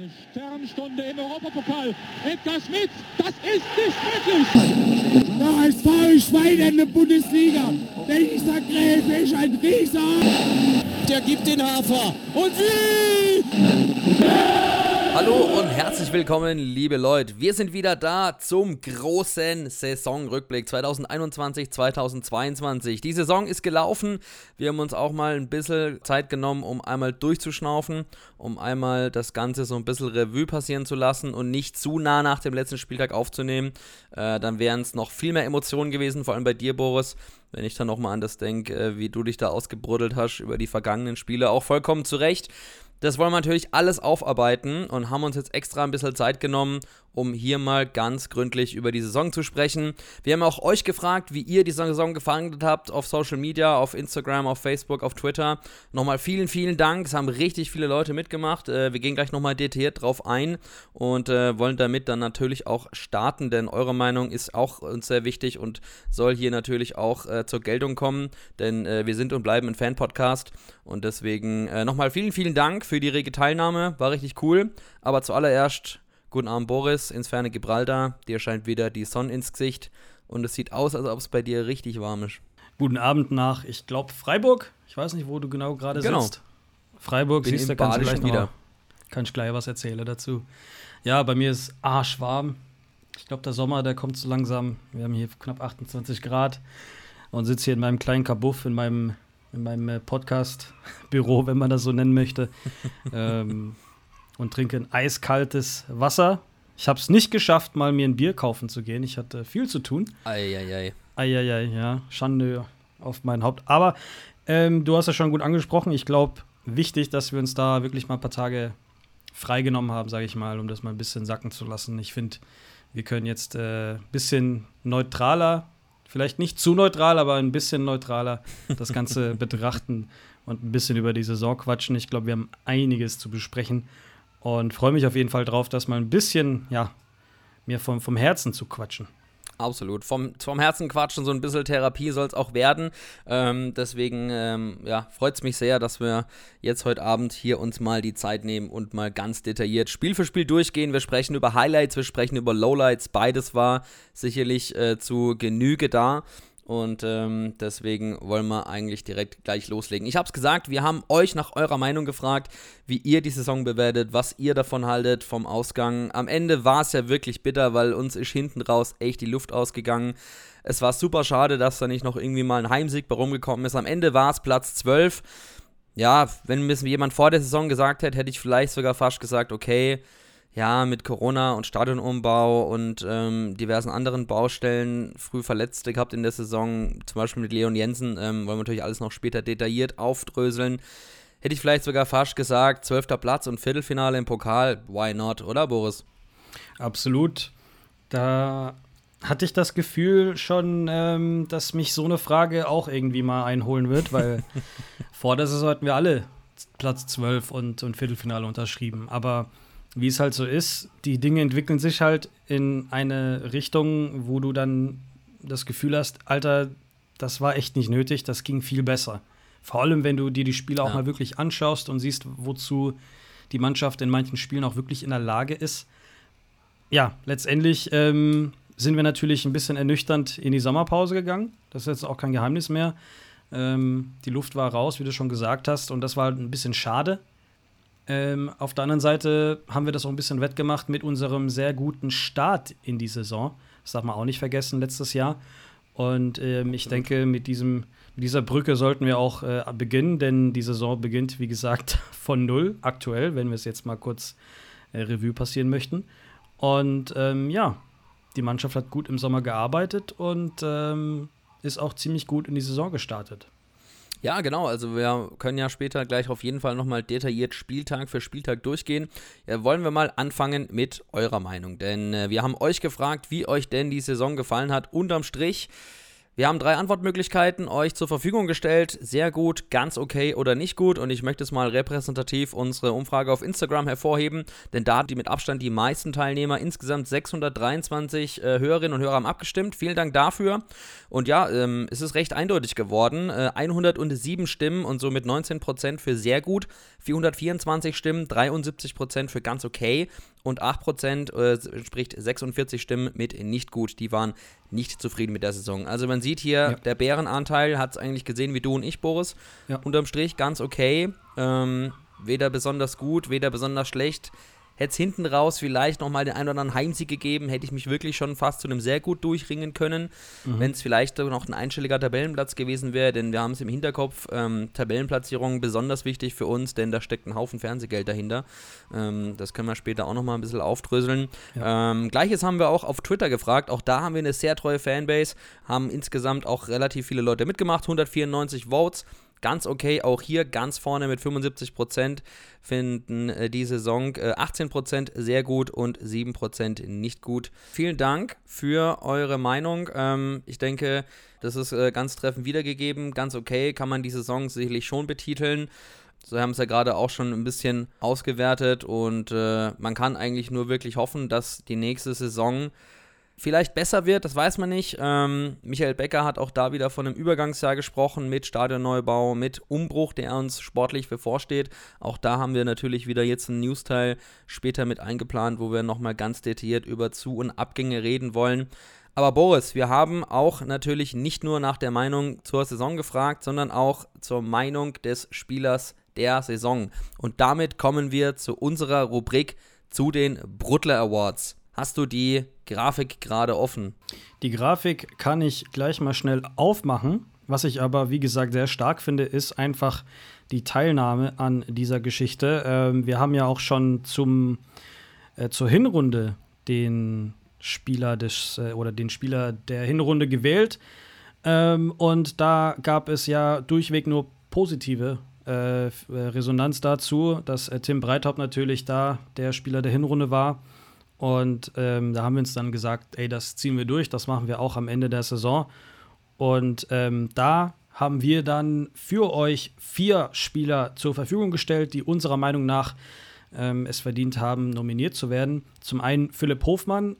Eine Sternstunde im Europapokal. Edgar Schmidt, das ist nicht möglich. Der HSV Schwein in der Bundesliga. Dieser Gräfe ist ein Rieser. Der gibt den Hafer. Und wie? Hallo und herzlich willkommen, liebe Leute. Wir sind wieder da zum großen Saisonrückblick 2021-2022. Die Saison ist gelaufen. Wir haben uns auch mal ein bisschen Zeit genommen, um einmal durchzuschnaufen, um einmal das Ganze so ein bisschen Revue passieren zu lassen und nicht zu nah nach dem letzten Spieltag aufzunehmen. Äh, dann wären es noch viel mehr Emotionen gewesen, vor allem bei dir, Boris wenn ich dann nochmal an das denke, äh, wie du dich da ausgebruddelt hast über die vergangenen Spiele, auch vollkommen zu Recht. Das wollen wir natürlich alles aufarbeiten und haben uns jetzt extra ein bisschen Zeit genommen, um hier mal ganz gründlich über die Saison zu sprechen. Wir haben auch euch gefragt, wie ihr die Saison gefangen habt auf Social Media, auf Instagram, auf Facebook, auf Twitter. Nochmal vielen, vielen Dank. Es haben richtig viele Leute mitgemacht. Äh, wir gehen gleich nochmal detailliert drauf ein und äh, wollen damit dann natürlich auch starten, denn eure Meinung ist auch uns sehr wichtig und soll hier natürlich auch äh, zur Geltung kommen, denn wir sind und bleiben ein Fan-Podcast und deswegen nochmal vielen, vielen Dank für die rege Teilnahme. War richtig cool. Aber zuallererst Guten Abend, Boris, ins ferne Gibraltar. Dir scheint wieder die Sonne ins Gesicht und es sieht aus, als ob es bei dir richtig warm ist. Guten Abend nach, ich glaube, Freiburg. Ich weiß nicht, wo du genau gerade genau. sitzt. Freiburg, Bin siehst du, kannst du gleich wieder. kann ich gleich was erzählen dazu. Ja, bei mir ist arschwarm. Ich glaube, der Sommer, der kommt so langsam. Wir haben hier knapp 28 Grad und sitze hier in meinem kleinen Kabuff, in meinem, in meinem äh, Podcast-Büro, wenn man das so nennen möchte. ähm, und trinke ein eiskaltes Wasser. Ich habe es nicht geschafft, mal mir ein Bier kaufen zu gehen. Ich hatte viel zu tun. Eieiei. Eieiei, ja. Schande auf mein Haupt. Aber ähm, du hast ja schon gut angesprochen. Ich glaube, wichtig, dass wir uns da wirklich mal ein paar Tage freigenommen haben, sage ich mal, um das mal ein bisschen sacken zu lassen. Ich finde, wir können jetzt ein äh, bisschen neutraler, vielleicht nicht zu neutral, aber ein bisschen neutraler das Ganze betrachten und ein bisschen über die Saison quatschen. Ich glaube, wir haben einiges zu besprechen. Und freue mich auf jeden Fall drauf, das mal ein bisschen, ja, mir vom, vom Herzen zu quatschen. Absolut. Vom, vom Herzen quatschen, so ein bisschen Therapie soll es auch werden. Ähm, deswegen ähm, ja, freut es mich sehr, dass wir jetzt heute Abend hier uns mal die Zeit nehmen und mal ganz detailliert Spiel für Spiel durchgehen. Wir sprechen über Highlights, wir sprechen über Lowlights. Beides war sicherlich äh, zu Genüge da. Und ähm, deswegen wollen wir eigentlich direkt gleich loslegen. Ich habe es gesagt, wir haben euch nach eurer Meinung gefragt, wie ihr die Saison bewertet, was ihr davon haltet vom Ausgang. Am Ende war es ja wirklich bitter, weil uns ist hinten raus echt die Luft ausgegangen. Es war super schade, dass da nicht noch irgendwie mal ein Heimsieg bei rumgekommen ist. Am Ende war es Platz 12. Ja, wenn mir jemand vor der Saison gesagt hätte, hätte ich vielleicht sogar fast gesagt, okay, ja, mit Corona und Stadionumbau und ähm, diversen anderen Baustellen früh Verletzte gehabt in der Saison, zum Beispiel mit Leon Jensen, ähm, wollen wir natürlich alles noch später detailliert aufdröseln. Hätte ich vielleicht sogar fast gesagt, zwölfter Platz und Viertelfinale im Pokal, why not, oder Boris? Absolut. Da hatte ich das Gefühl schon, ähm, dass mich so eine Frage auch irgendwie mal einholen wird, weil vor der Saison hatten wir alle Platz 12 und, und Viertelfinale unterschrieben. Aber wie es halt so ist, die Dinge entwickeln sich halt in eine Richtung, wo du dann das Gefühl hast, Alter, das war echt nicht nötig, das ging viel besser. Vor allem, wenn du dir die Spiele auch ja. mal wirklich anschaust und siehst, wozu die Mannschaft in manchen Spielen auch wirklich in der Lage ist. Ja, letztendlich ähm, sind wir natürlich ein bisschen ernüchternd in die Sommerpause gegangen. Das ist jetzt auch kein Geheimnis mehr. Ähm, die Luft war raus, wie du schon gesagt hast, und das war ein bisschen schade. Ähm, auf der anderen Seite haben wir das auch ein bisschen wettgemacht mit unserem sehr guten Start in die Saison. Das darf man auch nicht vergessen, letztes Jahr. Und ähm, ich denke, mit, diesem, mit dieser Brücke sollten wir auch äh, beginnen, denn die Saison beginnt, wie gesagt, von null aktuell, wenn wir es jetzt mal kurz äh, Revue passieren möchten. Und ähm, ja, die Mannschaft hat gut im Sommer gearbeitet und ähm, ist auch ziemlich gut in die Saison gestartet. Ja, genau. Also wir können ja später gleich auf jeden Fall nochmal detailliert Spieltag für Spieltag durchgehen. Ja, wollen wir mal anfangen mit eurer Meinung. Denn äh, wir haben euch gefragt, wie euch denn die Saison gefallen hat. Unterm Strich Wir haben drei Antwortmöglichkeiten euch zur Verfügung gestellt. Sehr gut, ganz okay oder nicht gut. Und ich möchte es mal repräsentativ unsere Umfrage auf Instagram hervorheben, denn da die mit Abstand die meisten Teilnehmer, insgesamt 623 äh, Hörerinnen und Hörer haben abgestimmt. Vielen Dank dafür. Und ja, ähm, es ist recht eindeutig geworden. Äh, 107 Stimmen und somit 19% für sehr gut, 424 Stimmen, 73% für ganz okay und 8% äh, spricht 46 Stimmen mit nicht gut. Die waren nicht zufrieden mit der Saison. Also man sieht hier, ja. der Bärenanteil hat es eigentlich gesehen wie du und ich, Boris. Ja. Unterm Strich ganz okay. Ähm, weder besonders gut, weder besonders schlecht. Hätte es hinten raus vielleicht nochmal den einen oder anderen Heimsieg gegeben, hätte ich mich wirklich schon fast zu einem sehr gut durchringen können, mhm. wenn es vielleicht noch ein einstelliger Tabellenplatz gewesen wäre, denn wir haben es im Hinterkopf, ähm, Tabellenplatzierung besonders wichtig für uns, denn da steckt ein Haufen Fernsehgeld dahinter. Ähm, das können wir später auch nochmal ein bisschen aufdröseln. Ja. Ähm, Gleiches haben wir auch auf Twitter gefragt, auch da haben wir eine sehr treue Fanbase, haben insgesamt auch relativ viele Leute mitgemacht, 194 Votes ganz okay. Auch hier ganz vorne mit 75% finden äh, die Saison äh, 18% sehr gut und 7% nicht gut. Vielen Dank für eure Meinung. Ähm, ich denke, das ist äh, ganz treffend wiedergegeben. Ganz okay, kann man die Saison sicherlich schon betiteln. So haben es ja gerade auch schon ein bisschen ausgewertet und äh, man kann eigentlich nur wirklich hoffen, dass die nächste Saison vielleicht besser wird, das weiß man nicht. Ähm, Michael Becker hat auch da wieder von einem Übergangsjahr gesprochen mit Stadionneubau, mit Umbruch, der uns sportlich bevorsteht. Auch da haben wir natürlich wieder jetzt einen Newsteil später mit eingeplant, wo wir nochmal ganz detailliert über Zu- und Abgänge reden wollen. Aber Boris, wir haben auch natürlich nicht nur nach der Meinung zur Saison gefragt, sondern auch zur Meinung des Spielers der Saison. Und damit kommen wir zu unserer Rubrik zu den Bruttler Awards. Hast du die Grafik gerade offen? Die Grafik kann ich gleich mal schnell aufmachen. Was ich aber, wie gesagt, sehr stark finde, ist einfach die Teilnahme an dieser Geschichte. Ähm, wir haben ja auch schon zum, äh, zur Hinrunde den Spieler des äh, oder den Spieler der Hinrunde gewählt. Ähm, und da gab es ja durchweg nur positive äh, Resonanz dazu, dass äh, Tim Breithaupt natürlich da der Spieler der Hinrunde war. Und ähm, da haben wir uns dann gesagt, ey, das ziehen wir durch, das machen wir auch am Ende der Saison. Und ähm, da haben wir dann für euch vier Spieler zur Verfügung gestellt, die unserer Meinung nach ähm, es verdient haben, nominiert zu werden. Zum einen Philipp Hofmann,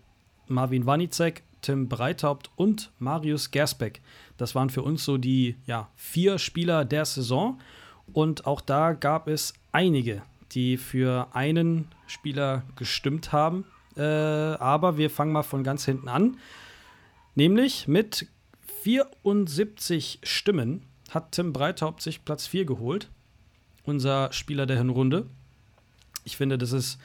Marvin Wanicek, Tim Breithaupt und Marius Gersbeck. Das waren für uns so die ja, vier Spieler der Saison. Und auch da gab es einige, die für einen Spieler gestimmt haben. Äh, aber wir fangen mal von ganz hinten an. Nämlich mit 74 Stimmen hat Tim Breithaupt sich Platz 4 geholt. Unser Spieler der Hinrunde. Ich finde, das ist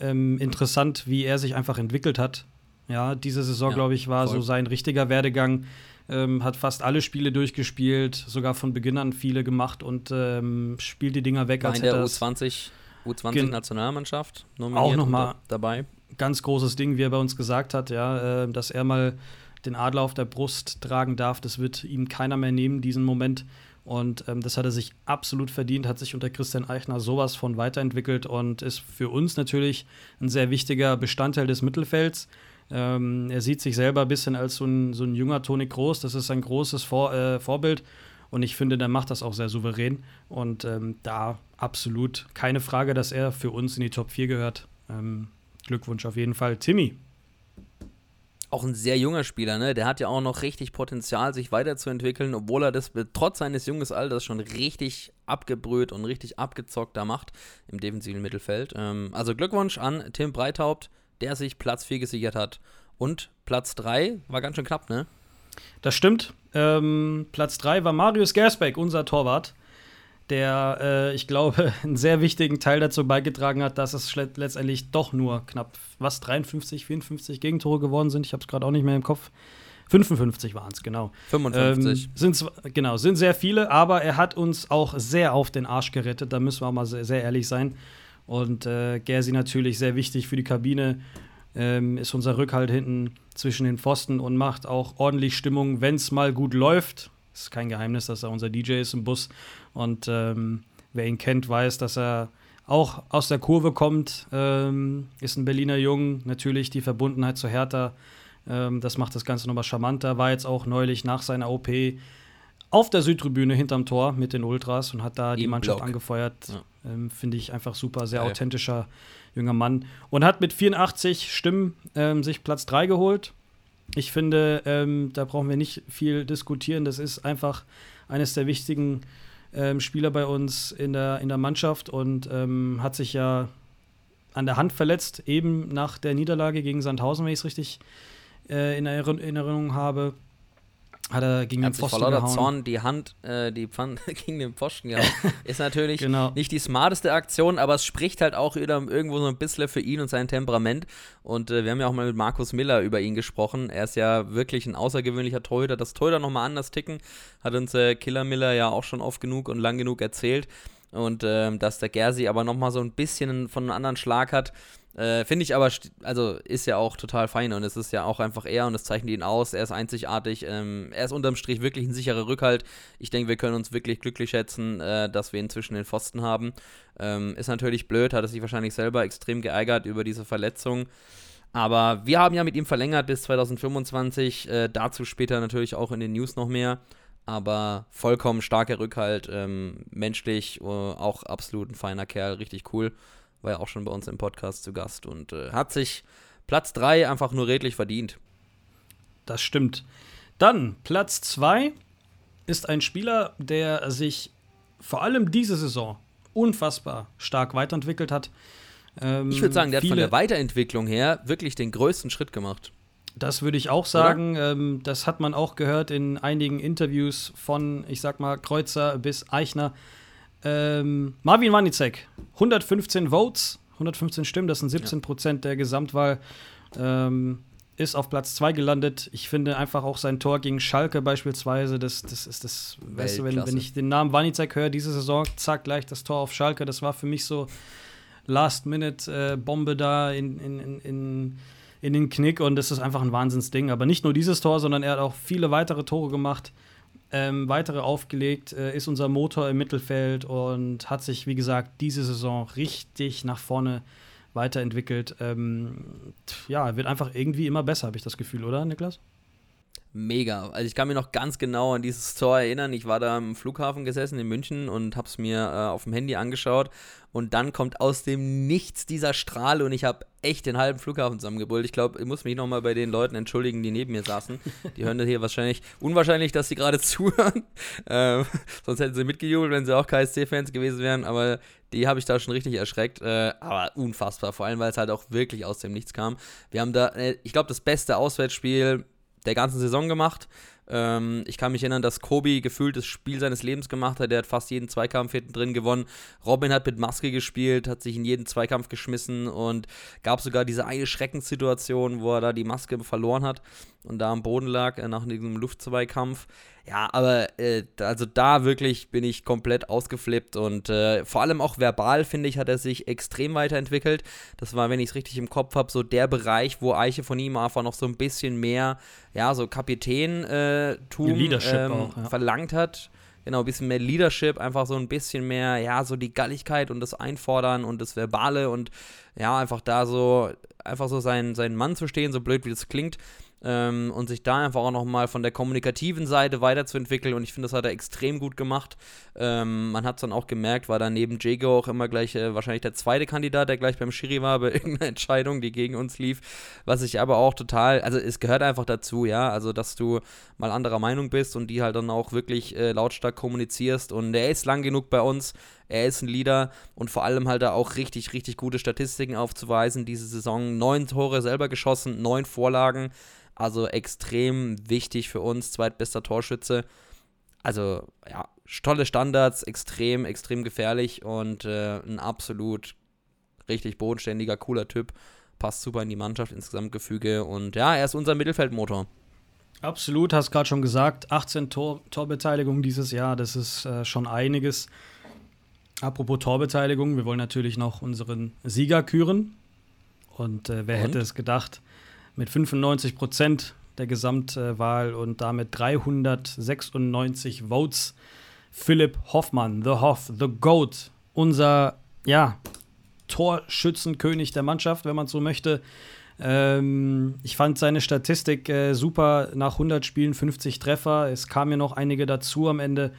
ähm, interessant, wie er sich einfach entwickelt hat. Ja, diese Saison, ja, glaube ich, war voll. so sein richtiger Werdegang. Ähm, hat fast alle Spiele durchgespielt, sogar von Beginn an viele gemacht und ähm, spielt die Dinger weg. War als in der U20, U20-Nationalmannschaft nominiert auch noch mal dabei ganz großes Ding, wie er bei uns gesagt hat, ja, äh, dass er mal den Adler auf der Brust tragen darf. Das wird ihm keiner mehr nehmen, diesen Moment. Und ähm, das hat er sich absolut verdient, hat sich unter Christian Eichner sowas von weiterentwickelt und ist für uns natürlich ein sehr wichtiger Bestandteil des Mittelfelds. Ähm, er sieht sich selber ein bisschen als so ein, so ein junger Toni Groß. Das ist ein großes Vor äh, Vorbild. Und ich finde, der macht das auch sehr souverän. Und ähm, da absolut keine Frage, dass er für uns in die Top 4 gehört. Ähm, Glückwunsch auf jeden Fall. Timmy. Auch ein sehr junger Spieler, ne? Der hat ja auch noch richtig Potenzial, sich weiterzuentwickeln, obwohl er das trotz seines jungen Alters schon richtig abgebrüht und richtig abgezockt da macht im defensiven Mittelfeld. Ähm, also Glückwunsch an Tim Breithaupt, der sich Platz 4 gesichert hat. Und Platz 3 war ganz schön knapp, ne? Das stimmt. Ähm, Platz 3 war Marius Gersbeck, unser Torwart der, äh, ich glaube, einen sehr wichtigen Teil dazu beigetragen hat, dass es letztendlich doch nur knapp, was, 53, 54 Gegentore geworden sind. Ich habe es gerade auch nicht mehr im Kopf. 55 waren es, genau. 55. Ähm, sind, genau, sind sehr viele, aber er hat uns auch sehr auf den Arsch gerettet, da müssen wir auch mal sehr, sehr ehrlich sein. Und äh, Gersi natürlich sehr wichtig für die Kabine, ähm, ist unser Rückhalt hinten zwischen den Pfosten und macht auch ordentlich Stimmung, wenn es mal gut läuft. Ist kein Geheimnis, dass er unser DJ ist im Bus. Und ähm, wer ihn kennt, weiß, dass er auch aus der Kurve kommt. Ähm, ist ein Berliner Jung. Natürlich die Verbundenheit zu Hertha Ähm, das macht das Ganze nochmal charmanter. War jetzt auch neulich nach seiner OP auf der Südtribüne hinterm Tor mit den Ultras und hat da die Im Mannschaft Block. angefeuert. Ja. Ähm, Finde ich einfach super, sehr Geil. authentischer junger Mann. Und hat mit 84 Stimmen ähm, sich Platz 3 geholt. Ich finde, ähm, da brauchen wir nicht viel diskutieren. Das ist einfach eines der wichtigen ähm, Spieler bei uns in der, in der Mannschaft und ähm, hat sich ja an der Hand verletzt, eben nach der Niederlage gegen Sandhausen, wenn ich es richtig äh, in Erinner- Erinnerung habe. Hat er gegen Er den hat sich vor Pfosten lauter. Zorn die Hand, äh, die Pfanne gegen den Pfosten gehauen. Ist natürlich Genau. nicht die smarteste Aktion, aber es spricht halt auch wieder irgendwo so ein bisschen für ihn und sein Temperament. Und äh, wir haben ja auch mal mit Markus Miller über ihn gesprochen. Er ist ja wirklich ein außergewöhnlicher Torhüter. Das Torhüter nochmal anders ticken, hat uns äh, Killer Miller ja auch schon oft genug und lang genug erzählt. Und ähm, dass der Gersi aber nochmal so ein bisschen von einem anderen Schlag hat, äh, Finde ich aber, also ist ja auch total fein und es ist ja auch einfach er und es zeichnet ihn aus. Er ist einzigartig. Ähm, er ist unterm Strich wirklich ein sicherer Rückhalt. Ich denke, wir können uns wirklich glücklich schätzen, äh, dass wir ihn zwischen den Pfosten haben. Ähm, ist natürlich blöd, hat er sich wahrscheinlich selber extrem geärgert über diese Verletzung. Aber wir haben ja mit ihm verlängert bis 2025. Äh, dazu später natürlich auch in den News noch mehr. Aber vollkommen starker Rückhalt, ähm, menschlich, äh, auch absolut ein feiner Kerl, richtig cool. War ja auch schon bei uns im Podcast zu Gast und äh, hat sich Platz 3 einfach nur redlich verdient. Das stimmt. Dann Platz 2 ist ein Spieler, der sich vor allem diese Saison unfassbar stark weiterentwickelt hat. Ähm, Ich würde sagen, der hat von viele- der Weiterentwicklung her wirklich den größten Schritt gemacht. Das würde ich auch sagen. Ähm, das hat man auch gehört in einigen Interviews von, ich sag mal, Kreuzer bis Eichner. Ähm, Marvin Wanicek, 115 Votes, 115 Stimmen, das sind 17 Prozent der Gesamtwahl. Ähm, ist auf Platz 2 gelandet. Ich finde einfach auch sein Tor gegen Schalke beispielsweise, das, das ist das, weißt du, wenn, wenn ich den Namen Wanicek höre, diese Saison, zack, gleich das Tor auf Schalke, das war für mich so Last-Minute-Bombe da in, in, in, in, in den Knick und das ist einfach ein Wahnsinnsding. Aber nicht nur dieses Tor, sondern er hat auch viele weitere Tore gemacht, ähm, weitere aufgelegt, äh, ist unser Motor im Mittelfeld und hat sich, wie gesagt, diese Saison richtig nach vorne weiterentwickelt. Ähm, ja, wird einfach irgendwie immer besser, habe ich das Gefühl, oder, Niklas? Mega. Also ich kann mich noch ganz genau an dieses Tor erinnern. Ich war da am Flughafen gesessen in München und habe es mir äh, auf dem Handy angeschaut. Und dann kommt aus dem Nichts dieser Strahl und ich habe echt den halben Flughafen zusammengebrüllt. Ich glaube, ich muss mich nochmal bei den Leuten entschuldigen, die neben mir saßen. Die hören das hier wahrscheinlich, unwahrscheinlich, dass sie gerade zuhören. Ähm, sonst hätten sie mitgejubelt, wenn sie auch KSC-Fans gewesen wären. Aber die habe ich da schon richtig erschreckt. Äh, aber unfassbar, vor allem, weil es halt auch wirklich aus dem Nichts kam. Wir haben da, äh, ich glaube, das beste Auswärtsspiel der ganzen Saison gemacht. Ähm, ich kann mich erinnern, dass Kobi gefühlt das Spiel seines Lebens gemacht hat. Der hat fast jeden Zweikampf hinten drin gewonnen. Robin hat mit Maske gespielt, hat sich in jeden Zweikampf geschmissen und gab sogar diese eine Schreckenssituation, wo er da die Maske verloren hat und da am Boden lag äh, nach diesem Luftzweikampf. Ja, aber äh, also da wirklich bin ich komplett ausgeflippt und äh, vor allem auch verbal, finde ich, hat er sich extrem weiterentwickelt. Das war, wenn ich es richtig im Kopf habe, so der Bereich, wo Eiche von ihm einfach noch so ein bisschen mehr, ja, so Kapitän-Tum Leadership ähm, auch, ja. verlangt hat. Genau, ein bisschen mehr Leadership, einfach so ein bisschen mehr, ja, so die Galligkeit und das Einfordern und das Verbale und ja, einfach da so, einfach so sein, sein Mann zu stehen, so blöd wie das klingt. Ähm, und sich da einfach auch nochmal von der kommunikativen Seite weiterzuentwickeln. Und ich finde, das hat er extrem gut gemacht. Ähm, man hat es dann auch gemerkt, war da neben Jago auch immer gleich äh, wahrscheinlich der zweite Kandidat, der gleich beim Schiri war bei irgendeiner Entscheidung, die gegen uns lief. Was ich aber auch total, also es gehört einfach dazu, ja, also dass du mal anderer Meinung bist und die halt dann auch wirklich äh, lautstark kommunizierst. Und er ist lang genug bei uns, er ist ein Leader und vor allem halt da auch richtig, richtig gute Statistiken aufzuweisen. Diese Saison neun Tore selber geschossen, neun Vorlagen. Also extrem wichtig für uns, zweitbester Torschütze. Also ja, tolle Standards, extrem, extrem gefährlich und äh, ein absolut richtig bodenständiger, cooler Typ. Passt super in die Mannschaft, ins Gesamtgefüge und ja, er ist unser Mittelfeldmotor. Absolut, hast gerade schon gesagt, 18 Tor Torbeteiligung dieses Jahr, das ist äh, schon einiges. Apropos Torbeteiligung, wir wollen natürlich noch unseren Sieger küren. Und äh, wer Und? hätte es gedacht, mit 95 Prozent der Gesamtwahl und damit 396 Votes, Philipp Hoffmann, The Hoff, The Goat, unser, ja, Torschützenkönig der Mannschaft, wenn man so möchte. Ähm, ich fand seine Statistik äh, super. Nach 100 Spielen 50 Treffer. Es kamen ja noch einige dazu am Ende.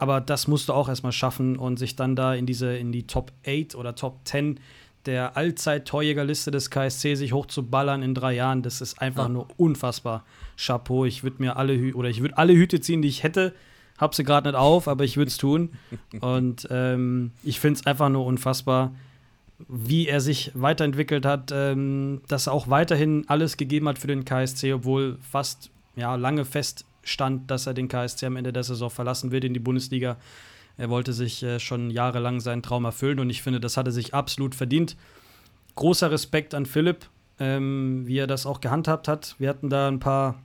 Aber das musst du auch erstmal schaffen und sich dann da in diese in die Top 8 oder Top 10 der Allzeit-Torjägerliste des KSC sich hochzuballern in drei Jahren, das ist einfach ja. nur unfassbar. Chapeau, ich würde mir alle Hü oder ich würde alle Hüte ziehen, die ich hätte. Hab sie gerade nicht auf, aber ich würde es tun. Und ähm, ich finde es einfach nur unfassbar, wie er sich weiterentwickelt hat, ähm, dass er auch weiterhin alles gegeben hat für den KSC, obwohl fast ja, lange feststand, dass er den KSC am Ende der Saison verlassen wird in die Bundesliga. Er wollte sich äh, schon jahrelang seinen Traum erfüllen und ich finde, das hat er sich absolut verdient. Großer Respekt an Philipp, ähm, wie er das auch gehandhabt hat. Wir hatten da ein paar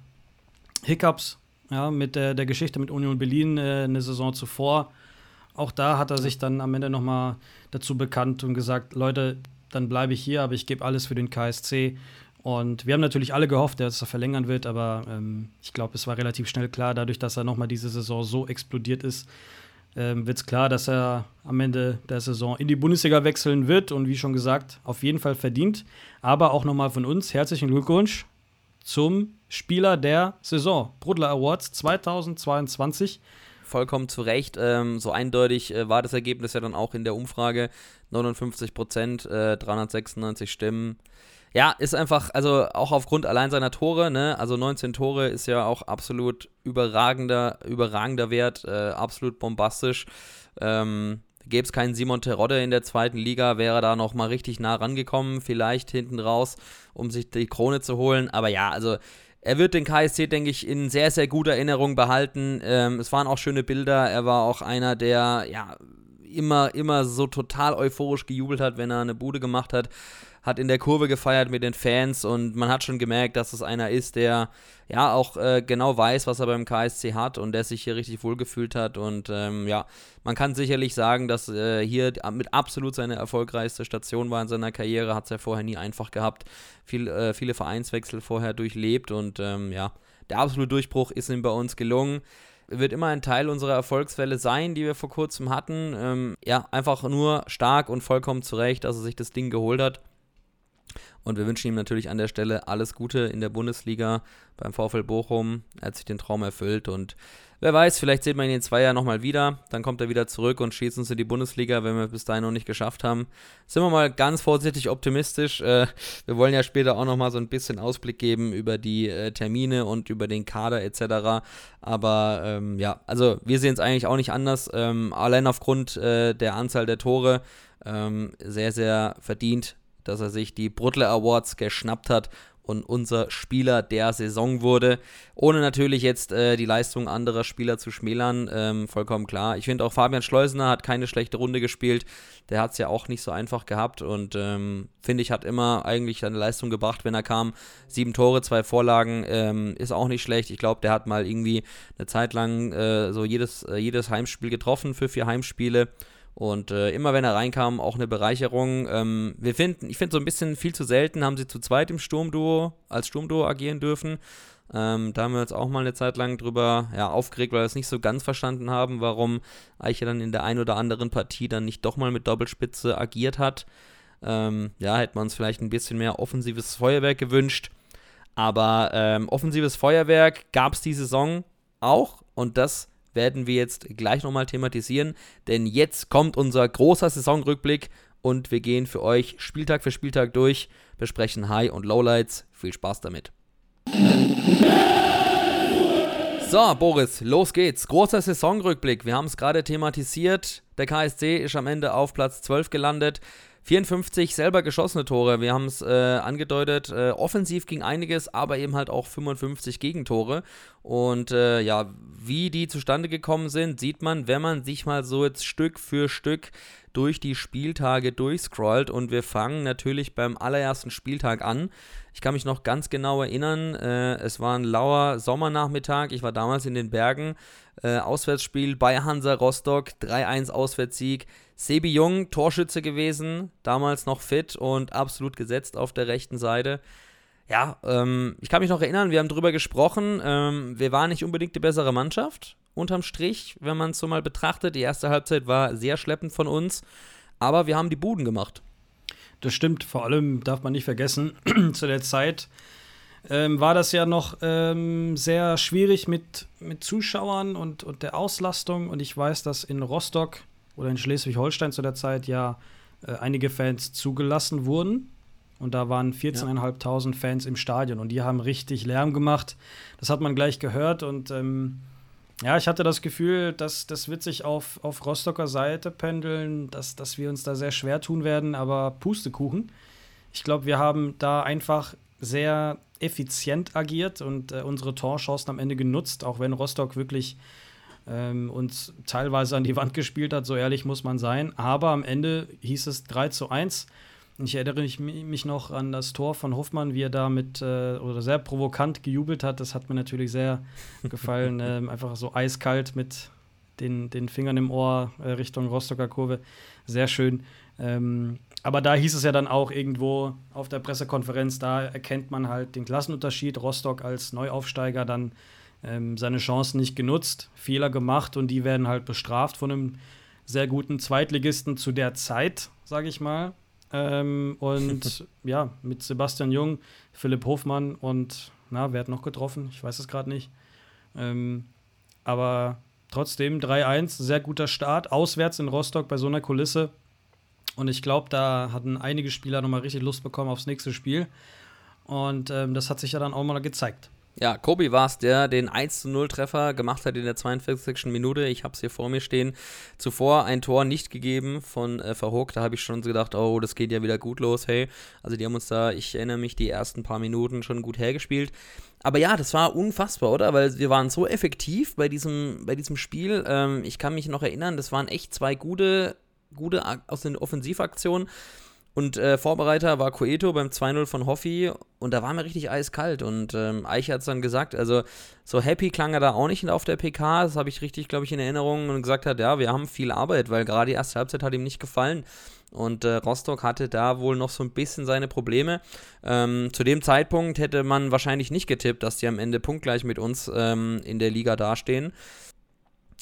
Hiccups ja, mit der, der Geschichte mit Union Berlin äh, eine Saison zuvor. Auch da hat er sich dann am Ende nochmal dazu bekannt und gesagt, Leute, dann bleibe ich hier, aber ich gebe alles für den KSC. Und wir haben natürlich alle gehofft, dass er verlängern wird, aber ähm, ich glaube, es war relativ schnell klar, dadurch, dass er nochmal diese Saison so explodiert ist, ähm, wird es klar, dass er am Ende der Saison in die Bundesliga wechseln wird und wie schon gesagt, auf jeden Fall verdient. Aber auch nochmal von uns herzlichen Glückwunsch zum Spieler der Saison, Brudler Awards 2022. Vollkommen zu Recht. Ähm, so eindeutig äh, war das Ergebnis ja dann auch in der Umfrage. 59 Prozent, äh, 396 Stimmen. Ja, ist einfach, also auch aufgrund allein seiner Tore, ne, also 19 Tore ist ja auch absolut überragender, überragender Wert, äh, absolut bombastisch. Ähm, Gäbe es keinen Simon Terodde in der zweiten Liga, wäre da nochmal richtig nah rangekommen, vielleicht hinten raus, um sich die Krone zu holen. Aber ja, also er wird den KSC, denke ich, in sehr, sehr guter Erinnerung behalten. Ähm, es waren auch schöne Bilder. Er war auch einer, der ja immer, immer so total euphorisch gejubelt hat, wenn er eine Bude gemacht hat hat in der Kurve gefeiert mit den Fans und man hat schon gemerkt, dass es einer ist, der ja auch äh, genau weiß, was er beim KSC hat und der sich hier richtig wohlgefühlt hat. Und ähm, ja, man kann sicherlich sagen, dass äh, hier mit absolut seine erfolgreichste Station war in seiner Karriere, hat es ja vorher nie einfach gehabt. Viel, äh, viele Vereinswechsel vorher durchlebt und ähm, ja, der absolute Durchbruch ist ihm bei uns gelungen wird immer ein Teil unserer Erfolgswelle sein, die wir vor kurzem hatten. Ähm, ja, einfach nur stark und vollkommen zurecht, dass er sich das Ding geholt hat. Und wir wünschen ihm natürlich an der Stelle alles Gute in der Bundesliga beim VfL Bochum. Er hat sich den Traum erfüllt und wer weiß, vielleicht sieht man ihn in zwei Jahren nochmal wieder. Dann kommt er wieder zurück und schießt uns in die Bundesliga, wenn wir bis dahin noch nicht geschafft haben. Sind wir mal ganz vorsichtig optimistisch. Äh, wir wollen ja später auch nochmal so ein bisschen Ausblick geben über die äh, Termine und über den Kader etc. Aber ähm, ja, also wir sehen es eigentlich auch nicht anders. Ähm, allein aufgrund äh, der Anzahl der Tore ähm, sehr, sehr verdient dass er sich die Brutler Awards geschnappt hat und unser Spieler der Saison wurde. Ohne natürlich jetzt äh, die Leistung anderer Spieler zu schmälern, ähm, vollkommen klar. Ich finde auch Fabian Schleusener hat keine schlechte Runde gespielt. Der hat es ja auch nicht so einfach gehabt und ähm, finde ich, hat immer eigentlich seine Leistung gebracht, wenn er kam. Sieben Tore, zwei Vorlagen, ähm, ist auch nicht schlecht. Ich glaube, der hat mal irgendwie eine Zeit lang äh, so jedes, äh, jedes Heimspiel getroffen für vier Heimspiele. Und äh, immer wenn er reinkam, auch eine Bereicherung. Ähm, wir finden, ich finde so ein bisschen viel zu selten, haben sie zu zweit im Sturmduo, als Sturmduo agieren dürfen. Ähm, da haben wir uns auch mal eine Zeit lang drüber ja, aufgeregt, weil wir es nicht so ganz verstanden haben, warum Eiche dann in der einen oder anderen Partie dann nicht doch mal mit Doppelspitze agiert hat. Ähm, ja, hätten wir uns vielleicht ein bisschen mehr offensives Feuerwerk gewünscht. Aber ähm, offensives Feuerwerk gab es die Saison auch und das werden wir jetzt gleich nochmal thematisieren, denn jetzt kommt unser großer Saisonrückblick und wir gehen für euch Spieltag für Spieltag durch, besprechen High- und Lowlights. Viel Spaß damit. So, Boris, los geht's. Großer Saisonrückblick. Wir haben es gerade thematisiert. Der KSC ist am Ende auf Platz 12 gelandet. 54 selber geschossene Tore, wir haben es äh, angedeutet. Äh, offensiv ging einiges, aber eben halt auch 55 Gegentore. Und äh, ja, wie die zustande gekommen sind, sieht man, wenn man sich mal so jetzt Stück für Stück durch die Spieltage durchscrollt. Und wir fangen natürlich beim allerersten Spieltag an. Ich kann mich noch ganz genau erinnern, äh, es war ein lauer Sommernachmittag. Ich war damals in den Bergen. Äh, Auswärtsspiel bei Hansa Rostock, 3-1 Auswärtssieg. Sebi Jung, Torschütze gewesen, damals noch fit und absolut gesetzt auf der rechten Seite. Ja, ähm, ich kann mich noch erinnern, wir haben drüber gesprochen. Ähm, wir waren nicht unbedingt die bessere Mannschaft, unterm Strich, wenn man es so mal betrachtet. Die erste Halbzeit war sehr schleppend von uns, aber wir haben die Buden gemacht. Das stimmt, vor allem darf man nicht vergessen, zu der Zeit ähm, war das ja noch ähm, sehr schwierig mit, mit Zuschauern und, und der Auslastung. Und ich weiß, dass in Rostock oder in Schleswig-Holstein zu der Zeit ja äh, einige Fans zugelassen wurden. Und da waren 14.500 Fans im Stadion und die haben richtig Lärm gemacht. Das hat man gleich gehört und ähm, ja, ich hatte das Gefühl, dass das wird sich auf, auf Rostocker Seite pendeln, dass, dass wir uns da sehr schwer tun werden, aber Pustekuchen. Ich glaube, wir haben da einfach sehr effizient agiert und äh, unsere Torchancen am Ende genutzt, auch wenn Rostock wirklich ähm, uns teilweise an die Wand gespielt hat, so ehrlich muss man sein. Aber am Ende hieß es 3 zu 1. Ich erinnere mich noch an das Tor von Hoffmann, wie er da mit äh, oder sehr provokant gejubelt hat. Das hat mir natürlich sehr gefallen. ähm, einfach so eiskalt mit den, den Fingern im Ohr äh, Richtung Rostocker Kurve. Sehr schön. Ähm, aber da hieß es ja dann auch irgendwo auf der Pressekonferenz, da erkennt man halt den Klassenunterschied. Rostock als Neuaufsteiger dann ähm, seine Chancen nicht genutzt, Fehler gemacht und die werden halt bestraft von einem sehr guten Zweitligisten zu der Zeit, sage ich mal. Ähm, und ja, mit Sebastian Jung, Philipp Hofmann und, na, wer hat noch getroffen? Ich weiß es gerade nicht. Ähm, aber trotzdem 3-1, sehr guter Start. Auswärts in Rostock bei so einer Kulisse. Und ich glaube, da hatten einige Spieler nochmal richtig Lust bekommen aufs nächste Spiel. Und ähm, das hat sich ja dann auch mal gezeigt. Ja, Kobi war es, der den 1 0 Treffer gemacht hat in der 42. Minute. Ich habe es hier vor mir stehen. Zuvor ein Tor nicht gegeben von äh, Verhoek. Da habe ich schon so gedacht, oh, das geht ja wieder gut los. Hey, also die haben uns da, ich erinnere mich, die ersten paar Minuten schon gut hergespielt. Aber ja, das war unfassbar, oder? Weil wir waren so effektiv bei diesem, bei diesem Spiel. Ähm, ich kann mich noch erinnern, das waren echt zwei gute, gute aus den Offensivaktionen. Und äh, Vorbereiter war Coeto beim 2-0 von Hoffi und da war mir richtig eiskalt. Und ähm, Eich hat es dann gesagt, also so happy klang er da auch nicht auf der PK, das habe ich richtig, glaube ich, in Erinnerung und gesagt hat, ja, wir haben viel Arbeit, weil gerade die erste Halbzeit hat ihm nicht gefallen. Und äh, Rostock hatte da wohl noch so ein bisschen seine Probleme. Ähm, zu dem Zeitpunkt hätte man wahrscheinlich nicht getippt, dass die am Ende punktgleich mit uns ähm, in der Liga dastehen.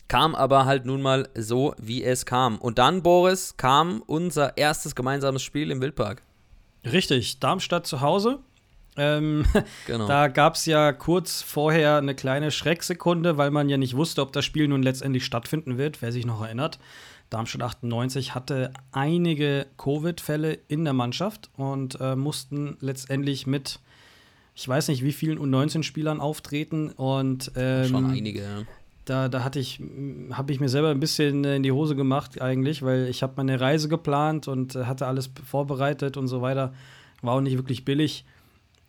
Kam aber halt nun mal so, wie es kam. Und dann, Boris, kam unser erstes gemeinsames Spiel im Wildpark. Richtig, Darmstadt zu Hause. Ähm, genau. Da gab es ja kurz vorher eine kleine Schrecksekunde, weil man ja nicht wusste, ob das Spiel nun letztendlich stattfinden wird, wer sich noch erinnert. Darmstadt 98 hatte einige Covid-Fälle in der Mannschaft und äh, mussten letztendlich mit, ich weiß nicht, wie vielen U19-Spielern auftreten. Und, ähm, Schon einige, ja da, da hatte ich, habe ich mir selber ein bisschen in die Hose gemacht eigentlich, weil ich habe meine Reise geplant und äh, hatte alles vorbereitet und so weiter. War auch nicht wirklich billig.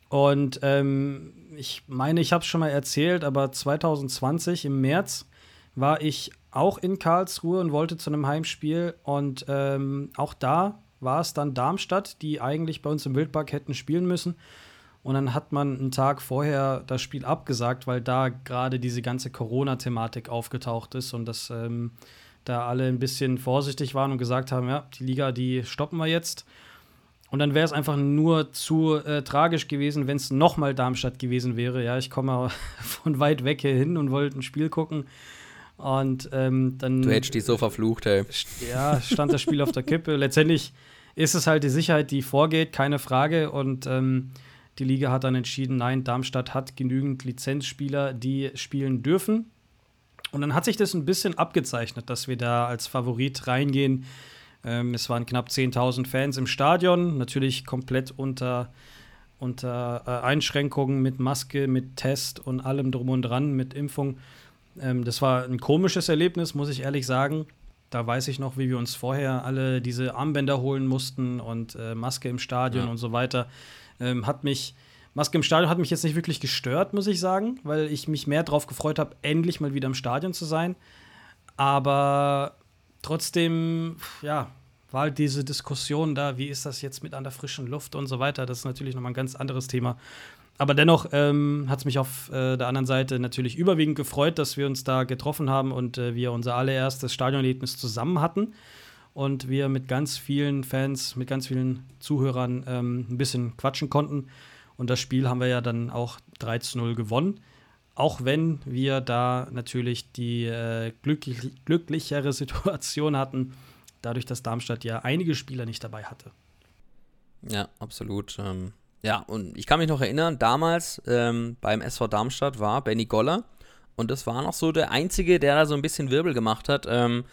Und ähm, ich meine, ich habe es schon mal erzählt, aber 2020 im März war ich auch in Karlsruhe und wollte zu einem Heimspiel. Und ähm, auch da war es dann Darmstadt, die eigentlich bei uns im Wildpark hätten spielen müssen. Und dann hat man einen Tag vorher das Spiel abgesagt, weil da gerade diese ganze Corona-Thematik aufgetaucht ist und dass ähm, da alle ein bisschen vorsichtig waren und gesagt haben, ja, die Liga, die stoppen wir jetzt. Und dann wäre es einfach nur zu äh, tragisch gewesen, wenn es nochmal Darmstadt gewesen wäre. Ja, ich komme von weit weg hier hin und wollte ein Spiel gucken. Und ähm, dann. Du hättest dich so verflucht, ey. Ja, stand das Spiel auf der Kippe. Letztendlich ist es halt die Sicherheit, die vorgeht, keine Frage. Und ähm, die Liga hat dann entschieden, nein, Darmstadt hat genügend Lizenzspieler, die spielen dürfen. Und dann hat sich das ein bisschen abgezeichnet, dass wir da als Favorit reingehen. Ähm, es waren knapp 10.000 Fans im Stadion, natürlich komplett unter, unter äh, Einschränkungen mit Maske, mit Test und allem drum und dran, mit Impfung. Ähm, das war ein komisches Erlebnis, muss ich ehrlich sagen. Da weiß ich noch, wie wir uns vorher alle diese Armbänder holen mussten und äh, Maske im Stadion ja. und so weiter. Ähm, hat mich, Maske im Stadion hat mich jetzt nicht wirklich gestört, muss ich sagen, weil ich mich mehr darauf gefreut habe, endlich mal wieder im Stadion zu sein. Aber trotzdem, ja, war halt diese Diskussion da, wie ist das jetzt mit an der frischen Luft und so weiter. Das ist natürlich nochmal ein ganz anderes Thema. Aber dennoch ähm, hat es mich auf äh, der anderen Seite natürlich überwiegend gefreut, dass wir uns da getroffen haben und äh, wir unser allererstes Stadionerlebnis zusammen hatten und wir mit ganz vielen Fans, mit ganz vielen Zuhörern ähm, ein bisschen quatschen konnten. Und das Spiel haben wir ja dann auch 3 zu 0 gewonnen. Auch wenn wir da natürlich die äh, glücklich, glücklichere Situation hatten, dadurch, dass Darmstadt ja einige Spieler nicht dabei hatte. Ja, absolut. Ähm, ja, und ich kann mich noch erinnern, damals ähm, beim SV Darmstadt war Benny Goller und das war noch so der Einzige, der da so ein bisschen Wirbel gemacht hat. Ähm,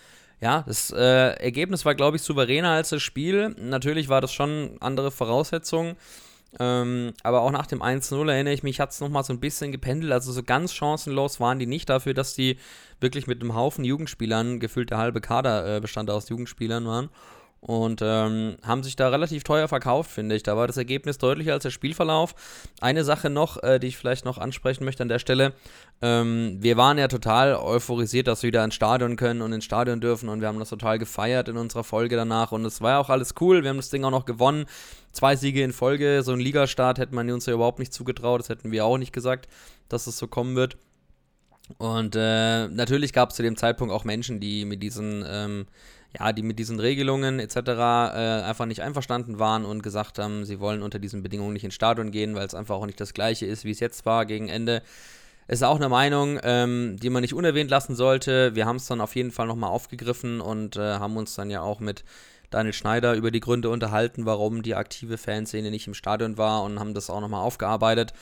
ja, das äh, Ergebnis war, glaube ich, souveräner als das Spiel. Natürlich war das schon andere Voraussetzungen. Ähm, aber auch nach dem 1-0 erinnere ich mich, hat es nochmal so ein bisschen gependelt. Also so ganz chancenlos waren die nicht dafür, dass die wirklich mit einem Haufen Jugendspielern, gefühlt der halbe Kader äh, bestand aus Jugendspielern waren. Und ähm, haben sich da relativ teuer verkauft, finde ich. Da war das Ergebnis deutlicher als der Spielverlauf. Eine Sache noch, äh, die ich vielleicht noch ansprechen möchte an der Stelle. Ähm, wir waren ja total euphorisiert, dass wir wieder ins Stadion können und ins Stadion dürfen. Und wir haben das total gefeiert in unserer Folge danach. Und es war ja auch alles cool. Wir haben das Ding auch noch gewonnen. Zwei Siege in Folge. So ein Ligastart hätte man uns ja überhaupt nicht zugetraut. Das hätten wir auch nicht gesagt, dass es so kommen wird. Und äh, natürlich gab es zu dem Zeitpunkt auch Menschen, die mit diesen ähm, ja, die mit diesen Regelungen etc. Äh, einfach nicht einverstanden waren und gesagt haben, sie wollen unter diesen Bedingungen nicht ins Stadion gehen, weil es einfach auch nicht das gleiche ist, wie es jetzt war gegen Ende. Ist auch eine Meinung, ähm, die man nicht unerwähnt lassen sollte. Wir haben es dann auf jeden Fall nochmal aufgegriffen und äh, haben uns dann ja auch mit Daniel Schneider über die Gründe unterhalten, warum die aktive Fanszene nicht im Stadion war und haben das auch nochmal aufgearbeitet.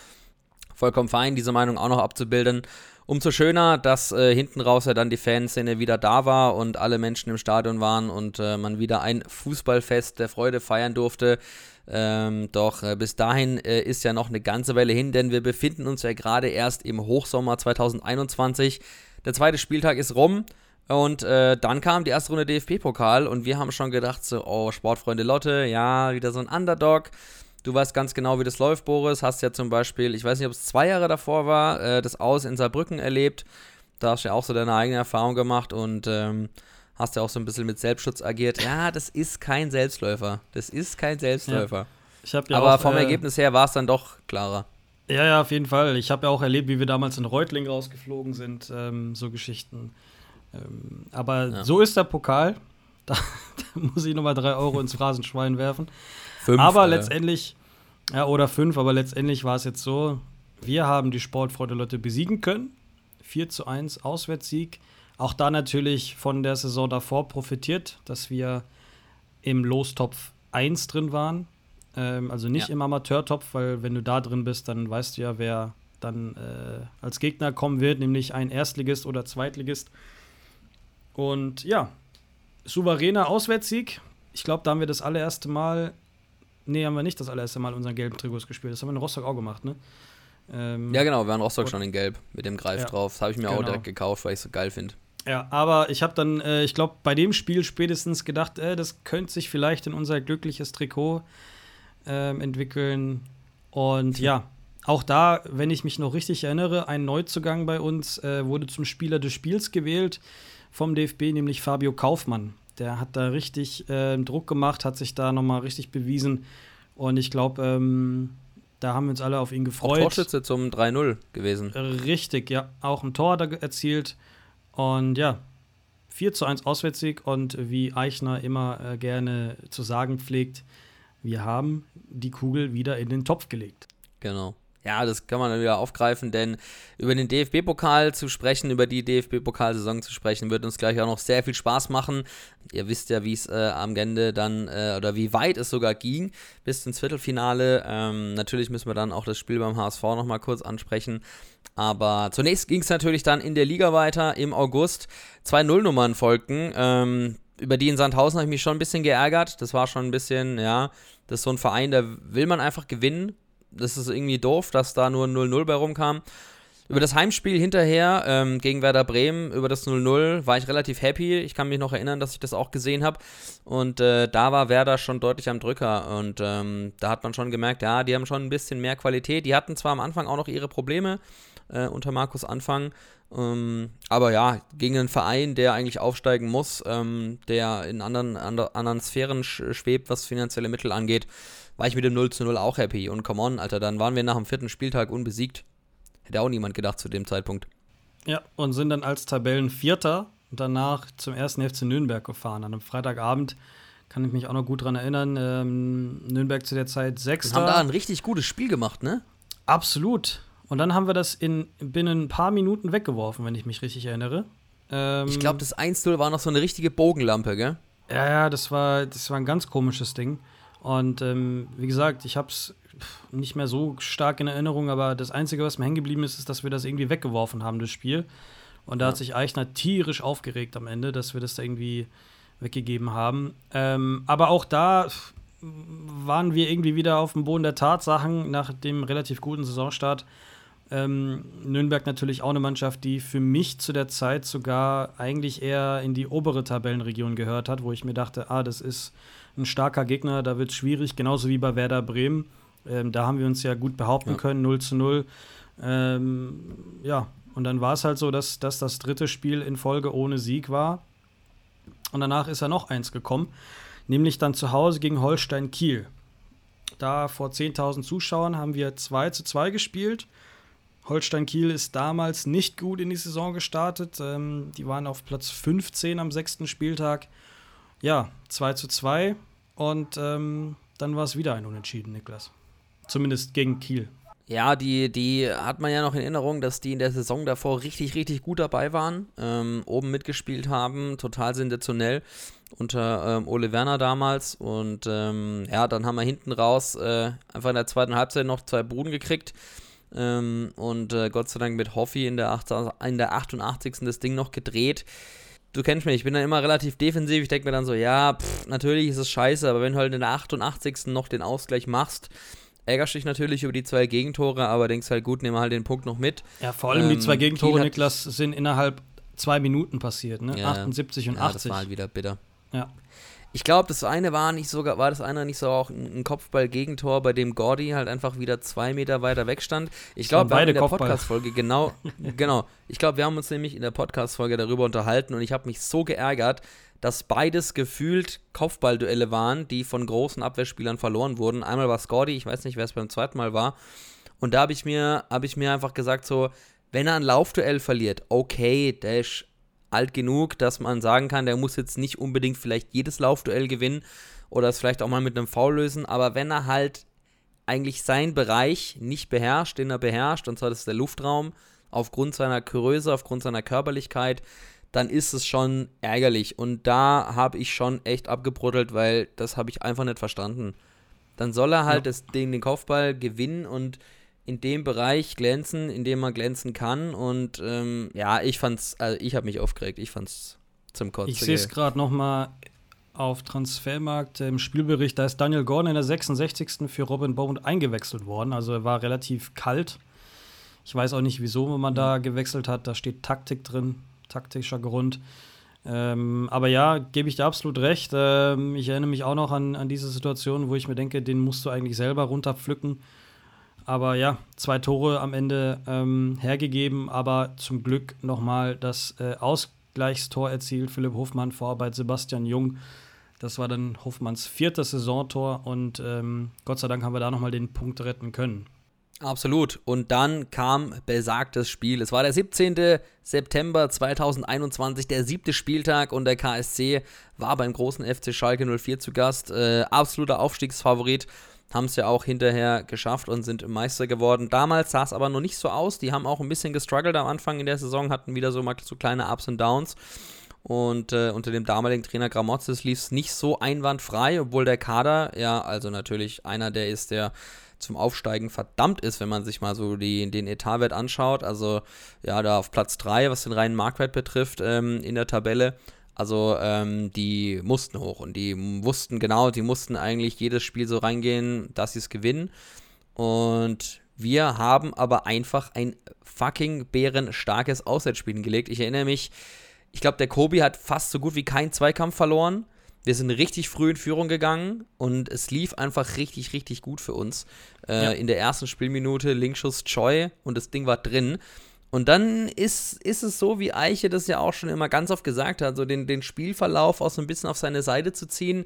Vollkommen fein, diese Meinung auch noch abzubilden. Umso schöner, dass äh, hinten raus ja dann die Fanszene wieder da war und alle Menschen im Stadion waren und äh, man wieder ein Fußballfest der Freude feiern durfte. Ähm, doch äh, bis dahin äh, ist ja noch eine ganze Weile hin, denn wir befinden uns ja gerade erst im Hochsommer 2021. Der zweite Spieltag ist rum. Und äh, dann kam die erste Runde DFB-Pokal und wir haben schon gedacht, so, oh, Sportfreunde Lotte, ja, wieder so ein Underdog. Du weißt ganz genau, wie das läuft, Boris. Hast ja zum Beispiel, ich weiß nicht, ob es zwei Jahre davor war, äh, das Aus in Saarbrücken erlebt. Da hast du ja auch so deine eigene Erfahrung gemacht und ähm, hast ja auch so ein bisschen mit Selbstschutz agiert. Ja, das ist kein Selbstläufer. Das ist kein Selbstläufer. Ja. Ja Aber auch, vom äh, Ergebnis her war es dann doch klarer. Ja, ja, auf jeden Fall. Ich habe ja auch erlebt, wie wir damals in Reutling rausgeflogen sind, ähm, so Geschichten. Ähm, aber Ja. so ist der Pokal. Da, da muss ich nochmal drei Euro ins Phrasenschwein werfen. Fünf, aber äh, letztendlich, ja, oder fünf, aber letztendlich war es jetzt so, wir haben die Sportfreude Leute besiegen können. 4 zu 1 Auswärtssieg. Auch da natürlich von der Saison davor profitiert, dass wir im Lostopf 1 drin waren. Ähm, also nicht Ja. im Amateurtopf, weil wenn du da drin bist, dann weißt du ja, wer dann äh, als Gegner kommen wird, nämlich ein Erstligist oder Zweitligist. Und ja, souveräner Auswärtssieg. Ich glaube, da haben wir das allererste Mal, nee, haben wir nicht das allererste Mal unseren gelben Trikots gespielt. Das haben wir in Rostock auch gemacht, ne? Ähm, Ja, genau, wir waren Rostock Und- schon in Gelb mit dem Greif Ja, drauf. Das habe ich mir auch genau. direkt gekauft, weil ich es so geil finde. Ja, aber ich habe dann, äh, ich glaube, bei dem Spiel spätestens gedacht, äh, das könnte sich vielleicht in unser glückliches Trikot ähm, entwickeln. Und ja, auch da, wenn ich mich noch richtig erinnere, ein Neuzugang bei uns äh, wurde zum Spieler des Spiels gewählt vom DFB, nämlich Fabio Kaufmann. Der hat da richtig äh, Druck gemacht, hat sich da nochmal richtig bewiesen. Und ich glaube, ähm, da haben wir uns alle auf ihn Auch gefreut. Torschütze zum 3-0 gewesen. Richtig, ja. Auch ein Tor hat er erzielt. Und ja, 4 zu 1 Auswärtssieg. Und wie Eichner immer äh, gerne zu sagen pflegt, wir haben die Kugel wieder in den Topf gelegt. Genau. Ja, das kann man dann wieder aufgreifen, denn über den DFB-Pokal zu sprechen, über die DFB-Pokalsaison zu sprechen, wird uns gleich auch noch sehr viel Spaß machen. Ihr wisst ja, wie es äh, am Ende dann äh, oder wie weit es sogar ging bis ins Viertelfinale. Ähm, natürlich müssen wir dann auch das Spiel beim HSV nochmal kurz ansprechen. Aber zunächst ging es natürlich dann in der Liga weiter im August. Zwei Nullnummern folgten. Ähm, über die in Sandhausen habe ich mich schon ein bisschen geärgert. Das war schon ein bisschen, ja, das ist so ein Verein, da will man einfach gewinnen. Das ist irgendwie doof, dass da nur ein 0-0 bei rumkam. Über das Heimspiel hinterher ähm, gegen Werder Bremen, über das 0-0, war ich relativ happy. Ich kann mich noch erinnern, dass ich das auch gesehen habe. Und äh, da war Werder schon deutlich am Drücker. Und ähm, da hat man schon gemerkt, ja, die haben schon ein bisschen mehr Qualität. Die hatten zwar am Anfang auch noch ihre Probleme äh, unter Markus Anfang. Ähm, aber ja, gegen einen Verein, der eigentlich aufsteigen muss, ähm, der in anderen, ander, anderen Sphären sch schwebt, was finanzielle Mittel angeht, war ich mit dem 0 zu 0 auch happy. Und come on, Alter, dann waren wir nach dem vierten Spieltag unbesiegt. Hätte auch niemand gedacht zu dem Zeitpunkt. Ja, und sind dann als Tabellenvierter danach zum ersten FC Nürnberg gefahren. An einem Freitagabend kann ich mich auch noch gut dran erinnern. Ähm, Nürnberg zu der Zeit Und Sechster. haben da ein richtig gutes Spiel gemacht, ne? Absolut. Und dann haben wir das in binnen ein paar Minuten weggeworfen, wenn ich mich richtig erinnere. Ähm, Ich glaube, das 1-0 war noch so eine richtige Bogenlampe, gell? Ja, ja, das war, das war ein ganz komisches Ding. Und ähm, wie gesagt, ich habe es nicht mehr so stark in Erinnerung, aber das Einzige, was mir hängen geblieben ist, ist, dass wir das irgendwie weggeworfen haben, das Spiel. Und da ja. hat sich Eichner tierisch aufgeregt am Ende, dass wir das da irgendwie weggegeben haben. Ähm, aber auch da waren wir irgendwie wieder auf dem Boden der Tatsachen nach dem relativ guten Saisonstart. Ähm, Nürnberg natürlich auch eine Mannschaft, die für mich zu der Zeit sogar eigentlich eher in die obere Tabellenregion gehört hat, wo ich mir dachte, ah, das ist ein starker Gegner, da wird es schwierig, genauso wie bei Werder Bremen. Ähm, da haben wir uns ja gut behaupten ja. können, 0 zu 0. Ähm, ja, und dann war es halt so, dass, dass das dritte Spiel in Folge ohne Sieg war. Und danach ist ja noch eins gekommen, nämlich dann zu Hause gegen Holstein Kiel. Da vor 10.000 Zuschauern haben wir 2 zu 2 gespielt. Holstein Kiel ist damals nicht gut in die Saison gestartet. Ähm, die waren auf Platz 15 am sechsten Spieltag. Ja, 2 zu 2. Und ähm, dann war es wieder ein Unentschieden, Niklas. Zumindest gegen Kiel. Ja, die, die hat man ja noch in Erinnerung, dass die in der Saison davor richtig, richtig gut dabei waren, ähm, oben mitgespielt haben, total sensationell unter ähm, Ole Werner damals. Und ähm, ja, dann haben wir hinten raus äh, einfach in der zweiten Halbzeit noch zwei Buden gekriegt. Ähm, und äh, Gott sei Dank mit Hoffi in der, 8, in der 88. das Ding noch gedreht. Du kennst mich, ich bin dann immer relativ defensiv. Ich denke mir dann so, ja, pff, natürlich ist es scheiße, aber wenn du halt in der 88. noch den Ausgleich machst, ärgerst dich natürlich über die zwei Gegentore, aber denkst halt, gut, nehmen wir halt den Punkt noch mit. Ja, vor allem ähm, die zwei Gegentore, Niklas, sind innerhalb zwei Minuten passiert, ne? Ja, 78 und ja, 80. Das war halt wieder bitter. Ja. Ich glaube, das eine war nicht sogar, war das eine nicht so auch ein, Kopfball-Gegentor, bei dem Gordy halt einfach wieder zwei Meter weiter weg stand. Ich glaube, wir haben in der Podcast-Folge genau, genau. Ich glaube, wir haben uns nämlich in der Podcast-Folge darüber unterhalten und ich habe mich so geärgert, dass beides gefühlt Kopfballduelle waren, die von großen Abwehrspielern verloren wurden. Einmal war es Gordy, ich weiß nicht, wer es beim zweiten Mal war. Und da habe ich mir, habe ich mir einfach gesagt so, wenn er ein Laufduell verliert, okay, Dash, alt genug, dass man sagen kann, der muss jetzt nicht unbedingt vielleicht jedes Laufduell gewinnen oder es vielleicht auch mal mit einem Foul lösen, aber wenn er halt eigentlich seinen Bereich nicht beherrscht, den er beherrscht, und zwar das ist der Luftraum, aufgrund seiner Größe, aufgrund seiner Körperlichkeit, dann ist es schon ärgerlich. Und da habe ich schon echt abgebruddelt, weil das habe ich einfach nicht verstanden. Dann soll er halt ja. das, den, den Kopfball gewinnen und in dem Bereich glänzen, in dem man glänzen kann. Und ähm, ja, ich fand's, also ich habe mich aufgeregt. Ich fand's zum Kotzen. Ich sehe es gerade noch mal auf Transfermarkt im Spielbericht. Da ist Daniel Gordon in der 66. für Robin Bowman eingewechselt worden. Also er war relativ kalt. Ich weiß auch nicht, wieso man da gewechselt hat. Da steht Taktik drin, taktischer Grund. Ähm, aber ja, gebe ich dir absolut recht. Ähm, ich erinnere mich auch noch an, an diese Situation, wo ich mir denke, den musst du eigentlich selber runterpflücken. Aber ja, zwei Tore am Ende ähm, hergegeben, aber zum Glück nochmal das äh, Ausgleichstor erzielt. Philipp Hofmann vor bei Sebastian Jung. Das war dann Hofmanns viertes Saisontor und ähm, Gott sei Dank haben wir da nochmal den Punkt retten können. Absolut. Und dann kam besagtes Spiel. Es war der 17. September 2021, der siebte Spieltag und der KSC war beim großen FC Schalke 04 zu Gast. Äh, absoluter Aufstiegsfavorit haben es ja auch hinterher geschafft und sind Meister geworden. Damals sah es aber noch nicht so aus. Die haben auch ein bisschen gestruggelt am Anfang in der Saison, hatten wieder so mal so kleine Ups und Downs. Und äh, unter dem damaligen Trainer Gramotzes lief es nicht so einwandfrei, obwohl der Kader ja, also natürlich einer, der ist, der zum Aufsteigen verdammt ist, wenn man sich mal so die, den Etatwert anschaut. Also ja, da auf Platz 3, was den reinen Marktwert betrifft, ähm, in der Tabelle. Also ähm, die mussten hoch und die wussten genau, die mussten eigentlich jedes Spiel so reingehen, dass sie es gewinnen. Und wir haben aber einfach ein fucking bärenstarkes Auswärtsspiel gelegt. Ich erinnere mich, ich glaube, der Kobi hat fast so gut wie keinen Zweikampf verloren. Wir sind richtig früh in Führung gegangen und es lief einfach richtig, richtig gut für uns. Äh, ja. In der ersten Spielminute Linkschuss Choi und das Ding war drin. Und dann ist, ist es so, wie Eiche das ja auch schon immer ganz oft gesagt hat, so den, den Spielverlauf auch so ein bisschen auf seine Seite zu ziehen.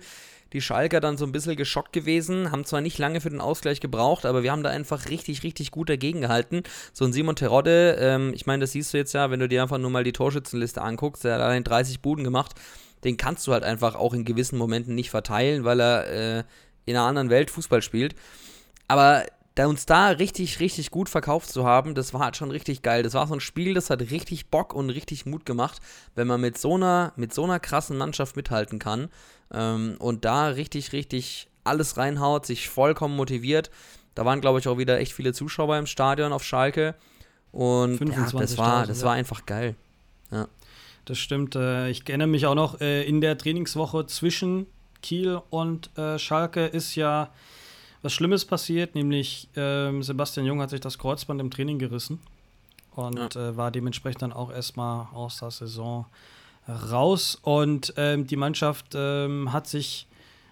Die Schalker dann so ein bisschen geschockt gewesen, haben zwar nicht lange für den Ausgleich gebraucht, aber wir haben da einfach richtig, richtig gut dagegen gehalten. So ein Simon Terodde, ähm, ich meine, das siehst du jetzt ja, wenn du dir einfach nur mal die Torschützenliste anguckst, der hat allein 30 Buden gemacht. Den kannst du halt einfach auch in gewissen Momenten nicht verteilen, weil er äh, in einer anderen Welt Fußball spielt. Aber da uns da richtig, richtig gut verkauft zu haben, das war halt schon richtig geil. Das war so ein Spiel, das hat richtig Bock und richtig Mut gemacht, wenn man mit so einer, mit so einer krassen Mannschaft mithalten kann ähm, und da richtig, richtig alles reinhaut, sich vollkommen motiviert. Da waren, glaube ich, auch wieder echt viele Zuschauer im Stadion auf Schalke. Und ja, das, war, das war einfach geil. Ja. Das stimmt. Äh, ich erinnere mich auch noch, äh, in der Trainingswoche zwischen Kiel und äh, Schalke ist ja was Schlimmes passiert, nämlich ähm, Sebastian Jung hat sich das Kreuzband im Training gerissen und ja. war dementsprechend dann auch erstmal aus der Saison raus. Und ähm, die Mannschaft ähm, hat sich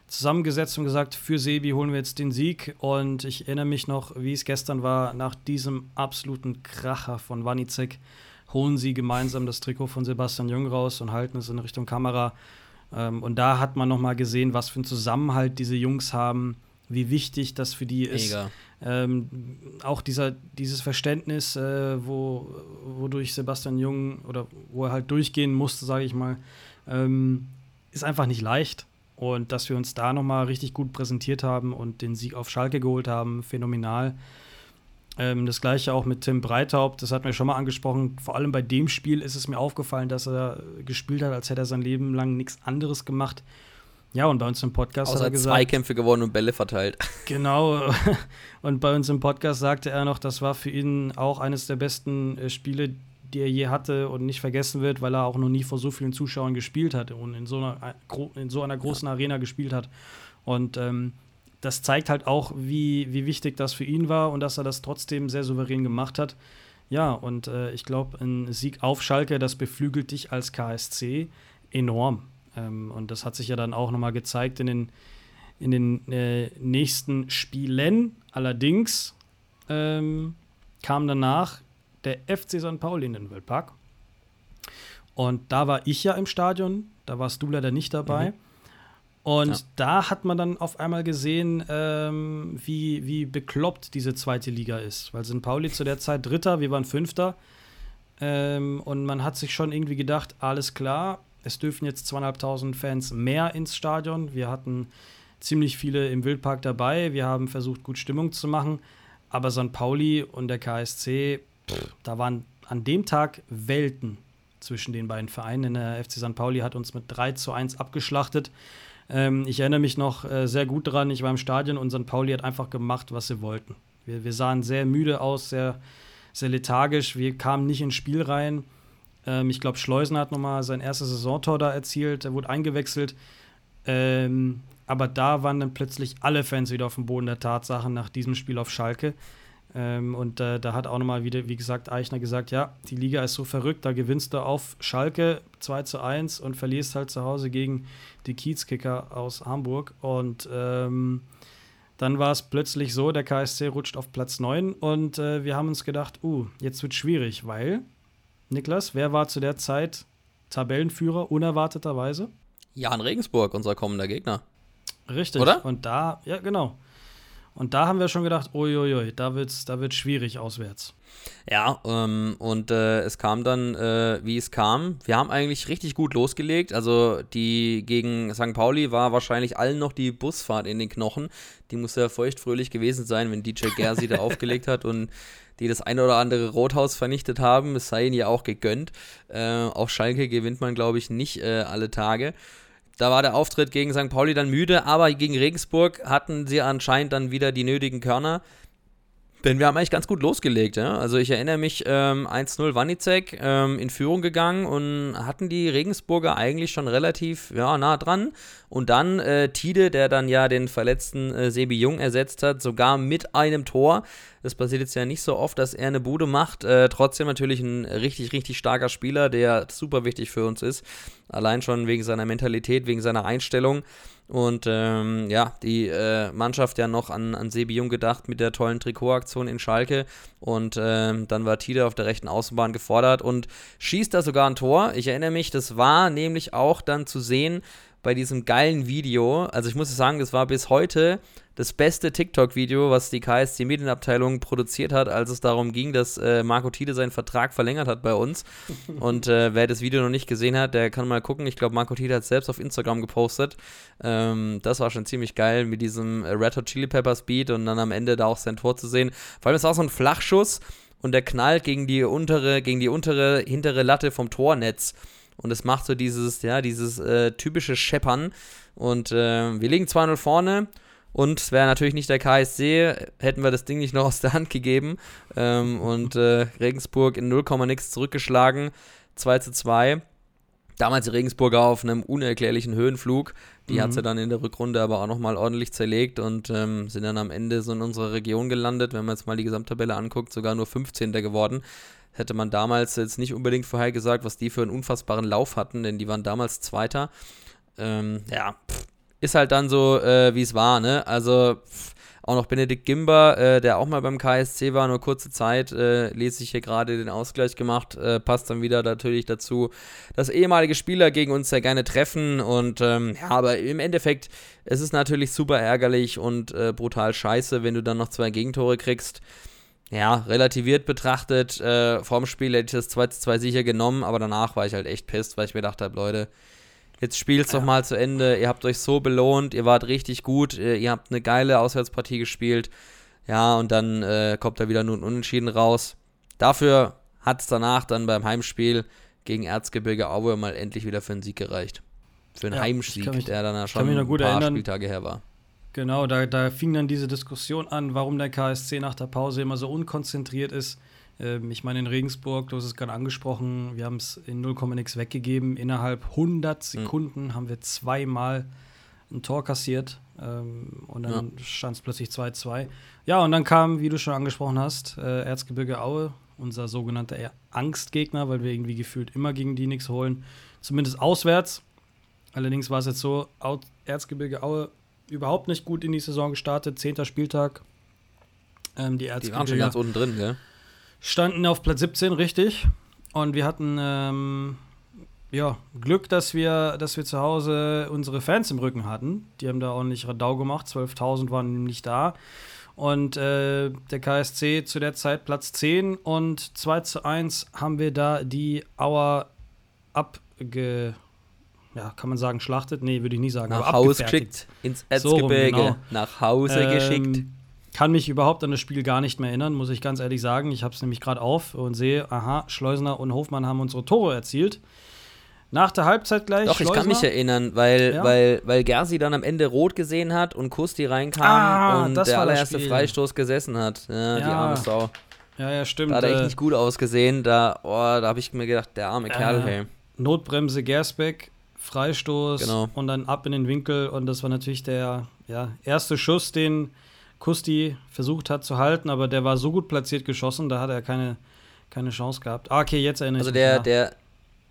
zusammengesetzt und gesagt, für Sebi holen wir jetzt den Sieg. Und ich erinnere mich noch, wie es gestern war, nach diesem absoluten Kracher von Wanizek holen sie gemeinsam das Trikot von Sebastian Jung raus und halten es in Richtung Kamera. Ähm, und da hat man nochmal gesehen, was für einen Zusammenhalt diese Jungs haben, wie wichtig das für die ist. Ähm, auch dieser, dieses Verständnis, äh, wo, wodurch Sebastian Jung oder wo er halt durchgehen musste, sage ich mal, ähm, ist einfach nicht leicht. Und dass wir uns da nochmal richtig gut präsentiert haben und den Sieg auf Schalke geholt haben, phänomenal. Ähm, das gleiche auch mit Tim Breithaupt, das hatten wir schon mal angesprochen. Vor allem bei dem Spiel ist es mir aufgefallen, dass er gespielt hat, als hätte er sein Leben lang nichts anderes gemacht. Ja, und bei uns im Podcast Außer hat er gesagt. Zweikämpfe gewonnen und Bälle verteilt. Genau. Und bei uns im Podcast sagte er noch, das war für ihn auch eines der besten äh, Spiele, die er je hatte und nicht vergessen wird, weil er auch noch nie vor so vielen Zuschauern gespielt hat und in so einer, in so einer großen ja. Arena gespielt hat. Und ähm, das zeigt halt auch, wie, wie wichtig das für ihn war und dass er das trotzdem sehr souverän gemacht hat. Ja, und äh, ich glaube, ein Sieg auf Schalke, das beflügelt dich als KSC enorm. Ähm, und das hat sich ja dann auch nochmal gezeigt in den, in den äh, nächsten Spielen. Allerdings ähm, kam danach der FC St. Pauli in den Wildpark. Und da war ich ja im Stadion, da warst du leider nicht dabei. Mhm. Und ja. da hat man dann auf einmal gesehen, ähm, wie, wie bekloppt diese zweite Liga ist. Weil St. Pauli zu der Zeit Dritter, wir waren Fünfter. Ähm, und man hat sich schon irgendwie gedacht, alles klar, es dürfen jetzt zweieinhalbtausend Fans mehr ins Stadion. Wir hatten ziemlich viele im Wildpark dabei. Wir haben versucht, gut Stimmung zu machen. Aber St. Pauli und der KSC, pff, da waren an dem Tag Welten zwischen den beiden Vereinen. Der FC St. Pauli hat uns mit 3 zu 1 abgeschlachtet. Ähm, ich erinnere mich noch äh, sehr gut daran, ich war im Stadion und St. Pauli hat einfach gemacht, was sie wollten. Wir, wir sahen sehr müde aus, sehr, sehr lethargisch. Wir kamen nicht ins Spiel rein. Ähm, ich glaube, Schleusen hat nochmal sein erstes Saisontor da erzielt. Er wurde eingewechselt. Ähm, aber da waren dann plötzlich alle Fans wieder auf dem Boden der Tatsachen nach diesem Spiel auf Schalke. Ähm, und äh, da hat auch nochmal wieder, wie gesagt, Eichner gesagt, ja, die Liga ist so verrückt, da gewinnst du auf Schalke 2 zu 1 und verlierst halt zu Hause gegen die Kiezkicker aus Hamburg. Und ähm, dann war es plötzlich so, der KSC rutscht auf Platz 9 und äh, wir haben uns gedacht, uh, jetzt wird schwierig, weil, Niklas, wer war zu der Zeit Tabellenführer unerwarteterweise? Jan Regensburg, unser kommender Gegner. Richtig. Oder? Und da, ja, genau. Und da haben wir schon gedacht, uiuiui, da wird es da wird's schwierig auswärts. Ja, ähm, und äh, es kam dann, äh, wie es kam. Wir haben eigentlich richtig gut losgelegt. Also die gegen St. Pauli war wahrscheinlich allen noch die Busfahrt in den Knochen. Die muss ja feuchtfröhlich gewesen sein, wenn DJ Gersi da aufgelegt hat und die das eine oder andere Rothaus vernichtet haben. Es sei ihnen ja auch gegönnt. Äh, auf Schalke gewinnt man, glaube ich, nicht äh, alle Tage. Da war der Auftritt gegen St. Pauli dann müde, aber gegen Regensburg hatten sie anscheinend dann wieder die nötigen Körner. Denn wir haben eigentlich ganz gut losgelegt, ja. Also ich erinnere mich, ähm, 1-0 Wanizek ähm, in Führung gegangen und hatten die Regensburger eigentlich schon relativ ja, nah dran. Und dann äh, Tide, der dann ja den verletzten äh, Sebi Jung ersetzt hat, sogar mit einem Tor. Das passiert jetzt ja nicht so oft, dass er eine Bude macht. Äh, trotzdem natürlich ein richtig, richtig starker Spieler, der super wichtig für uns ist. Allein schon wegen seiner Mentalität, wegen seiner Einstellung. Und ähm, ja, die äh, Mannschaft ja noch an, an Sebi Jung gedacht mit der tollen Trikotaktion in Schalke. Und ähm, dann war Tide auf der rechten Außenbahn gefordert und schießt da sogar ein Tor. Ich erinnere mich, das war nämlich auch dann zu sehen bei diesem geilen Video. Also ich muss sagen, das war bis heute das beste TikTok-Video, was die KSC Medienabteilung produziert hat, als es darum ging, dass äh, Marco Tide seinen Vertrag verlängert hat bei uns. Und äh, wer das Video noch nicht gesehen hat, der kann mal gucken. Ich glaube, Marco Tide hat es selbst auf Instagram gepostet. Ähm, das war schon ziemlich geil mit diesem äh, Red Hot Chili Peppers Beat und dann am Ende da auch sein Tor zu sehen. Vor allem, es war so ein Flachschuss und der knallt gegen die untere, gegen die untere, hintere Latte vom Tornetz. Und es macht so dieses, ja, dieses äh, typische Scheppern. Und äh, wir liegen 2-0 vorne. Und es wäre natürlich nicht der KSC, hätten wir das Ding nicht noch aus der Hand gegeben. Ähm, und äh, Regensburg in 0, nix zurückgeschlagen. 2 zu 2. Damals die Regensburger auf einem unerklärlichen Höhenflug. Die mhm. hat sie dann in der Rückrunde aber auch nochmal ordentlich zerlegt und ähm, sind dann am Ende so in unserer Region gelandet. Wenn man jetzt mal die Gesamttabelle anguckt, sogar nur 15. geworden. Hätte man damals jetzt nicht unbedingt vorhergesagt, was die für einen unfassbaren Lauf hatten, denn die waren damals Zweiter. Ähm, ja, pff, ist halt dann so, äh, wie es war, ne? Also pff, auch noch Benedikt Gimber, äh, der auch mal beim KSC war, nur kurze Zeit, äh, lese ich hier gerade den Ausgleich gemacht, äh, passt dann wieder natürlich dazu, dass ehemalige Spieler gegen uns sehr gerne treffen und ähm, ja, aber im Endeffekt, es ist natürlich super ärgerlich und äh, brutal scheiße, wenn du dann noch zwei Gegentore kriegst. Ja, relativiert betrachtet, äh, vorm Spiel hätte ich das 2 2 sicher genommen, aber danach war ich halt echt pisst, weil ich mir gedacht habe, Leute, Jetzt spielt's ja. doch mal zu Ende. Ihr habt euch so belohnt, ihr wart richtig gut, ihr habt eine geile Auswärtspartie gespielt. Ja, und dann äh, kommt da wieder nur ein Unentschieden raus. Dafür hat es danach dann beim Heimspiel gegen Erzgebirge Aue mal endlich wieder für einen Sieg gereicht. Für einen ja, Heimsieg, mich, der dann schon ein paar erinnern. Spieltage her war. Genau, da, da fing dann diese Diskussion an, warum der KSC nach der Pause immer so unkonzentriert ist. Ähm, ich meine, in Regensburg, du hast es gerade angesprochen, wir haben es in 0, nix weggegeben. Innerhalb 100 hm. Sekunden mhm. haben wir zweimal ein Tor kassiert ähm, und dann ja. stand es plötzlich 2-2. Ja, und dann kam, wie du schon angesprochen hast, äh, Erzgebirge Aue, unser sogenannter Angstgegner, weil wir irgendwie gefühlt immer gegen die nichts holen, zumindest auswärts. Allerdings war es jetzt so, Erzgebirge Aue überhaupt nicht gut in die Saison gestartet, zehnter Spieltag. Ähm, die Erzgebirge. Die waren schon ganz unten drin, gell? standen auf Platz 17, richtig. Und wir hatten ähm, ja, Glück, dass wir, dass wir zu Hause unsere Fans im Rücken hatten. Die haben da ordentlich Radau gemacht. 12.000 waren nicht da. Und äh, der KSC zu der Zeit Platz 10 und 2 zu 1 haben wir da die Auer abge. Ja, kann man sagen, schlachtet? Nee, würde ich nie sagen. Nach Hause geschickt, ins Erzgebirge. So genau. Nach Hause ähm, geschickt kann mich überhaupt an das Spiel gar nicht mehr erinnern, muss ich ganz ehrlich sagen. Ich habe es nämlich gerade auf und sehe, aha, Schleusner und Hofmann haben unsere Tore erzielt. Nach der Halbzeit gleich. Doch, Schleusner. ich kann mich erinnern, weil, ja. weil, weil Gersi dann am Ende rot gesehen hat und Kusti reinkam ah, und der allererste Freistoß gesessen hat. Ja, ja, die arme Sau. Ja, ja, stimmt. Da hat er echt äh, nicht gut ausgesehen. Da, oh, da habe ich mir gedacht, der arme äh, Kerl, hey. Notbremse Gersbeck, Freistoß genau. und dann ab in den Winkel. Und das war natürlich der ja, erste Schuss, den Kusti versucht hat zu halten, aber der war so gut platziert geschossen, da hat er keine, keine Chance gehabt. Ah, okay, jetzt erinnere also ich mich. Also der, der,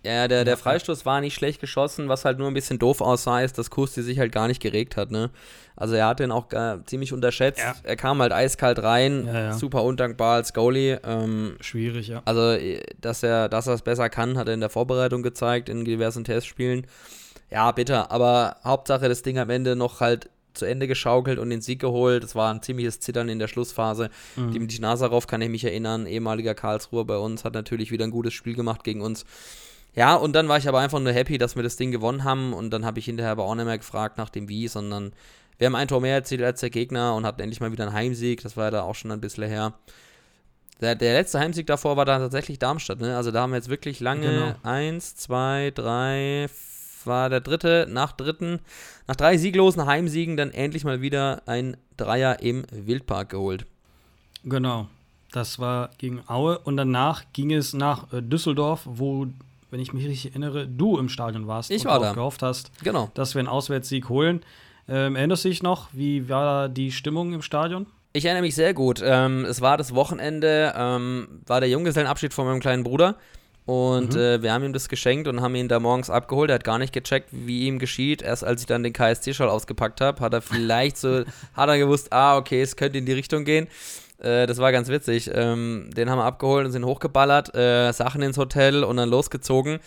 ja, der, der Freistoß war nicht schlecht geschossen, was halt nur ein bisschen doof aussah, ist, dass Kusti sich halt gar nicht geregt hat, ne? Also er hat den auch gar, ziemlich unterschätzt. Ja. Er kam halt eiskalt rein, ja, ja. super undankbar als Goalie. Ähm, Schwierig, ja. Also, dass er dass es besser kann, hat er in der Vorbereitung gezeigt, in diversen Testspielen. Ja, bitter, aber Hauptsache das Ding am Ende noch halt zu Ende geschaukelt und den Sieg geholt. Es war ein ziemliches Zittern in der Schlussphase. Mhm. Die, die Nazarov kann ich mich erinnern, ehemaliger Karlsruher bei uns, hat natürlich wieder ein gutes Spiel gemacht gegen uns. Ja, und dann war ich aber einfach nur happy, dass wir das Ding gewonnen haben und dann habe ich hinterher aber auch nicht mehr gefragt nach dem Wie, sondern wir haben ein Tor mehr erzielt als der Gegner und hatten endlich mal wieder einen Heimsieg. Das war ja da auch schon ein bisschen her. Der, der letzte Heimsieg davor war da tatsächlich Darmstadt, ne? Also da haben wir jetzt wirklich lange genau. eins, zwei, drei, war der dritte nach dritten, nach drei sieglosen Heimsiegen dann endlich mal wieder ein Dreier im Wildpark geholt. Genau, das war gegen Aue und danach ging es nach äh, Düsseldorf, wo, wenn ich mich richtig erinnere, du im Stadion warst ich und war da. gehofft hast, genau. dass wir einen Auswärtssieg holen. Ähm, erinnerst du dich noch, wie war die Stimmung im Stadion? Ich erinnere mich sehr gut. Ähm, es war das Wochenende, ähm, war der Junggesellenabschied von meinem kleinen Bruder. Und mhm. äh, wir haben ihm das geschenkt und haben ihn da morgens abgeholt. Er hat gar nicht gecheckt, wie ihm geschieht. Erst als ich dann den KSC-Schall ausgepackt habe, hat er vielleicht so, hat er gewusst, ah, okay, es könnte in die Richtung gehen. Äh, das war ganz witzig. Ähm, den haben wir abgeholt und sind hochgeballert, äh, Sachen ins Hotel und dann losgezogen.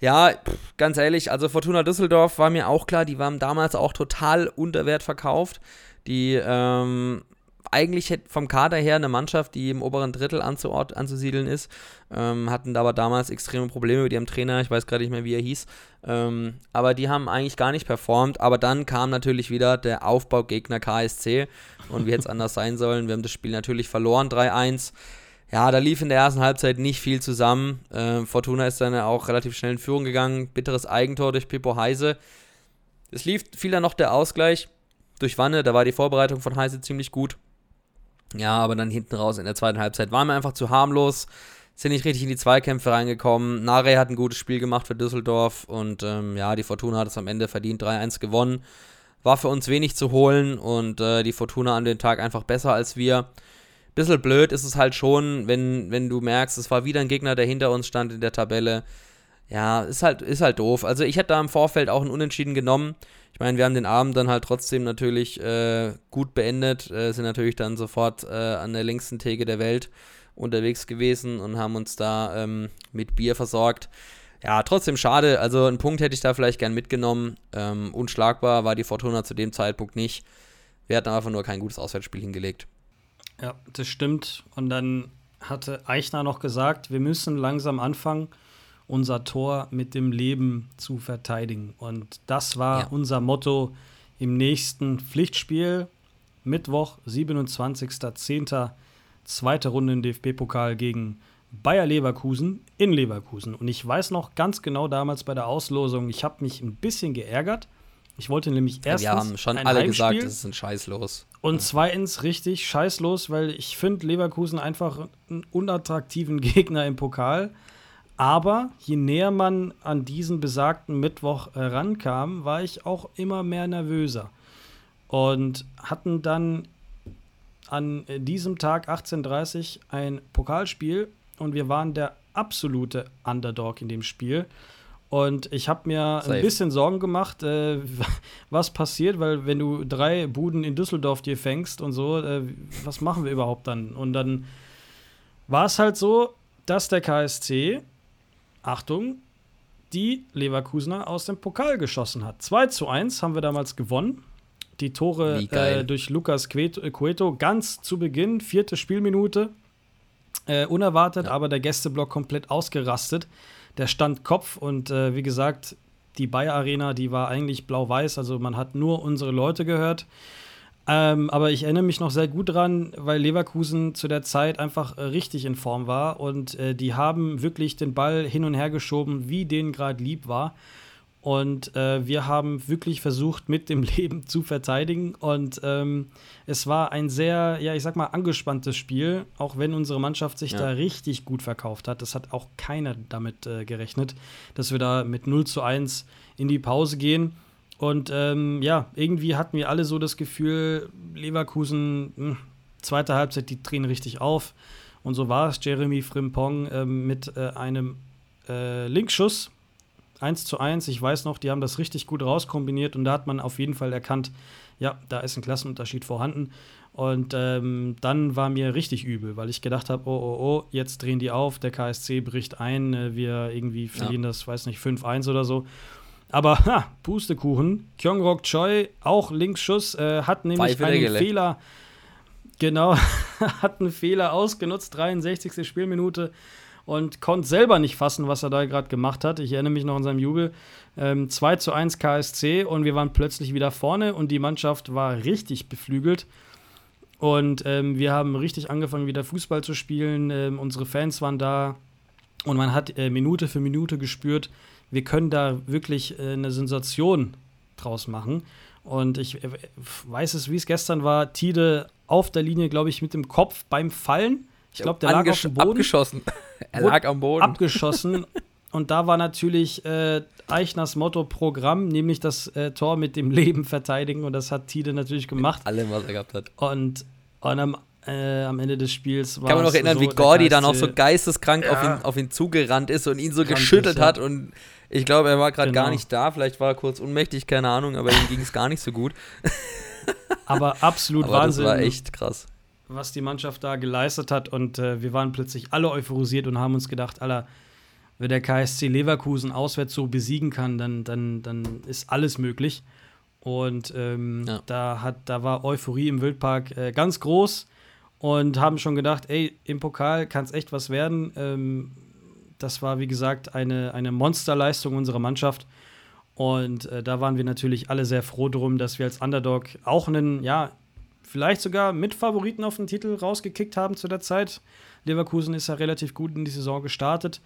Ja, pff, ganz ehrlich, also Fortuna Düsseldorf war mir auch klar, die waren damals auch total unter Wert verkauft. Die ähm, eigentlich vom Kader her eine Mannschaft, die im oberen Drittel anzuort, anzusiedeln ist, ähm, hatten aber damals extreme Probleme mit ihrem Trainer, ich weiß gerade nicht mehr, wie er hieß, ähm, aber die haben eigentlich gar nicht performt, aber dann kam natürlich wieder der Aufbaugegner KSC und wie hätte es anders sein sollen, wir haben das Spiel natürlich verloren, 3-1, ja, da lief in der ersten Halbzeit nicht viel zusammen. Äh, Fortuna ist dann auch relativ schnell in Führung gegangen. Bitteres Eigentor durch Pippo Heise. Es lief, fiel dann noch der Ausgleich durch Wanne, da war die Vorbereitung von Heise ziemlich gut. Ja, aber dann hinten raus in der zweiten Halbzeit waren wir einfach zu harmlos, sind nicht richtig in die Zweikämpfe reingekommen. Nare hat ein gutes Spiel gemacht für Düsseldorf und ähm, ja, die Fortuna hat es am Ende verdient 3-1 gewonnen. War für uns wenig zu holen und äh, die Fortuna an dem Tag einfach besser als wir. Bisschen blöd ist es halt schon, wenn, wenn du merkst, es war wieder ein Gegner, der hinter uns stand in der Tabelle. Ja, ist halt, ist halt doof. Also ich hätte da im Vorfeld auch ein Unentschieden genommen. Ich meine, wir haben den Abend dann halt trotzdem natürlich äh, gut beendet, äh, sind natürlich dann sofort äh, an der längsten Theke der Welt unterwegs gewesen und haben uns da ähm, mit Bier versorgt. Ja, trotzdem schade. Also einen Punkt hätte ich da vielleicht gern mitgenommen. Ähm, unschlagbar war die Fortuna zu dem Zeitpunkt nicht. Wir hatten einfach nur kein gutes Auswärtsspiel hingelegt. Ja, das stimmt. Und dann hatte Eichner noch gesagt, wir müssen langsam anfangen unser Tor mit dem Leben zu verteidigen. Und das war ja. unser Motto im nächsten Pflichtspiel. Mittwoch, 27.10. Zweite Runde im DFB-Pokal gegen Bayer Leverkusen in Leverkusen. Und ich weiß noch ganz genau damals bei der Auslosung, ich habe mich ein bisschen geärgert. Ich wollte nämlich erst. Wir haben schon alle Heimspiel gesagt, es ist ein Scheißlos. Und zweitens richtig scheißlos, weil ich finde Leverkusen einfach einen unattraktiven Gegner im Pokal. Aber je näher man an diesen besagten Mittwoch äh, rankam, war ich auch immer mehr nervöser. Und hatten dann an diesem Tag 18.30 ein Pokalspiel und wir waren der absolute Underdog in dem Spiel. Und ich habe mir Safe. ein bisschen Sorgen gemacht, äh, was passiert, weil wenn du drei Buden in Düsseldorf dir fängst und so, äh, was machen wir überhaupt dann? Und dann war es halt so, dass der KSC Achtung, die Leverkusener aus dem Pokal geschossen hat. 2 zu 1 haben wir damals gewonnen. Die Tore äh, durch Lukas Cueto ganz zu Beginn, vierte Spielminute. Äh, unerwartet, ja. aber der Gästeblock komplett ausgerastet. Der stand Kopf und äh, wie gesagt, die Bayer Arena, die war eigentlich blau-weiß, also man hat nur unsere Leute gehört. Ähm, aber ich erinnere mich noch sehr gut dran, weil Leverkusen zu der Zeit einfach äh, richtig in Form war und äh, die haben wirklich den Ball hin und her geschoben, wie denen gerade lieb war. Und äh, wir haben wirklich versucht, mit dem Leben zu verteidigen. Und ähm, es war ein sehr, ja, ich sag mal, angespanntes Spiel, auch wenn unsere Mannschaft sich ja. da richtig gut verkauft hat. Das hat auch keiner damit äh, gerechnet, dass wir da mit 0 zu 1 in die Pause gehen. Und ähm, ja, irgendwie hatten wir alle so das Gefühl, Leverkusen, mh, hm, zweite Halbzeit, die drehen richtig auf. Und so war es. Jeremy Frimpong äh, mit äh, einem äh, Linkschuss 1 zu 1. Ich weiß noch, die haben das richtig gut rauskombiniert und da hat man auf jeden Fall erkannt, ja, da ist ein Klassenunterschied vorhanden. Und ähm, dann war mir richtig übel, weil ich gedacht habe, oh, oh, oh, jetzt drehen die auf, der KSC bricht ein, äh, wir irgendwie verlieren ja. das, weiß nicht, 5-1 oder so. Aber ha, Pustekuchen. Kyongrok Choi, auch Linksschuss, äh, hat nämlich einen Fehler. Genau, hat einen Fehler ausgenutzt, 63. Spielminute und konnte selber nicht fassen, was er da gerade gemacht hat. Ich erinnere mich noch an seinem Jubel. Ähm, 2 zu 1 KSC und wir waren plötzlich wieder vorne und die Mannschaft war richtig beflügelt. Und ähm, wir haben richtig angefangen, wieder Fußball zu spielen. Ähm, unsere Fans waren da und man hat äh, Minute für Minute gespürt, wir können da wirklich äh, eine Sensation draus machen. Und ich äh, weiß es, wie es gestern war. Tide auf der Linie, glaube ich, mit dem Kopf beim Fallen. Ich glaube, der lag auf dem Boden. Abgeschossen. er lag am Boden. Abgeschossen. Und da war natürlich äh, Eichners Motto Programm, nämlich das äh, Tor mit dem Leben verteidigen. Und das hat Tide natürlich gemacht. Mit allem, was er gehabt hat. Und, und am äh, am Ende des Spiels war. Kann man noch erinnern, so, wie Gordy dann auch so geisteskrank ja. auf, ihn, auf ihn zugerannt ist und ihn so geschüttelt hat. Und ich glaube, er war gerade genau. gar nicht da. Vielleicht war er kurz unmächtig, keine Ahnung, aber ihm ging es gar nicht so gut. aber absolut aber Wahnsinn. Das war echt krass. Was die Mannschaft da geleistet hat. Und äh, wir waren plötzlich alle euphorisiert und haben uns gedacht, Alter, wenn der KSC Leverkusen auswärts so besiegen kann, dann, dann, dann ist alles möglich. Und ähm, ja. da, hat, da war Euphorie im Wildpark äh, ganz groß und haben schon gedacht, ey, im Pokal kann es echt was werden. Ähm, das war, wie gesagt, eine, eine Monsterleistung unserer Mannschaft. Und äh, da waren wir natürlich alle sehr froh drum, dass wir als Underdog auch einen, ja, vielleicht sogar Mitfavoriten auf den Titel rausgekickt haben zu der Zeit. Leverkusen ist ja relativ gut in die Saison gestartet.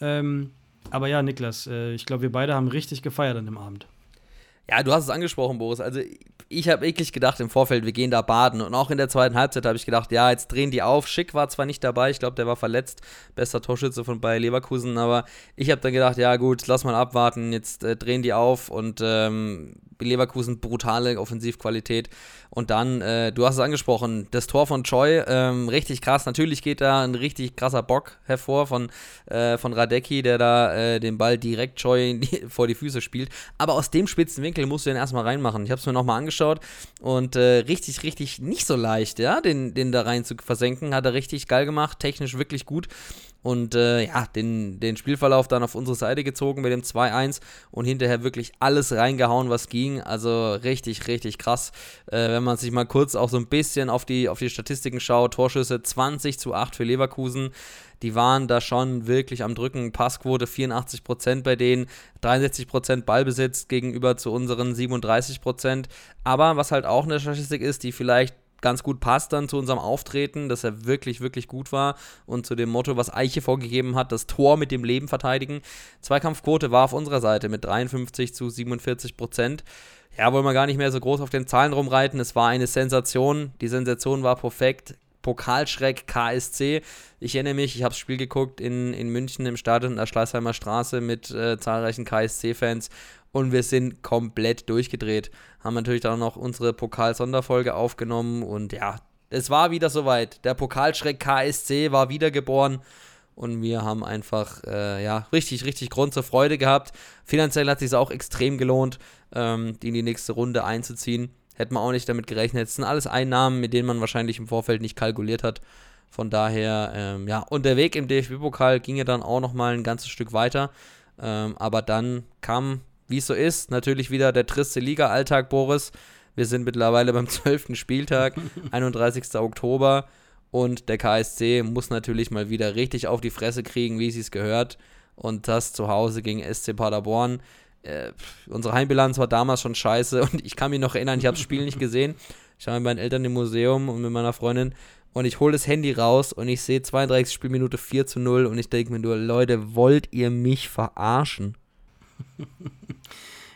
Ähm, aber ja, Niklas, äh, ich glaube, wir beide haben richtig gefeiert an dem Abend. Ja, du hast es angesprochen, Boris. Also ich habe wirklich gedacht im Vorfeld, wir gehen da baden. Und auch in der zweiten Halbzeit habe ich gedacht, ja, jetzt drehen die auf. Schick war zwar nicht dabei, ich glaube, der war verletzt, bester Torschütze von Bayer Leverkusen, aber ich habe dann gedacht, ja gut, lass mal abwarten, jetzt äh, drehen die auf und ähm, Leverkusen brutale Offensivqualität. Und dann, äh, du hast es angesprochen, das Tor von Choi, ähm, richtig krass. Natürlich geht da ein richtig krasser Bock hervor von, äh, von Radecki, der da äh, den Ball direkt Choi vor die Füße spielt. Aber aus dem spitzen Winkel musst du den erstmal reinmachen. Ich habe es mir nochmal angeschaut und äh, richtig, richtig nicht so leicht, ja, den, den da rein zu versenken. Hat er richtig geil gemacht, technisch wirklich gut und äh, ja, den, den Spielverlauf dann auf unsere Seite gezogen mit dem 2-1 und hinterher wirklich alles reingehauen, was ging. Also richtig, richtig krass. Äh, wenn man sich mal kurz auch so ein bisschen auf die, auf die Statistiken schaut, Torschüsse 20 zu 8 für Leverkusen. Die waren da schon wirklich am Drücken. Passquote 84% bei denen, 63% Ballbesitz gegenüber zu unseren 37%. Aber was halt auch eine Statistik ist, die vielleicht ganz gut passt dann zu unserem Auftreten, dass er wirklich, wirklich gut war und zu dem Motto, was Eiche vorgegeben hat, das Tor mit dem Leben verteidigen. Zweikampfquote war auf unserer Seite mit 53 zu 47 Prozent. Ja, wollen wir gar nicht mehr so groß auf den Zahlen rumreiten. Es war eine Sensation. Die Sensation war perfekt. Pokalschreck KSC. Ich erinnere mich, ich habe das Spiel geguckt in, in München im Stadion der Schleißheimer Straße mit äh, zahlreichen KSC-Fans und wir sind komplett durchgedreht. Haben natürlich dann noch unsere Pokal-Sonderfolge aufgenommen und ja, es war wieder soweit. Der Pokalschreck KSC war wiedergeboren und wir haben einfach äh, ja richtig, richtig Grund zur Freude gehabt. Finanziell hat es sich auch extrem gelohnt, ähm, die in die nächste Runde einzuziehen. Hätten wir auch nicht damit gerechnet. Es sind alles Einnahmen, mit denen man wahrscheinlich im Vorfeld nicht kalkuliert hat. Von daher, ähm, ja, und der Weg im DFB-Pokal ging ja dann auch nochmal ein ganzes Stück weiter. Ähm, aber dann kam wie es so ist, natürlich wieder der triste Liga-Alltag, Boris. Wir sind mittlerweile beim 12. Spieltag, 31. Oktober. Und der KSC muss natürlich mal wieder richtig auf die Fresse kriegen, wie es sich gehört. Und das zu Hause gegen SC Paderborn. Äh, unsere Heimbilanz war damals schon scheiße. Und ich kann mich noch erinnern, ich habe das Spiel nicht gesehen. Ich war mit meinen Eltern im Museum und mit meiner Freundin. Und ich hole das Handy raus und ich sehe 32 Spielminute 4 zu 0. Und ich denke mir nur, Leute, wollt ihr mich verarschen?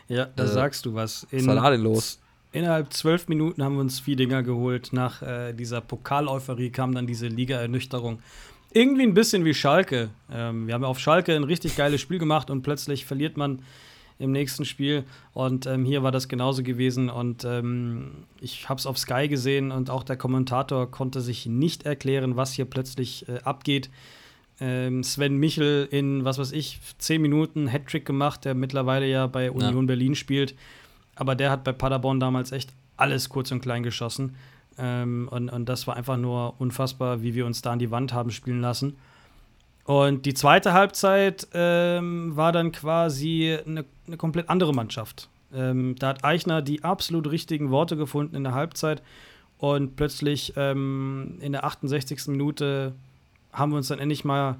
Ja, da äh, sagst du was. In, was war da denn los? Innerhalb zwölf Minuten haben wir uns vier Dinger geholt. Nach äh, dieser Pokaleuphorie kam dann diese Liga-Ernüchterung. Irgendwie ein bisschen wie Schalke. Ähm, wir haben auf Schalke ein richtig geiles Spiel gemacht und plötzlich verliert man im nächsten Spiel. Und ähm, hier war das genauso gewesen. Und ähm, ich habe es auf Sky gesehen und auch der Kommentator konnte sich nicht erklären, was hier plötzlich äh, abgeht ähm, Sven Michel in, was weiß ich, zehn Minuten Hattrick gemacht, der mittlerweile ja bei Union ja. Berlin spielt. Aber der hat bei Paderborn damals echt alles kurz und klein geschossen. Ähm, und, und das war einfach nur unfassbar, wie wir uns da an die Wand haben spielen lassen. Und die zweite Halbzeit ähm, war dann quasi eine, eine komplett andere Mannschaft. Ähm, da hat Eichner die absolut richtigen Worte gefunden in der Halbzeit und plötzlich ähm, in der 68. Minute haben wir uns dann endlich mal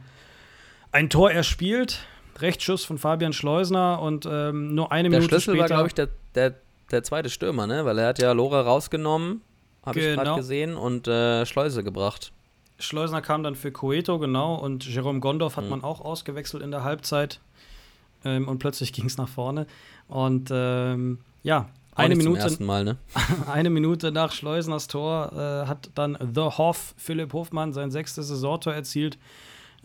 ein Tor erspielt. Rechtsschuss von Fabian Schleusner und ähm, nur eine der Minute Schlüssel später. war, glaube ich, der, der, der zweite Stürmer, ne? Weil er hat ja Lora rausgenommen, habe genau. ich gerade gesehen, und äh, Schleuse gebracht. Schleusner kam dann für Coeto, genau, und Jerome Gondorf hat mhm. man auch ausgewechselt in der Halbzeit. Ähm, und plötzlich ging es nach vorne. Und ähm, ja, eine Minute, Mal, ne? eine Minute nach Schleusners Tor äh, hat dann The Hoff, Philipp Hofmann, sein sechstes Saisontor erzielt.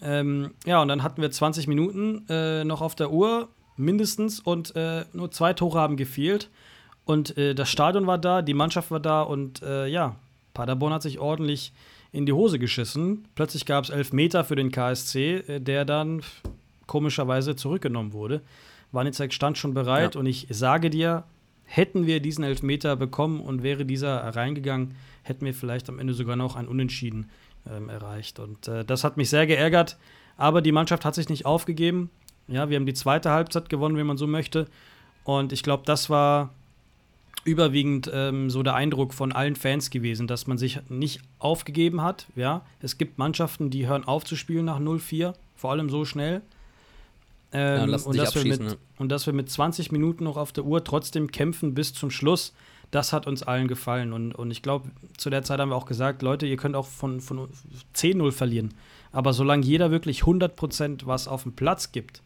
Ähm, ja, und dann hatten wir 20 Minuten äh, noch auf der Uhr, mindestens, und äh, nur zwei Tore haben gefehlt. Und äh, das Stadion war da, die Mannschaft war da und äh, ja, Paderborn hat sich ordentlich in die Hose geschissen. Plötzlich gab es elf Meter für den KSC, äh, der dann komischerweise zurückgenommen wurde. Wanizek stand schon bereit ja. und ich sage dir, Hätten wir diesen Elfmeter bekommen und wäre dieser reingegangen, hätten wir vielleicht am Ende sogar noch ein Unentschieden ähm, erreicht. Und äh, das hat mich sehr geärgert. Aber die Mannschaft hat sich nicht aufgegeben. Ja, wir haben die zweite Halbzeit gewonnen, wenn man so möchte. Und ich glaube, das war überwiegend ähm, so der Eindruck von allen Fans gewesen, dass man sich nicht aufgegeben hat. Ja, es gibt Mannschaften, die hören auf zu spielen nach 0-4, vor allem so schnell. Ähm, ja, und, dass mit, ne? und, dass wir mit, 20 Minuten noch auf der Uhr trotzdem kämpfen bis zum Schluss, das hat uns allen gefallen. Und, und ich glaube, zu der Zeit haben wir auch gesagt, Leute, ihr könnt auch von, von 10-0 verlieren. Aber solange jeder wirklich 100% was auf dem Platz gibt,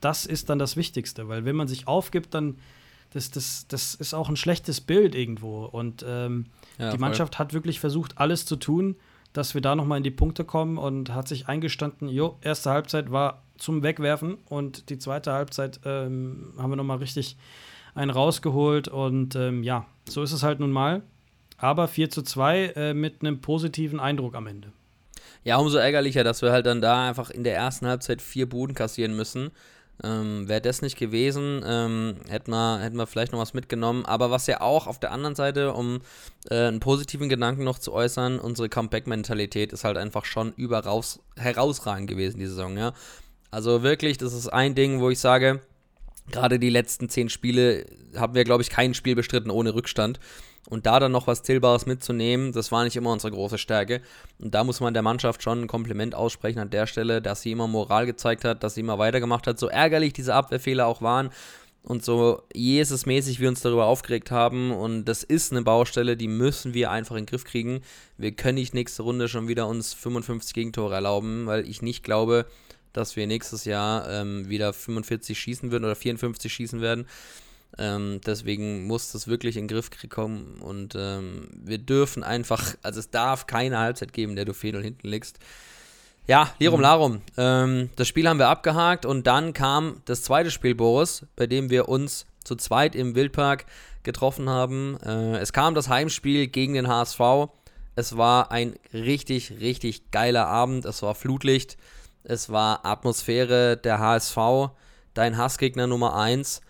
das ist dann das Wichtigste. Weil wenn man sich aufgibt, dann, das, das, das ist auch ein schlechtes Bild irgendwo. Und ähm, ja, die Mannschaft hat wirklich versucht, alles zu tun, dass wir da nochmal in die Punkte kommen und hat sich eingestanden, jo, erste Halbzeit war zum Wegwerfen und die zweite Halbzeit ähm, haben wir nochmal richtig einen rausgeholt und ähm, ja, so ist es halt nun mal. Aber 4 zu 2 äh, mit einem positiven Eindruck am Ende. Ja, umso ärgerlicher, dass wir halt dann da einfach in der ersten Halbzeit vier Buden kassieren müssen. Ähm, Wäre das nicht gewesen, ähm, hätten, wir, hätten wir vielleicht noch was mitgenommen. Aber was ja auch auf der anderen Seite, um äh, einen positiven Gedanken noch zu äußern, unsere Comeback-Mentalität ist halt einfach schon überaus herausragend gewesen, die Saison. Ja? Also wirklich, das ist ein Ding, wo ich sage, gerade die letzten zehn Spiele haben wir, glaube ich, kein Spiel bestritten ohne Rückstand. Und da dann noch was Zählbares mitzunehmen, das war nicht immer unsere große Stärke. Und da muss man der Mannschaft schon ein Kompliment aussprechen an der Stelle, dass sie immer Moral gezeigt hat, dass sie immer weitergemacht hat. So ärgerlich diese Abwehrfehler auch waren und so Jesus-mäßig wir uns darüber aufgeregt haben. Und das ist eine Baustelle, die müssen wir einfach in den Griff kriegen. Wir können nicht nächste Runde schon wieder uns 55 Gegentore erlauben, weil ich nicht glaube, dass wir nächstes Jahr ähm, wieder 45 schießen würden oder 54 schießen werden. Ähm, deswegen muss das wirklich in den Griff kommen und ähm, wir dürfen einfach, also es darf keine Halbzeit geben, der du 4 hinten liegst. Ja, Lirum mhm. Larum. Ähm, das Spiel haben wir abgehakt und dann kam das zweite Spiel, Boris, bei dem wir uns zu zweit im Wildpark getroffen haben. Äh, es kam das Heimspiel gegen den HSV. Es war ein richtig, richtig geiler Abend. Es war Flutlicht. Es war Atmosphäre der HSV, dein Hassgegner Nummer 1.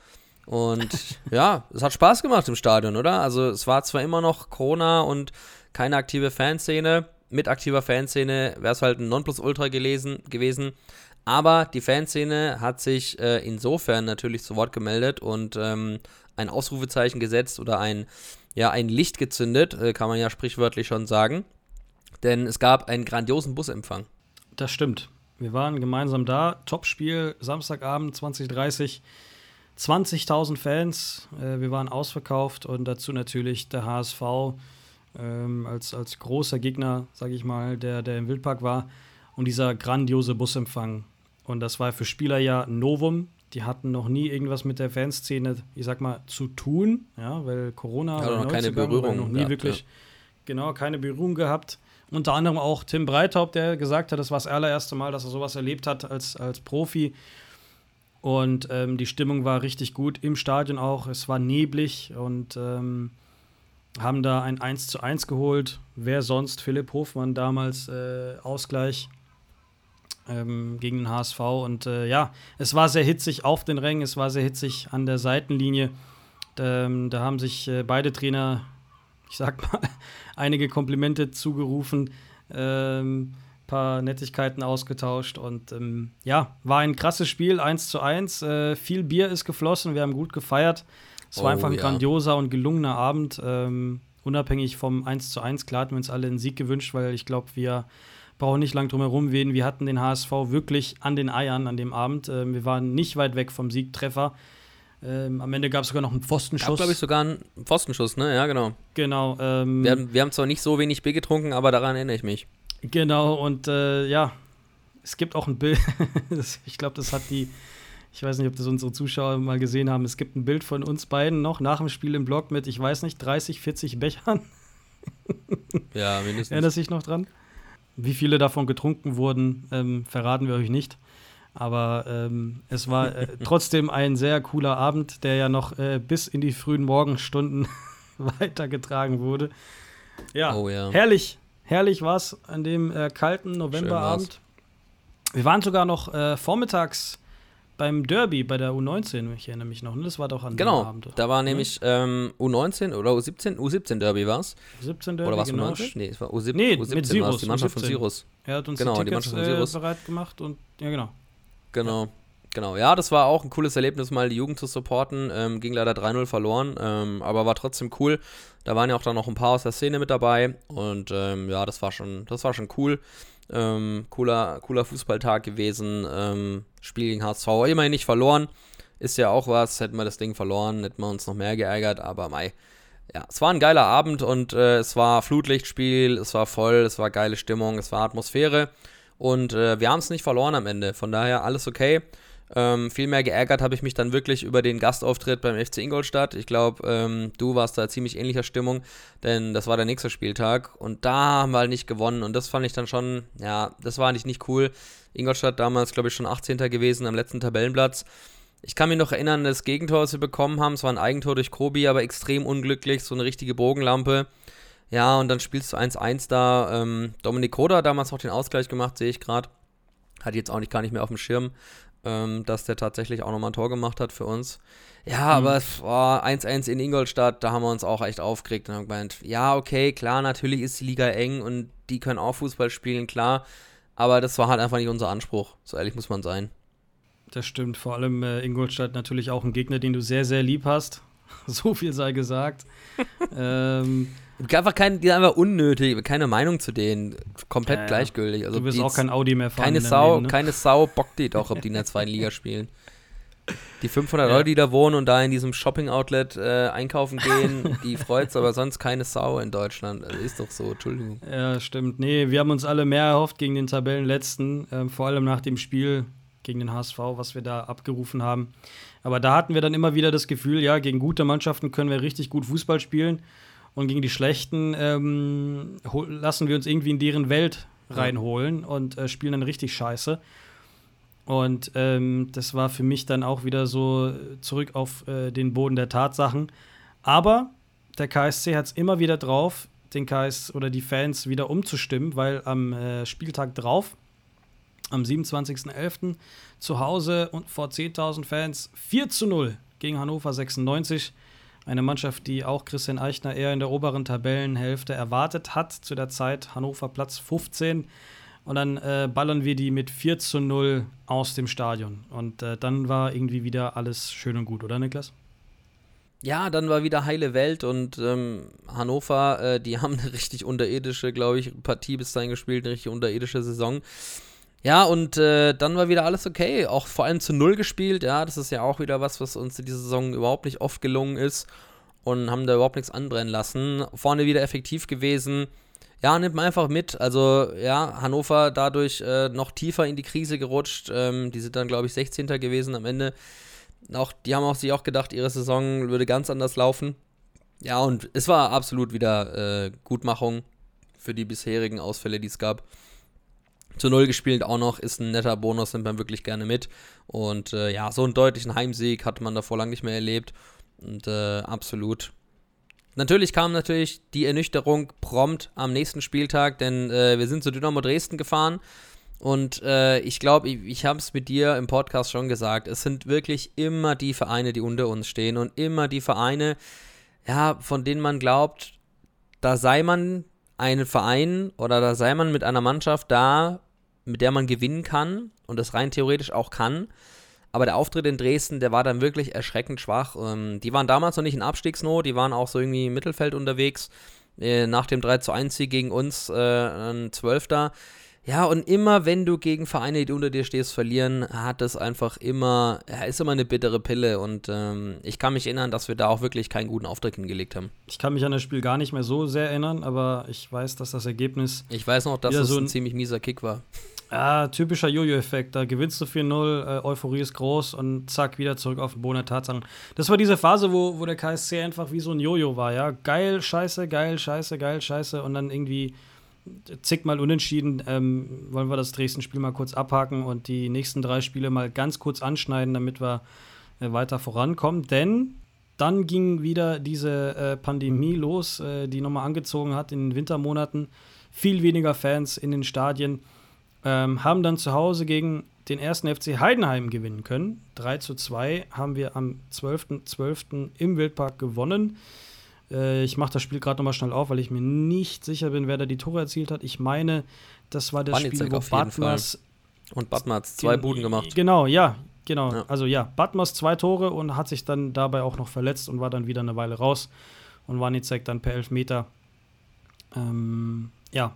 Und ja, es hat Spaß gemacht im Stadion, oder? Also es war zwar immer noch Corona und keine aktive Fanszene. Mit aktiver Fanszene wäre es halt ein Nonplusultra gelesen, gewesen. Aber die Fanszene hat sich äh, insofern natürlich zu Wort gemeldet und ähm, ein Ausrufezeichen gesetzt oder ein, ja, ein Licht gezündet, äh, kann man ja sprichwörtlich schon sagen. Denn es gab einen grandiosen Busempfang. Das stimmt. Wir waren gemeinsam da. Topspiel, Samstagabend 2030. 20.000 Fans. Äh, wir waren ausverkauft und dazu natürlich der HSV ähm, als, als großer Gegner, sage ich mal, der, der im Wildpark war. Und dieser grandiose Busempfang. Und das war für Spieler ja Novum. Die hatten noch nie irgendwas mit der Fanszene, ich sag mal, zu tun, ja, weil Corona ja, noch keine Berührung noch nie gehabt, wirklich, ja. genau, keine Berührung gehabt. Unter anderem auch Tim Breithaupt, der gesagt hat, das war das allererste Mal, dass er sowas erlebt hat als, als Profi. Und ähm, die Stimmung war richtig gut im Stadion auch. Es war neblig und ähm, haben da ein 1 zu 1 geholt. Wer sonst? Philipp Hofmann damals äh, Ausgleich ähm, gegen den HSV. Und äh, ja, es war sehr hitzig auf den Rängen, es war sehr hitzig an der Seitenlinie. Ähm, da haben sich äh, beide Trainer, ich sag mal, einige Komplimente zugerufen. Ähm, paar Nettigkeiten ausgetauscht und ähm, ja, war ein krasses Spiel, 1 zu 1. Äh, viel Bier ist geflossen, wir haben gut gefeiert. Es war oh, einfach ein ja. grandioser und gelungener Abend. Ähm, unabhängig vom 1 zu 1, klar hatten wir uns alle einen Sieg gewünscht, weil ich glaube, wir brauchen nicht lang drum herum reden. Wir hatten den HSV wirklich an den Eiern an dem Abend. Ähm, wir waren nicht weit weg vom Siegtreffer. Ähm, am Ende gab es sogar noch einen Pfostenschuss. Glaube ich, sogar einen Pfostenschuss, ne? Ja, genau. Genau. Ähm, wir, haben, wir haben zwar nicht so wenig Bier getrunken, aber daran erinnere ich mich. Genau, und äh, ja, es gibt auch ein Bild, ich glaube, das hat die, ich weiß nicht, ob das unsere Zuschauer mal gesehen haben, es gibt ein Bild von uns beiden noch nach dem Spiel im Blog mit, ich weiß nicht, 30, 40 Bechern. Ja, mindestens. Erinnert sich noch dran? Wie viele davon getrunken wurden, ähm, verraten wir euch nicht. Aber ähm, es war äh, trotzdem ein sehr cooler Abend, der ja noch äh, bis in die frühen Morgenstunden weitergetragen wurde. Ja, oh, ja. herrlich, Herrlich war es an dem äh, kalten Novemberabend. Wir waren sogar noch äh, vormittags beim Derby bei der U19, ich erinnere mich noch. Ne? Das war doch an genau, dem Abend. Da war mhm. nämlich ähm, U19 oder U17, U17 Derby war es. U17 Derby, Oder was genau. U19? Nee, es war U17, nee, U17 mit Sirus, die Mannschaft U17. von Sirus. Er hat uns genau, die, Tickets, die Mannschaft von Sirus. Äh, bereit gemacht und ja, genau. Genau. Ja. Genau, ja, das war auch ein cooles Erlebnis, mal die Jugend zu supporten. Ähm, ging leider 3-0 verloren, ähm, aber war trotzdem cool. Da waren ja auch dann noch ein paar aus der Szene mit dabei und ähm, ja, das war schon, das war schon cool. Ähm, cooler, cooler Fußballtag gewesen. Ähm, Spiel gegen HSV immerhin nicht verloren. Ist ja auch was. Hätten wir das Ding verloren, hätten wir uns noch mehr geärgert, aber mei. Ja, es war ein geiler Abend und äh, es war Flutlichtspiel, es war voll, es war geile Stimmung, es war Atmosphäre. Und äh, wir haben es nicht verloren am Ende. Von daher alles okay. Ähm, viel mehr geärgert habe ich mich dann wirklich über den Gastauftritt beim FC Ingolstadt. Ich glaube, ähm, du warst da ziemlich ähnlicher Stimmung, denn das war der nächste Spieltag und da haben wir halt nicht gewonnen und das fand ich dann schon, ja, das war nicht, nicht cool. Ingolstadt damals, glaube ich, schon 18. gewesen am letzten Tabellenplatz. Ich kann mich noch erinnern, das Gegentor, das wir bekommen haben, es war ein Eigentor durch Kobi, aber extrem unglücklich, so eine richtige Bogenlampe. Ja, und dann spielst du 1-1 da. Ähm, Dominik Roda hat damals noch den Ausgleich gemacht, sehe ich gerade. Hat jetzt auch nicht gar nicht mehr auf dem Schirm ähm, dass der tatsächlich auch nochmal ein Tor gemacht hat für uns. Ja, mhm. aber 1-1 in Ingolstadt, da haben wir uns auch echt aufgeregt und haben gemeint, ja, okay, klar, natürlich ist die Liga eng und die können auch Fußball spielen, klar, aber das war halt einfach nicht unser Anspruch, so ehrlich muss man sein. Das stimmt, vor allem äh, Ingolstadt natürlich auch ein Gegner, den du sehr, sehr lieb hast. so viel sei gesagt. ähm, Einfach kein, die sind einfach unnötig, keine Meinung zu denen, komplett ja, gleichgültig. Also du wirst auch kein Audi mehr fahren. Keine Sau, Leben, ne? keine Sau bockt die doch, ob die in der zweiten Liga spielen. Die 500 ja. Leute, die da wohnen und da in diesem Shopping-Outlet äh, einkaufen gehen, die freut es, aber sonst keine Sau in Deutschland. Also ist doch so, Entschuldigung. Ja, stimmt. Nee, wir haben uns alle mehr erhofft gegen den Tabellenletzten, äh, vor allem nach dem Spiel gegen den HSV, was wir da abgerufen haben. Aber da hatten wir dann immer wieder das Gefühl, ja, gegen gute Mannschaften können wir richtig gut Fußball spielen und gegen die Schlechten ähm, lassen wir uns irgendwie in deren Welt reinholen und äh, spielen dann richtig scheiße. Und ähm, das war für mich dann auch wieder so zurück auf äh, den Boden der Tatsachen. Aber der KSC hat es immer wieder drauf, den KS oder die Fans wieder umzustimmen, weil am äh, Spieltag drauf, am 27.11. zu Hause und vor 10.000 Fans 4 zu 0 gegen Hannover 96 eine Mannschaft, die auch Christian Eichner eher in der oberen Tabellenhälfte erwartet hat, zu der Zeit Hannover Platz 15. Und dann äh, ballern wir die mit 4 zu 0 aus dem Stadion. Und äh, dann war irgendwie wieder alles schön und gut, oder Niklas? Ja, dann war wieder heile Welt und ähm, Hannover, äh, die haben eine richtig unterirdische, glaube ich, Partie bis dahin gespielt, eine richtig unterirdische Saison. Ja, und äh, dann war wieder alles okay. Auch vor allem zu Null gespielt. Ja, das ist ja auch wieder was, was uns in dieser Saison überhaupt nicht oft gelungen ist. Und haben da überhaupt nichts anbrennen lassen. Vorne wieder effektiv gewesen. Ja, nimmt man einfach mit. Also, ja, Hannover dadurch äh, noch tiefer in die Krise gerutscht. Ähm, die sind dann, glaube ich, 16. gewesen am Ende. Auch, die haben auch sich auch gedacht, ihre Saison würde ganz anders laufen. Ja, und es war absolut wieder äh, Gutmachung für die bisherigen Ausfälle, die es gab zu Null gespielt auch noch, ist ein netter Bonus, nimmt man wirklich gerne mit. Und äh, ja, so einen deutlichen Heimsieg hatte man davor lange nicht mehr erlebt. Und äh, absolut. Natürlich kam natürlich die Ernüchterung prompt am nächsten Spieltag, denn äh, wir sind zu Dynamo Dresden gefahren. Und äh, ich glaube, ich, ich habe es mit dir im Podcast schon gesagt, es sind wirklich immer die Vereine, die unter uns stehen und immer die Vereine, ja, von denen man glaubt, da sei man ein Verein oder da sei man mit einer Mannschaft da, mit der man gewinnen kann und das rein theoretisch auch kann. Aber der Auftritt in Dresden, der war dann wirklich erschreckend schwach. Ähm, die waren damals noch nicht in Abstiegsnot, die waren auch so irgendwie im Mittelfeld unterwegs. Äh, nach dem 3 zu 1 Sieg gegen uns, äh, ein Zwölfter. Ja, und immer wenn du gegen Vereine, die unter dir stehst, verlieren, hat das einfach immer, ja, ist immer eine bittere Pille. Und ähm, ich kann mich erinnern, dass wir da auch wirklich keinen guten Auftritt hingelegt haben. Ich kann mich an das Spiel gar nicht mehr so sehr erinnern, aber ich weiß, dass das Ergebnis. Ich weiß noch, dass es so ein, ein ziemlich mieser Kick war. Ja, typischer Jojo-Effekt. Da gewinnst du 4-0, äh, Euphorie ist groß und zack, wieder zurück auf den Boden der Tatsachen. Das war diese Phase, wo, wo der KSC einfach wie so ein Jojo war, ja. Geil, scheiße, geil, scheiße, geil, scheiße und dann irgendwie zigmal unentschieden. Ähm, wollen wir das Dresden-Spiel mal kurz abhaken und die nächsten drei Spiele mal ganz kurz anschneiden, damit wir äh, weiter vorankommen. Denn dann ging wieder diese äh, Pandemie los, äh, die nochmal angezogen hat in den Wintermonaten. Viel weniger Fans in den Stadien. Ähm, haben dann zu Hause gegen den ersten FC Heidenheim gewinnen können. 3 zu 2 haben wir am 12.12. .12. im Wildpark gewonnen. Äh, ich mache das Spiel gerade nochmal schnell auf, weil ich mir nicht sicher bin, wer da die Tore erzielt hat. Ich meine, das war das Spiel, wo Batmas. Und Batmas zwei Buden gemacht. Genau, ja, genau. Ja. Also ja, Batmas zwei Tore und hat sich dann dabei auch noch verletzt und war dann wieder eine Weile raus. Und Wanicek dann per Elfmeter. Ähm, ja,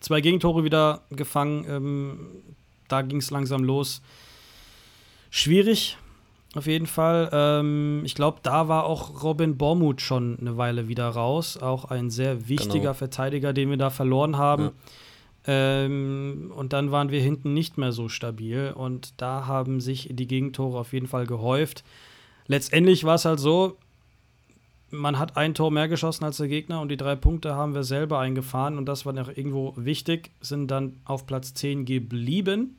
zwei Gegentore wieder gefangen. Ähm, da ging es langsam los. Schwierig, auf jeden Fall. Ähm, ich glaube, da war auch Robin Bormuth schon eine Weile wieder raus. Auch ein sehr wichtiger genau. Verteidiger, den wir da verloren haben. Ähm, und dann waren wir hinten nicht mehr so stabil und da haben sich die Gegentore auf jeden Fall gehäuft. Letztendlich war es halt so, man hat ein Tor mehr geschossen als der Gegner und die drei Punkte haben wir selber eingefahren und das war noch irgendwo wichtig, sind dann auf Platz 10 geblieben,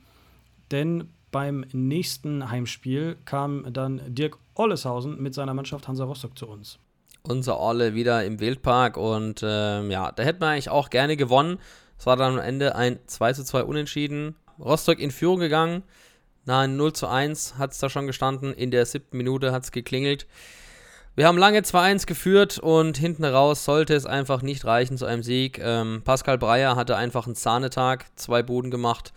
denn beim nächsten Heimspiel kam dann Dirk Olleshausen mit seiner Mannschaft Hansa Rostock zu uns. Unser Olle wieder im Wildpark und ähm, ja, da hätten wir eigentlich auch gerne gewonnen. Es war dann am Ende ein 2 zu 2 Unentschieden. Rostock in Führung gegangen. Na, 0 zu 1 hat es da schon gestanden. In der siebten Minute hat es geklingelt. Wir haben lange 2-1 geführt und hinten raus sollte es einfach nicht reichen zu einem Sieg. Ähm, Pascal Breyer hatte einfach einen Zahnetag, zwei Buden gemacht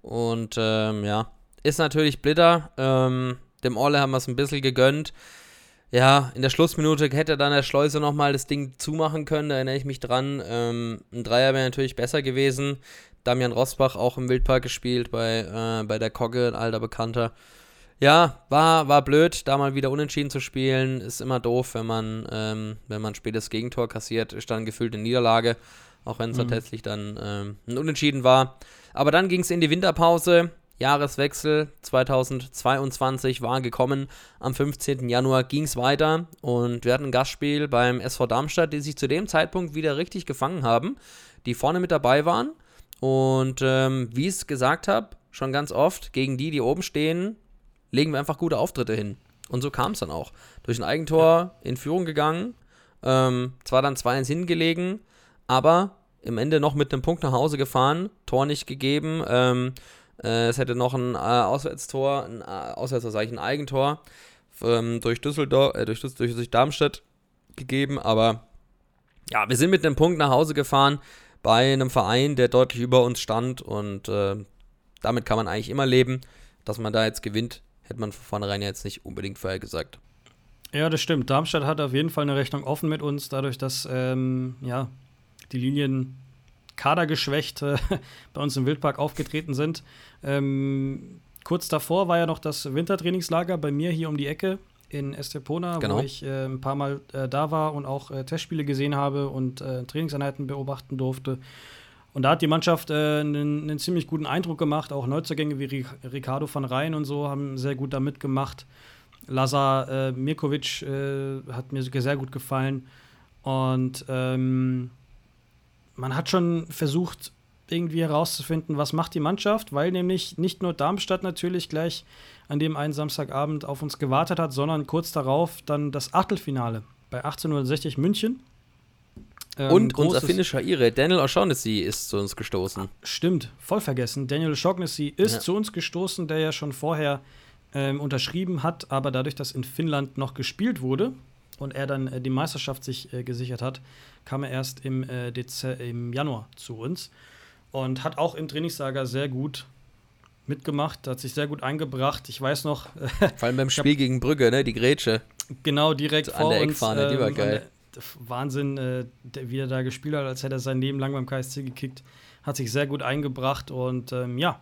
und ähm, ja, ist natürlich blitter. Ähm, dem Orle haben wir es ein bisschen gegönnt. Ja, in der Schlussminute hätte dann der Schleuse nochmal das Ding zumachen können, da erinnere ich mich dran. Ähm, ein Dreier wäre natürlich besser gewesen. Damian Rosbach auch im Wildpark gespielt, bei, äh, bei der Kogge, ein alter Bekannter. Ja, war, war blöd, da mal wieder unentschieden zu spielen. Ist immer doof, wenn man, ähm, wenn man spätes Gegentor kassiert, ist dann gefühlt eine Niederlage, auch wenn es mhm. tatsächlich dann ähm, ein Unentschieden war. Aber dann ging es in die Winterpause. Jahreswechsel 2022 war gekommen. Am 15. Januar ging es weiter und wir hatten ein Gastspiel beim SV Darmstadt, die sich zu dem Zeitpunkt wieder richtig gefangen haben, die vorne mit dabei waren. Und ähm, wie ich es gesagt habe, schon ganz oft, gegen die, die oben stehen, legen wir einfach gute Auftritte hin. Und so kam es dann auch. Durch ein Eigentor in Führung gegangen, ähm, zwar dann 2-1 hingelegen, aber im Ende noch mit einem Punkt nach Hause gefahren, Tor nicht gegeben. Ähm, äh, es hätte noch ein äh, Auswärtstor, ein äh, Auswärtstor, sage ich, ein Eigentor ähm, durch Düsseldorf, äh, durch, durch, durch Darmstadt gegeben, aber ja, wir sind mit einem Punkt nach Hause gefahren bei einem Verein, der deutlich über uns stand und äh, damit kann man eigentlich immer leben. Dass man da jetzt gewinnt, hätte man von vornherein jetzt nicht unbedingt vorher gesagt. Ja, das stimmt. Darmstadt hat auf jeden Fall eine Rechnung offen mit uns, dadurch, dass ähm, ja, die Linien kadergeschwächt äh, bei uns im Wildpark aufgetreten sind. Ähm, kurz davor war ja noch das Wintertrainingslager bei mir hier um die Ecke in Estepona, genau. wo ich äh, ein paar Mal äh, da war und auch äh, Testspiele gesehen habe und äh, Trainingseinheiten beobachten durfte. Und da hat die Mannschaft äh, einen, einen, ziemlich guten Eindruck gemacht. Auch Neuzugänge wie Ricardo van Rijn und so haben sehr gut da mitgemacht. Lazar äh, Mirkovic äh, hat mir sehr gut gefallen. Und ähm, man hat schon versucht, irgendwie herauszufinden, was macht die Mannschaft, weil nämlich nicht nur Darmstadt natürlich gleich an dem einen Samstagabend auf uns gewartet hat, sondern kurz darauf dann das Achtelfinale bei 1860 München. Ähm, und unser finnischer Ire, Daniel O'Shaughnessy, ist zu uns gestoßen. Stimmt, voll vergessen. Daniel O'Shaughnessy ist ja. zu uns gestoßen, der ja schon vorher ähm, unterschrieben hat, aber dadurch, dass in Finnland noch gespielt wurde und er dann äh, die Meisterschaft sich äh, gesichert hat, kam er erst im, äh, im Januar zu uns und hat auch im Trainingslager sehr gut mitgemacht, hat sich sehr gut eingebracht. Ich weiß noch. Vor allem beim Spiel gegen Brügge, ne? Die Grätsche. Genau, direkt so vor an der Eckfahne, uns, die war ähm, geil. Wahnsinn, äh, wie er da gespielt hat, als hätte er sein Leben lang beim KSC gekickt. Hat sich sehr gut eingebracht und ähm, ja,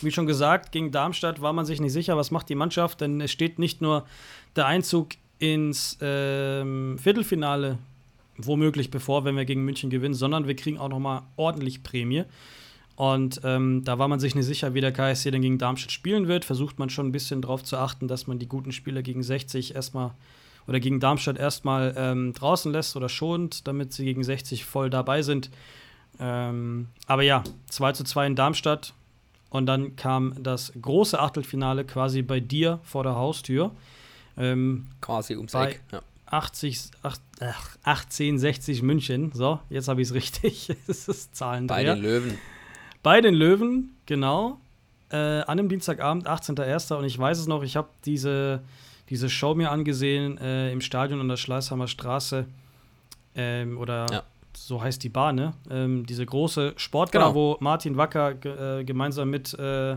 wie schon gesagt, gegen Darmstadt war man sich nicht sicher, was macht die Mannschaft, denn es steht nicht nur der Einzug ins ähm, Viertelfinale womöglich bevor, wenn wir gegen München gewinnen, sondern wir kriegen auch noch mal ordentlich Prämie. Und ähm, da war man sich nicht sicher, wie der KSC denn gegen Darmstadt spielen wird. Versucht man schon ein bisschen darauf zu achten, dass man die guten Spieler gegen 60 erstmal oder gegen Darmstadt erstmal ähm, draußen lässt oder schont, damit sie gegen 60 voll dabei sind. Ähm, aber ja, 2 zu 2 in Darmstadt. Und dann kam das große Achtelfinale quasi bei dir vor der Haustür. Ähm, quasi ums Eck. Ja. 80, 8, ach, 1860 München. So, jetzt habe ich es richtig. das ist Zahlendreher. Bei den Löwen. Bei den Löwen, genau. Äh, an einem Dienstagabend, 18.01. Und ich weiß es noch, ich habe diese diese Show mir angesehen äh, im Stadion an der Schleißheimer Straße. Ähm, oder ja. so heißt die Bar, ne? Ähm, diese große Sportbar, genau. wo Martin Wacker äh, gemeinsam mit äh,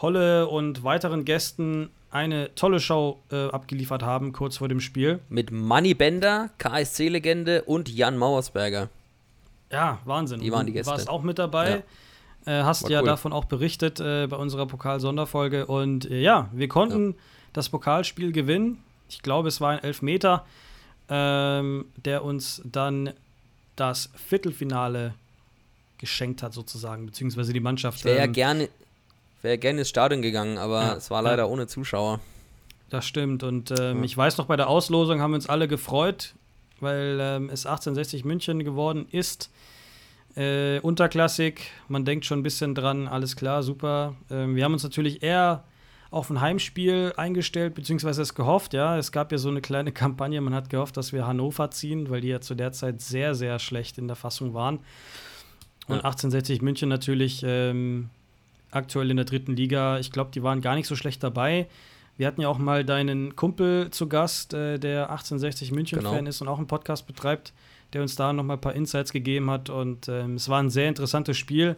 Holle und weiteren Gästen eine tolle Show äh, abgeliefert haben, kurz vor dem Spiel. Mit Manny Bender, KSC-Legende und Jan Mauersberger. Ja, Wahnsinn. Die waren die Gäste. Du warst auch mit dabei. Ja. Äh, hast War ja cool. davon auch berichtet äh, bei unserer Pokal-Sonderfolge. Und äh, ja, wir konnten ja das Pokalspiel gewinnen. Ich glaube, es war ein Elfmeter, ähm, der uns dann das Viertelfinale geschenkt hat, sozusagen, beziehungsweise die Mannschaft. Ich wäre ja ähm, gerne, wär gerne ins Stadion gegangen, aber Ja, es war ja. leider ohne Zuschauer. Das stimmt. Und ähm, Ja. ich weiß noch, bei der Auslosung haben wir uns alle gefreut, weil ähm, es 1860 München geworden ist. Äh, unterklassig, man denkt schon ein bisschen dran, alles klar, super. Ähm, wir haben uns natürlich eher auf ein Heimspiel eingestellt, beziehungsweise es gehofft, ja. Es gab ja so eine kleine Kampagne, man hat gehofft, dass wir Hannover ziehen, weil die ja zu der Zeit sehr, sehr schlecht in der Fassung waren. Und Ja. 1860 München natürlich ähm, aktuell in der dritten Liga. Ich glaube, die waren gar nicht so schlecht dabei. Wir hatten ja auch mal deinen Kumpel zu Gast, äh, der 1860 München-Fan Genau. ist und auch einen Podcast betreibt, der uns da noch mal ein paar Insights gegeben hat. Und ähm, es war ein sehr interessantes Spiel.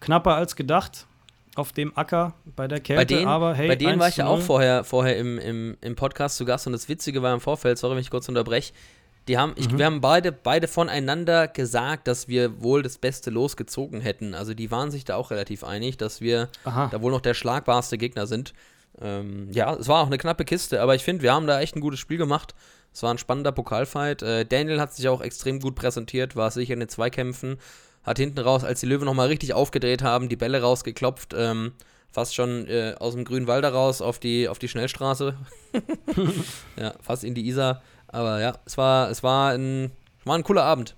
Knapper als gedacht auf dem Acker bei der Kälte. Bei denen, aber hey, bei denen war ich ja 1:0. auch vorher, vorher im, im, im Podcast zu Gast und das Witzige war im Vorfeld, sorry, wenn ich kurz unterbreche, die haben, ich, Mhm. wir haben beide, beide voneinander gesagt, dass wir wohl das beste Los gezogen hätten. Also die waren sich da auch relativ einig, dass wir Aha. da wohl noch der schlagbarste Gegner sind. Ähm, ja, es war auch eine knappe Kiste, aber ich finde, wir haben da echt ein gutes Spiel gemacht. Es war ein spannender Pokalfight. Äh, Daniel hat sich auch extrem gut präsentiert, war sicher in den Zweikämpfen, hat hinten raus, als die Löwen nochmal richtig aufgedreht haben, die Bälle rausgeklopft, ähm, fast schon äh, aus dem grünen Wald raus auf die, auf die Schnellstraße. ja, fast in die Isar. Aber ja, es war, es war ein, war ein cooler Abend.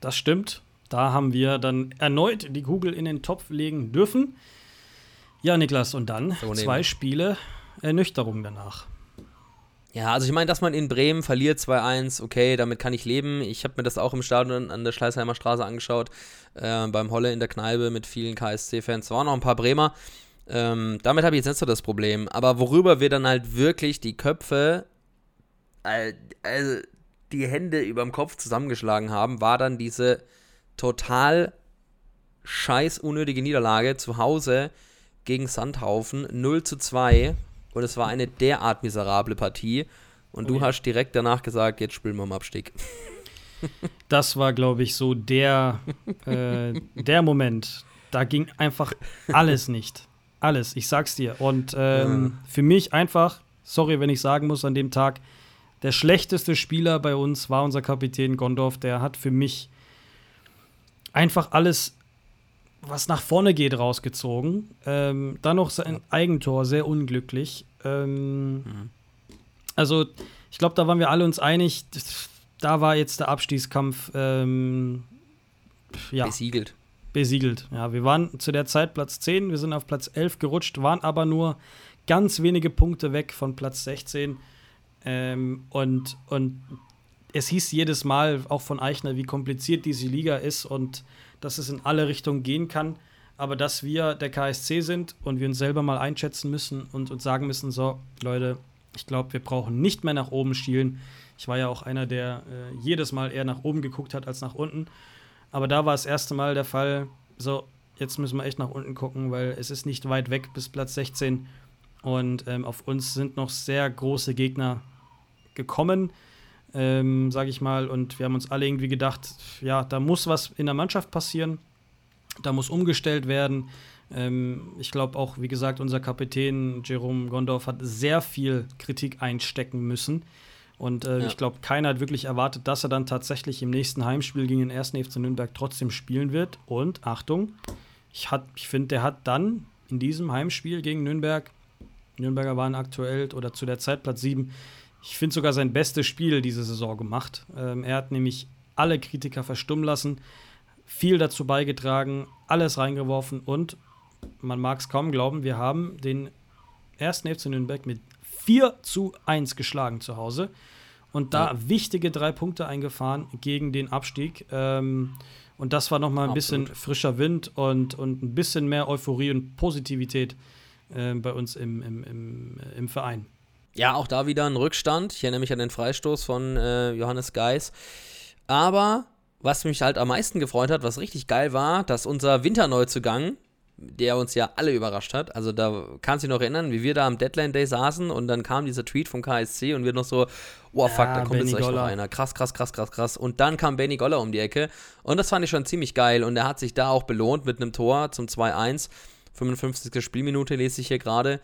Das stimmt. Da haben wir dann erneut die Kugel in den Topf legen dürfen. Ja, Niklas, und dann So zwei Spiele Ernüchterung danach. Ja, also ich meine, dass man in Bremen verliert 2-1, okay, damit kann ich leben. Ich habe mir das auch im Stadion an der Schleißheimer Straße angeschaut, äh, beim Holle in der Kneipe mit vielen KSC-Fans. Da waren noch ein paar Bremer. Ähm, damit habe ich jetzt nicht so das Problem. Aber worüber wir dann halt wirklich die Köpfe, äh, also die Hände über dem Kopf zusammengeschlagen haben, war dann diese total scheiß unnötige Niederlage zu Hause gegen Sandhaufen 0 zu 2 und es war eine derart miserable Partie und du Oh ja. hast direkt danach gesagt, jetzt spielen wir im Abstieg. Das war, glaube ich, so der, äh, der Moment. Da ging einfach alles nicht. Alles, ich sag's dir. Und ähm, für mich einfach, sorry, wenn ich sagen muss, an dem Tag, der schlechteste Spieler bei uns war unser Kapitän Gondorf. Der hat für mich einfach alles, was nach vorne geht, rausgezogen. Ähm, dann noch sein Eigentor, sehr unglücklich. Ähm, Also, ich glaube, da waren wir alle uns einig. Da war jetzt der Abstiegskampf ähm, ja, Besiegelt. besiegelt. Ja, wir waren zu der Zeit Platz 10, wir sind auf Platz 11 gerutscht, waren aber nur ganz wenige Punkte weg von Platz 16. Ähm, und, und es hieß jedes Mal, auch von Eichner, wie kompliziert diese Liga ist und dass es in alle Richtungen gehen kann. Aber dass wir der KSC sind und wir uns selber mal einschätzen müssen und uns sagen müssen: So, Leute, ich glaube, wir brauchen nicht mehr nach oben schielen. Ich war ja auch einer, der äh, jedes Mal eher nach oben geguckt hat als nach unten. Aber da war das erste Mal der Fall, so, jetzt müssen wir echt nach unten gucken, weil es ist nicht weit weg bis Platz 16. Und ähm, auf uns sind noch sehr große Gegner gekommen, ähm, sage ich mal. Und wir haben uns alle irgendwie gedacht, ja, da muss was in der Mannschaft passieren. Da muss umgestellt werden. Ähm, ich glaube auch, wie gesagt, unser Kapitän Jerome Gondorf hat sehr viel Kritik einstecken müssen. Und äh, Ja. ich glaube, keiner hat wirklich erwartet, dass er dann tatsächlich im nächsten Heimspiel gegen den ersten FC Nürnberg trotzdem spielen wird. Und Achtung, ich, hat- ich finde, der hat dann in diesem Heimspiel gegen Nürnberg, Nürnberger waren aktuell oder zu der Zeit Platz 7, ich finde sogar sein bestes Spiel diese Saison gemacht. Ähm, er hat nämlich alle Kritiker verstummen lassen, viel dazu beigetragen, alles reingeworfen und man mag es kaum glauben, wir haben den ersten FC Nürnberg mit 4 zu 1 geschlagen zu Hause und da wichtige drei Punkte eingefahren gegen den Abstieg. Ähm, und das war nochmal ein bisschen Absolut. frischer Wind und, und ein bisschen mehr Euphorie und Positivität äh, bei uns im, im, im, im Verein. Ja, auch da wieder ein Rückstand. Ich erinnere mich an den Freistoß von äh, Johannes Geis. Aber was mich halt am meisten gefreut hat, was richtig geil war, dass unser Winterneuzugang, der uns ja alle überrascht hat, also da kannst du dich noch erinnern, wie wir da am Deadline Day saßen und dann kam dieser Tweet vom KSC und wir noch so, oh fuck, Ja, da kommt Benny jetzt echt noch einer. Krass, krass, krass, krass, krass. Und dann kam Benny Goller um die Ecke und das fand ich schon ziemlich geil und er hat sich da auch belohnt mit einem Tor zum 2-1. 55. Spielminute lese ich hier gerade.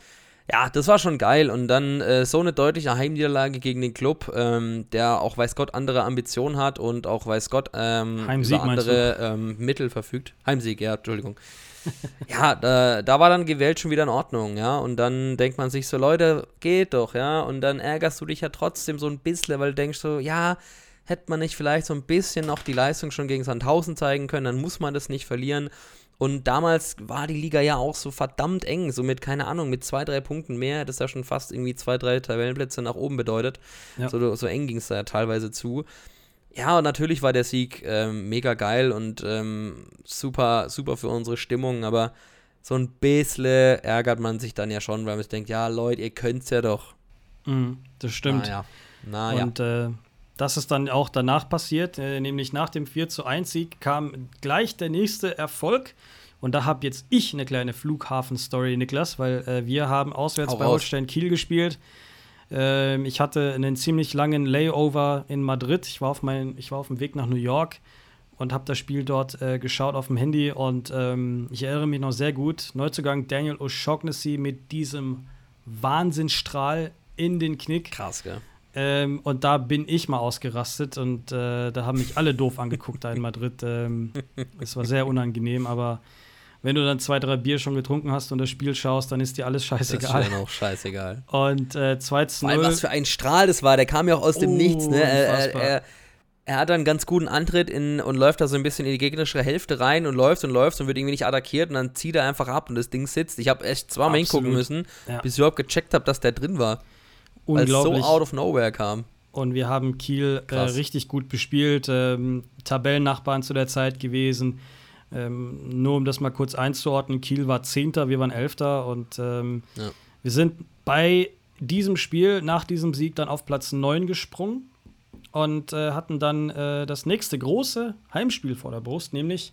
Ja, das war schon geil. Und dann äh, so eine deutliche Heimniederlage gegen den Club, ähm, der auch weiß Gott andere Ambitionen hat und auch weiß Gott ähm, Heimsieg, über andere ähm, Mittel verfügt. Heimsieg, ja, Entschuldigung. ja, da, da war dann gewählt schon wieder in Ordnung, ja. Und dann denkt man sich so, Leute, geht doch, ja. Und dann ärgerst du dich ja trotzdem so ein bisschen, weil du denkst so, ja, hätte man nicht vielleicht so ein bisschen noch die Leistung schon gegen Sandhausen zeigen können, dann muss man das nicht verlieren. Und damals war die Liga ja auch so verdammt eng, so mit, keine Ahnung, mit zwei, drei Punkten mehr, das ja schon fast irgendwie zwei, drei Tabellenplätze nach oben bedeutet. Ja. So, so eng ging es da ja teilweise zu. Ja, und natürlich war der Sieg ähm, mega geil und ähm, super, super für unsere Stimmung, aber so ein bisschen ärgert man sich dann ja schon, weil man sich denkt, ja, Leute, ihr könnt's ja doch. Mhm, das stimmt. Naja. naja. Und äh, das ist dann auch danach passiert, äh, nämlich nach dem 4 zu 1 Sieg kam gleich der nächste Erfolg. Und da habe jetzt ich eine kleine Flughafen-Story, Niklas, weil äh, wir haben auswärts Hau bei Holstein Kiel gespielt. Ähm, ich hatte einen ziemlich langen Layover in Madrid. Ich war auf, mein, ich war auf dem Weg nach New York und habe das Spiel dort äh, geschaut auf dem Handy. Und ähm, ich erinnere mich noch sehr gut. Neuzugang Daniel O'Shaughnessy mit diesem Wahnsinnsstrahl in den Knick. Krass, gell? Ähm, und da bin ich mal ausgerastet und äh, da haben mich alle doof angeguckt da in Madrid. Ähm, es war sehr unangenehm, aber wenn du dann zwei, drei Bier schon getrunken hast und das Spiel schaust, dann ist dir alles scheißegal. Das ist auch scheißegal. Und äh, 2 zu 0. was für ein Strahl das war, der kam ja auch aus dem oh, Nichts. Ne? Er, er, er, hat einen ganz guten Antritt in, und läuft da so ein bisschen in die gegnerische Hälfte rein und läuft und läuft und wird irgendwie nicht attackiert und dann zieht er einfach ab und das Ding sitzt. Ich habe echt zweimal hingucken müssen, ja. bis ich überhaupt gecheckt habe, dass der drin war. Unglaublich. Weil es so out of nowhere kam. Und wir haben Kiel äh, richtig gut bespielt. Ähm, Tabellennachbarn zu der Zeit gewesen. Ähm, nur um das mal kurz einzuordnen: Kiel war Zehnter, wir waren Elfter. Und ähm, ja. wir sind bei diesem Spiel, nach diesem Sieg, dann auf Platz 9 gesprungen und äh, hatten dann äh, das nächste große Heimspiel vor der Brust, nämlich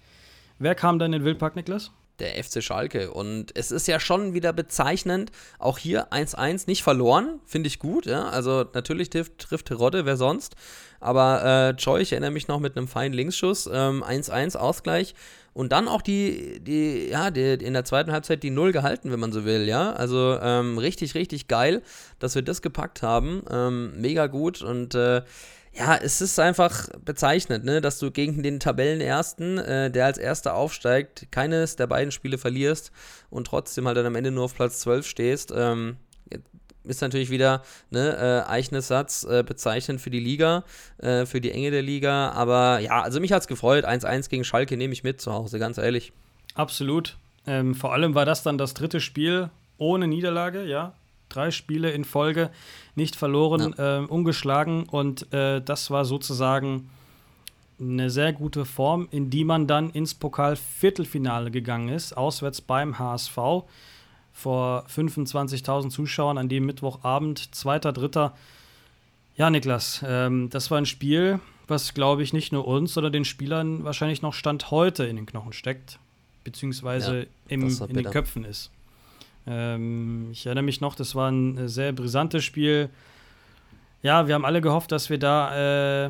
wer kam dann in den Wildpark, Niklas? Der FC Schalke. Und es ist ja schon wieder bezeichnend, auch hier 1-1 nicht verloren, finde ich gut. Ja? Also natürlich trifft, trifft Terodde, wer sonst. Aber äh, Joy, ich erinnere mich noch mit einem feinen Linksschuss, 1-1 ähm, Ausgleich. Und dann auch die, die, ja, die, in der zweiten Halbzeit die Null gehalten, wenn man so will, ja. Also ähm, richtig, richtig geil, dass wir das gepackt haben. Ähm, mega gut und äh, ja, es ist einfach bezeichnend, ne, dass du gegen den Tabellenersten, äh, der als Erster aufsteigt, keines der beiden Spiele verlierst und trotzdem halt dann am Ende nur auf Platz 12 stehst. Ähm, ist natürlich wieder ne, äh, Eichnes Satz äh, bezeichnend für die Liga, äh, für die Enge der Liga. Aber ja, also mich hat es gefreut. 1-1 gegen Schalke nehme ich mit zu Hause, ganz ehrlich. Absolut. Ähm, vor allem war das dann das dritte Spiel ohne Niederlage, ja drei Spiele in Folge nicht verloren, ja. äh, ungeschlagen. Und äh, das war sozusagen eine sehr gute Form, in die man dann ins Pokal-Viertelfinale gegangen ist, auswärts beim HSV vor 25.000 Zuschauern an dem Mittwochabend, zweiter, dritter. Ja, Niklas, ähm, das war ein Spiel, was, glaube ich, nicht nur uns, sondern den Spielern wahrscheinlich noch Stand heute in den Knochen steckt, beziehungsweise ja, im, in den Köpfen ist. Ähm, ich erinnere mich noch, das war ein äh, sehr brisantes Spiel. Ja, wir haben alle gehofft, dass wir da äh,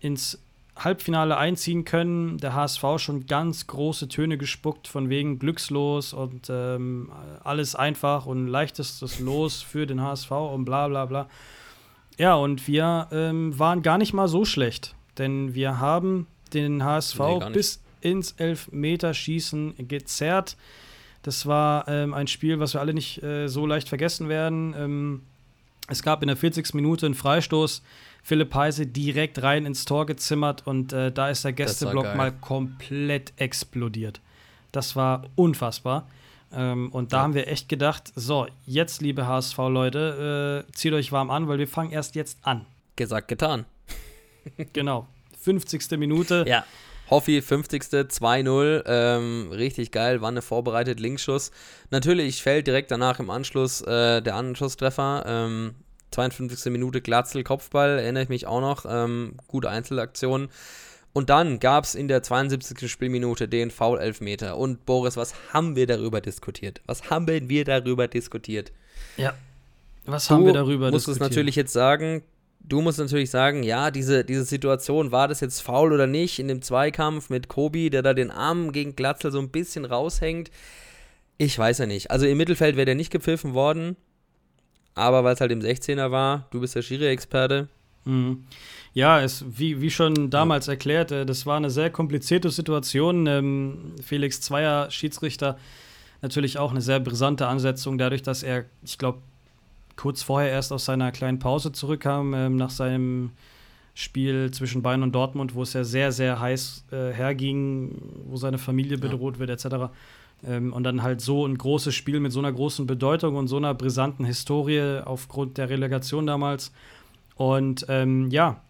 ins Halbfinale einziehen können. Der HSV schon ganz große Töne gespuckt, von wegen glückslos und ähm, alles einfach und leichtestes Los für den HSV und bla bla bla. Ja, und wir ähm, waren gar nicht mal so schlecht, denn wir haben den HSV nee, bis ins Elfmeterschießen gezerrt. Das war ähm, ein Spiel, was wir alle nicht äh, so leicht vergessen werden. Ähm, es gab in der 40. Minute einen Freistoß. Philipp Heise direkt rein ins Tor gezimmert und äh, da ist der Gästeblock mal komplett explodiert. Das war unfassbar. Ähm, und da ja. haben wir echt gedacht: so, jetzt, liebe HSV-Leute, äh, zieht euch warm an, weil wir fangen erst jetzt an. Gesagt, getan. genau. 50. Minute. Ja. Hoffi, 50. 2-0. Ähm, richtig geil, war eine vorbereitet Linksschuss. Natürlich fällt direkt danach im Anschluss äh, der Anschlusstreffer. Ähm, 52. Minute Glatzel Kopfball, erinnere ich mich auch noch. Ähm, gute Einzelaktion. Und dann gab es in der 72. Spielminute den Foul-Elfmeter. Und Boris, was haben wir darüber diskutiert? Was haben wir darüber diskutiert? Ja. Was du haben wir darüber diskutiert? Du musst es natürlich jetzt sagen, du musst natürlich sagen, ja, diese, diese Situation, war das jetzt faul oder nicht in dem Zweikampf mit Kobi, der da den Arm gegen Glatzel so ein bisschen raushängt? Ich weiß ja nicht. Also im Mittelfeld wäre der nicht gepfiffen worden. aber weil es halt im 16er war, du bist der Schiri-Experte. Mhm. Ja, es, wie, wie schon damals ja. erklärt, äh, das war eine sehr komplizierte Situation. Ähm, Felix Zweier, Schiedsrichter, natürlich auch eine sehr brisante Ansetzung, dadurch, dass er, ich glaube, kurz vorher erst aus seiner kleinen Pause zurückkam, ähm, nach seinem Spiel zwischen Bayern und Dortmund, wo es ja sehr, sehr heiß äh, herging, wo seine Familie bedroht ja. wird, etc. Ähm, und dann halt so ein großes Spiel mit so einer großen Bedeutung und so einer brisanten Historie aufgrund der Relegation damals. Und ähm, ja,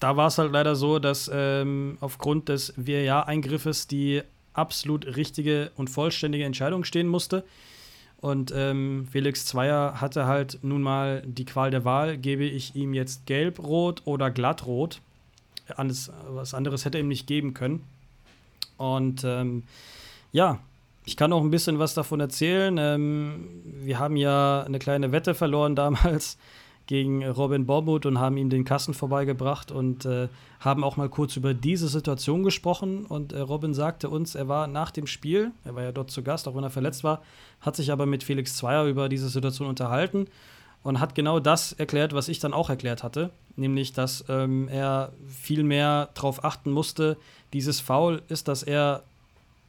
da war es halt leider so, dass ähm, aufgrund des VAR-Eingriffes die absolut richtige und vollständige Entscheidung stehen musste. Und ähm, Felix Zweier hatte halt nun mal die Qual der Wahl, gebe ich ihm jetzt gelb, rot oder glattrot. Alles, was anderes hätte er ihm nicht geben können. Und ähm, ja, ich kann auch ein bisschen was davon erzählen. Ähm, wir haben ja eine kleine Wette verloren damals gegen Robin Borbut und haben ihm den Kassen vorbeigebracht und äh, haben auch mal kurz über diese Situation gesprochen. Und äh, Robin sagte uns, er war nach dem Spiel, er war ja dort zu Gast, auch wenn er verletzt war, hat sich aber mit Felix Zweier über diese Situation unterhalten und hat genau das erklärt, was ich dann auch erklärt hatte, nämlich, dass ähm, er viel mehr darauf achten musste, dieses Foul ist, dass er,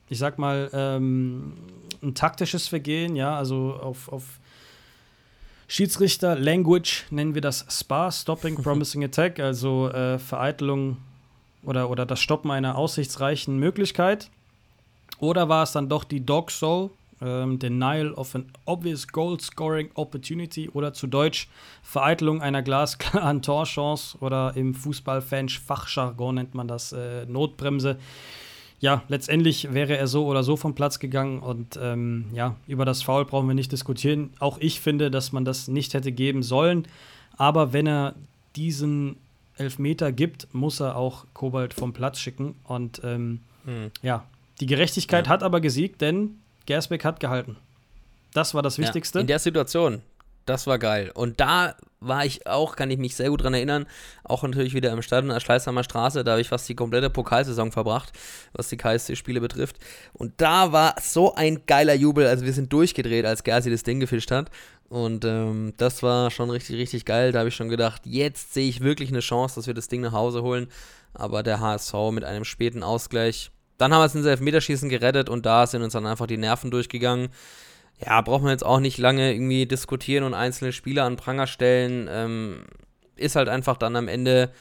ich sag mal, ähm, ein taktisches Vergehen, ja, also auf, auf Schiedsrichter Language nennen wir das SPA, Stopping Promising Attack, also äh, Vereitelung oder, oder das Stoppen einer aussichtsreichen Möglichkeit. Oder war es dann doch die Dog Soul, ähm, Denial of an Obvious Goal Scoring Opportunity oder zu Deutsch Vereitelung einer glasklaren Torchance oder im Fußballfan-Fachjargon nennt man das äh, Notbremse ja, letztendlich wäre er so oder so vom Platz gegangen und ähm, ja, über das Foul brauchen wir nicht diskutieren. Auch ich finde, dass man das nicht hätte geben sollen. Aber wenn er diesen Elfmeter gibt, muss er auch Kobalt vom Platz schicken. Und ähm, hm. ja, die Gerechtigkeit ja. hat aber gesiegt, denn Gersbeck hat gehalten. Das war das Wichtigste. Ja, in der Situation, das war geil. Und da war ich auch, kann ich mich sehr gut dran erinnern, auch natürlich wieder im Stadion an der Schleißheimer Straße, da habe ich fast die komplette Pokalsaison verbracht, was die KSC-Spiele betrifft. Und da war so ein geiler Jubel, also wir sind durchgedreht, als Gersi das Ding gefischt hat. Und ähm, das war schon richtig, richtig geil. Da habe ich schon gedacht, jetzt sehe ich wirklich eine Chance, dass wir das Ding nach Hause holen. Aber der HSV mit einem späten Ausgleich. Dann haben wir es ins Elfmeterschießen gerettet und da sind uns dann einfach die Nerven durchgegangen ja, braucht man jetzt auch nicht lange irgendwie diskutieren und einzelne Spieler an Pranger stellen. Ähm, ist halt einfach dann am Ende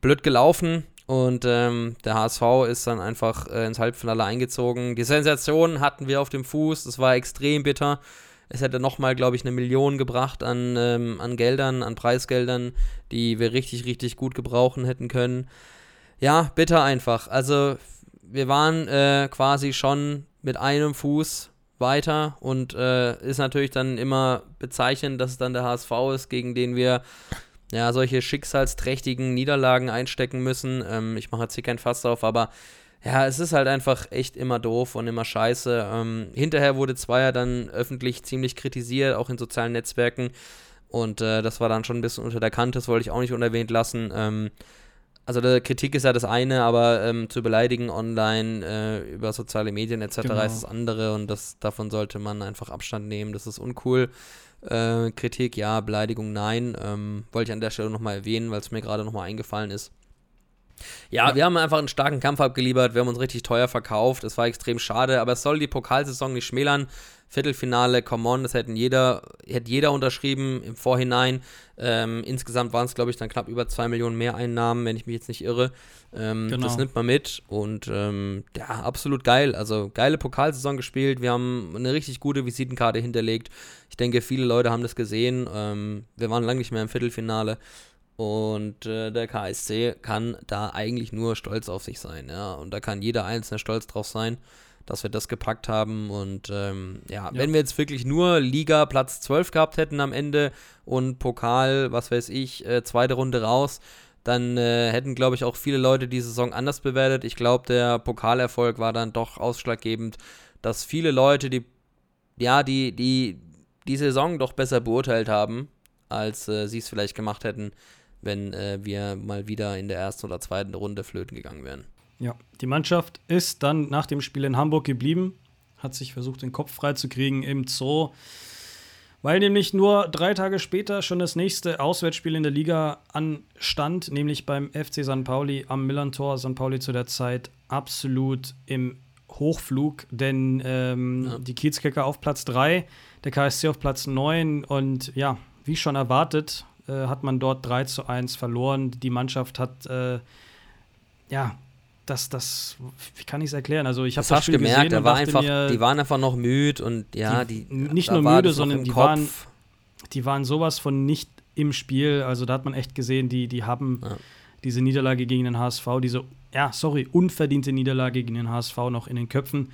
blöd gelaufen und ähm, der HSV ist dann einfach äh, ins Halbfinale eingezogen. Die Sensation hatten wir auf dem Fuß, das war extrem bitter. Es hätte nochmal, glaube ich, eine Million gebracht an, ähm, an Geldern, an Preisgeldern, die wir richtig, richtig gut gebrauchen hätten können. Ja, bitter einfach. Also, wir waren äh, quasi schon mit einem Fuß weiter und äh, ist natürlich dann immer bezeichnend, dass es dann der HSV ist, gegen den wir ja solche schicksalsträchtigen Niederlagen einstecken müssen. Ähm, ich mache jetzt hier kein Fass auf, aber ja, es ist halt einfach echt immer doof und immer scheiße. Ähm, hinterher wurde Zweier dann öffentlich ziemlich kritisiert, auch in sozialen Netzwerken. Und äh, das war dann schon ein bisschen unter der Kante, das wollte ich auch nicht unerwähnt lassen. Ähm, also Kritik ist ja das eine, aber ähm, zu beleidigen online äh, über soziale Medien etc. Genau. ist das andere und das, davon sollte man einfach Abstand nehmen. Das ist uncool. Äh, Kritik ja, Beleidigung nein. Ähm, wollte ich an der Stelle nochmal erwähnen, weil es mir gerade nochmal eingefallen ist. Ja, ja, wir haben einfach einen starken Kampf abgeliefert, wir haben uns richtig teuer verkauft, es war extrem schade, aber es soll die Pokalsaison nicht schmälern. Viertelfinale, come on, das hätten jeder, hätte jeder unterschrieben im Vorhinein. Ähm, insgesamt waren es, glaube ich, dann knapp über 2 Millionen mehr Einnahmen, wenn ich mich jetzt nicht irre. Ähm, genau. Das nimmt man mit und ähm, ja, absolut geil. Also geile Pokalsaison gespielt. Wir haben eine richtig gute Visitenkarte hinterlegt. Ich denke, viele Leute haben das gesehen. Ähm, wir waren lange nicht mehr im Viertelfinale. Und äh, der KSC kann da eigentlich nur stolz auf sich sein. Ja? Und da kann jeder Einzelne stolz drauf sein dass wir das gepackt haben. Und ähm, ja, ja, wenn wir jetzt wirklich nur Liga Platz 12 gehabt hätten am Ende und Pokal, was weiß ich, äh, zweite Runde raus, dann äh, hätten, glaube ich, auch viele Leute die Saison anders bewertet. Ich glaube, der Pokalerfolg war dann doch ausschlaggebend, dass viele Leute die, ja, die, die, die Saison doch besser beurteilt haben, als äh, sie es vielleicht gemacht hätten, wenn äh, wir mal wieder in der ersten oder zweiten Runde flöten gegangen wären. Ja, die Mannschaft ist dann nach dem Spiel in Hamburg geblieben, hat sich versucht, den Kopf freizukriegen im Zoo. weil nämlich nur drei Tage später schon das nächste Auswärtsspiel in der Liga anstand, nämlich beim FC St. Pauli am Millantor. St. Pauli zu der Zeit absolut im Hochflug, denn ähm, ja. die Kiezkicker auf Platz 3, der KSC auf Platz 9 und ja, wie schon erwartet, äh, hat man dort 3 zu 1 verloren. Die Mannschaft hat äh, ja das, das, wie kann ich es erklären? Also ich habe das, das Spiel gemerkt, gesehen war einfach, mir, die waren einfach noch müde und ja, die, die nicht nur müde, sondern die waren, die waren sowas von nicht im Spiel. Also da hat man echt gesehen, die, die haben ja. diese Niederlage gegen den HSV, diese, ja, sorry, unverdiente Niederlage gegen den HSV noch in den Köpfen.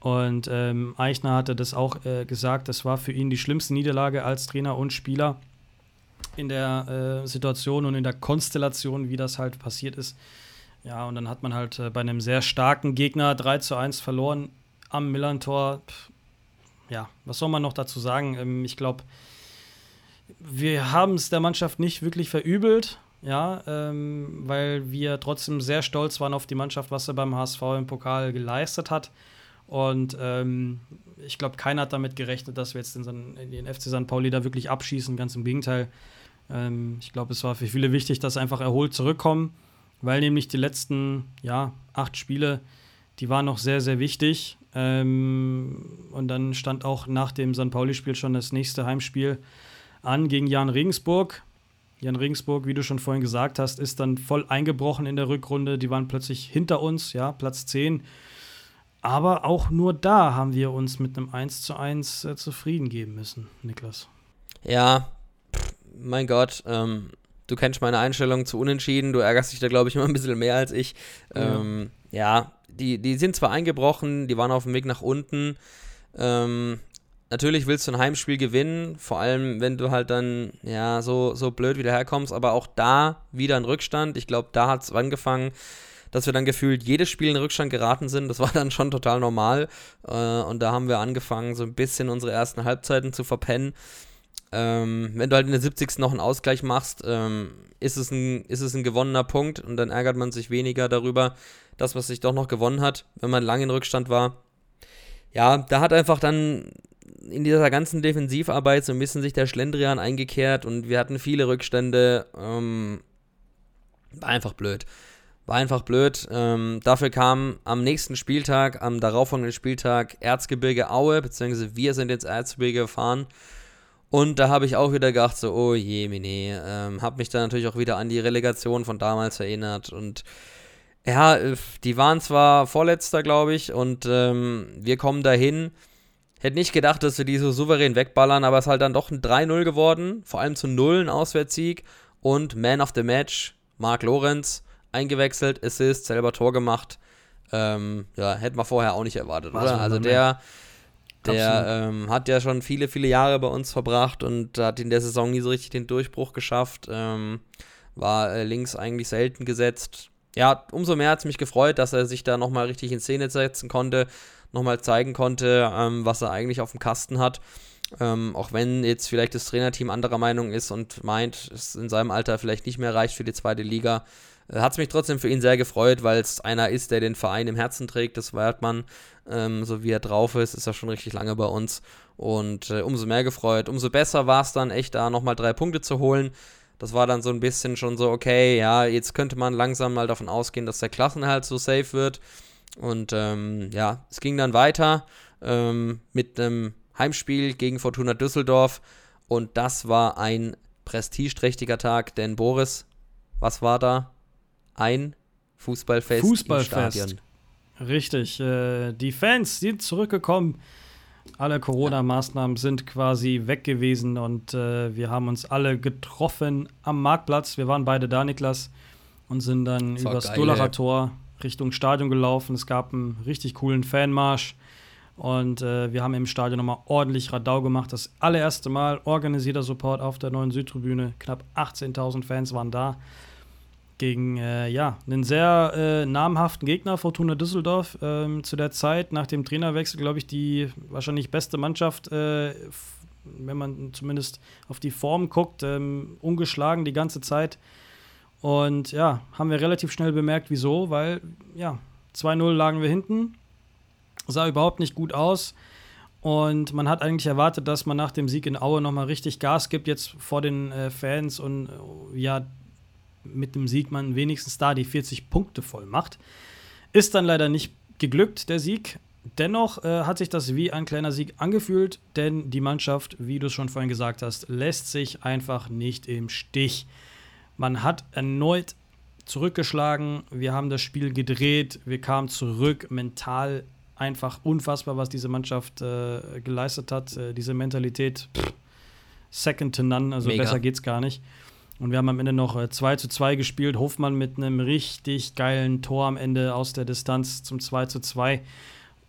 Und ähm, Eichner hatte das auch äh, gesagt, das war für ihn die schlimmste Niederlage als Trainer und Spieler in der äh, Situation und in der Konstellation, wie das halt passiert ist. Ja, und dann hat man halt äh, bei einem sehr starken Gegner 3 zu 1 verloren am Millantor. Ja, was soll man noch dazu sagen? Ähm, ich glaube, wir haben es der Mannschaft nicht wirklich verübelt, ja, ähm, weil wir trotzdem sehr stolz waren auf die Mannschaft, was sie beim HSV im Pokal geleistet hat. Und ähm, ich glaube, keiner hat damit gerechnet, dass wir jetzt den, den FC St. Pauli da wirklich abschießen. Ganz im Gegenteil. Ähm, ich glaube, es war für viele wichtig, dass sie einfach erholt zurückkommen weil nämlich die letzten ja, acht Spiele, die waren noch sehr, sehr wichtig. Ähm, und dann stand auch nach dem St. Pauli-Spiel schon das nächste Heimspiel an gegen Jan Regensburg. Jan Regensburg, wie du schon vorhin gesagt hast, ist dann voll eingebrochen in der Rückrunde. Die waren plötzlich hinter uns, ja, Platz 10. Aber auch nur da haben wir uns mit einem 1 zu 1 äh, zufrieden geben müssen, Niklas. Ja, mein Gott, ähm, Du kennst meine Einstellung zu Unentschieden. Du ärgerst dich da, glaube ich, immer ein bisschen mehr als ich. Ja, ähm, ja die, die sind zwar eingebrochen, die waren auf dem Weg nach unten. Ähm, natürlich willst du ein Heimspiel gewinnen, vor allem wenn du halt dann ja so, so blöd wieder herkommst, aber auch da wieder ein Rückstand. Ich glaube, da hat es angefangen, dass wir dann gefühlt jedes Spiel in Rückstand geraten sind. Das war dann schon total normal. Äh, und da haben wir angefangen, so ein bisschen unsere ersten Halbzeiten zu verpennen. Ähm, wenn du halt in der 70. noch einen Ausgleich machst, ähm, ist, es ein, ist es ein gewonnener Punkt und dann ärgert man sich weniger darüber, dass man sich doch noch gewonnen hat, wenn man lange in Rückstand war. Ja, da hat einfach dann in dieser ganzen Defensivarbeit so ein bisschen sich der Schlendrian eingekehrt und wir hatten viele Rückstände. Ähm, war einfach blöd. War einfach blöd. Ähm, dafür kam am nächsten Spieltag, am darauffolgenden Spieltag, Erzgebirge Aue, beziehungsweise wir sind ins Erzgebirge gefahren. Und da habe ich auch wieder gedacht, so, oh je, mine. Ähm, habe mich dann natürlich auch wieder an die Relegation von damals erinnert. Und ja, die waren zwar Vorletzter, glaube ich, und ähm, wir kommen dahin. Hätte nicht gedacht, dass wir die so souverän wegballern, aber es ist halt dann doch ein 3-0 geworden. Vor allem zu Null ein Auswärtssieg. Und Man of the Match, Marc Lorenz, eingewechselt, Assist, selber Tor gemacht. Ähm, ja, hätten wir vorher auch nicht erwartet, oder? Also der. Der ähm, hat ja schon viele, viele Jahre bei uns verbracht und hat in der Saison nie so richtig den Durchbruch geschafft. Ähm, war äh, links eigentlich selten gesetzt. Ja, umso mehr hat es mich gefreut, dass er sich da nochmal richtig in Szene setzen konnte, nochmal zeigen konnte, ähm, was er eigentlich auf dem Kasten hat. Ähm, auch wenn jetzt vielleicht das Trainerteam anderer Meinung ist und meint, es in seinem Alter vielleicht nicht mehr reicht für die zweite Liga, hat es mich trotzdem für ihn sehr gefreut, weil es einer ist, der den Verein im Herzen trägt. Das weiß man, ähm, so wie er drauf ist, ist er schon richtig lange bei uns. Und äh, umso mehr gefreut, umso besser war es dann echt da nochmal drei Punkte zu holen. Das war dann so ein bisschen schon so, okay, ja, jetzt könnte man langsam mal davon ausgehen, dass der Klassenhalt so safe wird. Und ähm, ja, es ging dann weiter ähm, mit einem Heimspiel gegen Fortuna Düsseldorf. Und das war ein prestigeträchtiger Tag, denn Boris, was war da? Ein Fußballfest, Fußballfest. im Stadion. Richtig. Äh, die Fans sind zurückgekommen. Alle Corona-Maßnahmen sind quasi weg gewesen und äh, wir haben uns alle getroffen am Marktplatz. Wir waren beide da, Niklas, und sind dann übers Dolacher Tor Richtung Stadion gelaufen. Es gab einen richtig coolen Fanmarsch und äh, wir haben im Stadion nochmal ordentlich Radau gemacht. Das allererste Mal organisierter Support auf der neuen Südtribüne. Knapp 18.000 Fans waren da gegen äh, ja, einen sehr äh, namhaften Gegner, Fortuna Düsseldorf. Ähm, zu der Zeit, nach dem Trainerwechsel, glaube ich, die wahrscheinlich beste Mannschaft, äh, wenn man zumindest auf die Form guckt, ähm, ungeschlagen die ganze Zeit. Und ja, haben wir relativ schnell bemerkt, wieso, weil ja, 2-0 lagen wir hinten, sah überhaupt nicht gut aus. Und man hat eigentlich erwartet, dass man nach dem Sieg in Aue nochmal richtig Gas gibt, jetzt vor den äh, Fans und äh, ja, mit dem Sieg man wenigstens da die 40 Punkte voll macht. Ist dann leider nicht geglückt, der Sieg. Dennoch äh, hat sich das wie ein kleiner Sieg angefühlt, denn die Mannschaft, wie du es schon vorhin gesagt hast, lässt sich einfach nicht im Stich. Man hat erneut zurückgeschlagen, wir haben das Spiel gedreht, wir kamen zurück, mental einfach unfassbar, was diese Mannschaft äh, geleistet hat. Äh, diese Mentalität, pff, second to none, also Mega. besser geht's gar nicht. Und wir haben am Ende noch äh, 2 zu 2 gespielt. Hofmann mit einem richtig geilen Tor am Ende aus der Distanz zum 2 zu 2.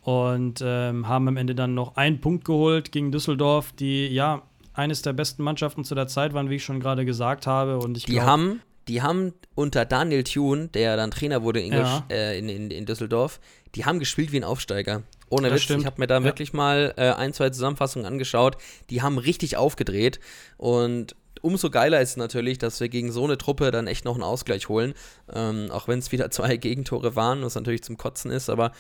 Und ähm, haben am Ende dann noch einen Punkt geholt gegen Düsseldorf, die ja eines der besten Mannschaften zu der Zeit waren, wie ich schon gerade gesagt habe. Und ich Die glaub- haben, die haben unter Daniel Thune, der dann Trainer wurde in, Ja. äh, in, in, in Düsseldorf, die haben gespielt wie ein Aufsteiger. Ohne Das Witz, stimmt. ich habe mir da Ja. wirklich mal äh, ein, zwei Zusammenfassungen angeschaut. Die haben richtig aufgedreht und umso geiler ist es natürlich, dass wir gegen so eine Truppe dann echt noch einen Ausgleich holen. Ähm, auch wenn es wieder zwei Gegentore waren, was natürlich zum Kotzen ist, aber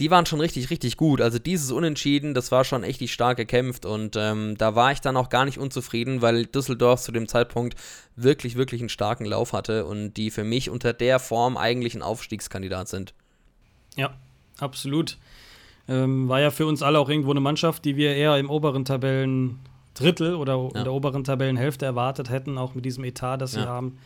die waren schon richtig, richtig gut. Also dieses Unentschieden, das war schon echt stark gekämpft und ähm, da war ich dann auch gar nicht unzufrieden, weil Düsseldorf zu dem Zeitpunkt wirklich, wirklich einen starken Lauf hatte und die für mich unter der Form eigentlich ein Aufstiegskandidat sind. Ja, absolut. Ähm, war ja für uns alle auch irgendwo eine Mannschaft, die wir eher im oberen Tabellendrittel oder Ja. in der oberen Tabellenhälfte erwartet hätten, auch mit diesem Etat, das sie Ja. haben.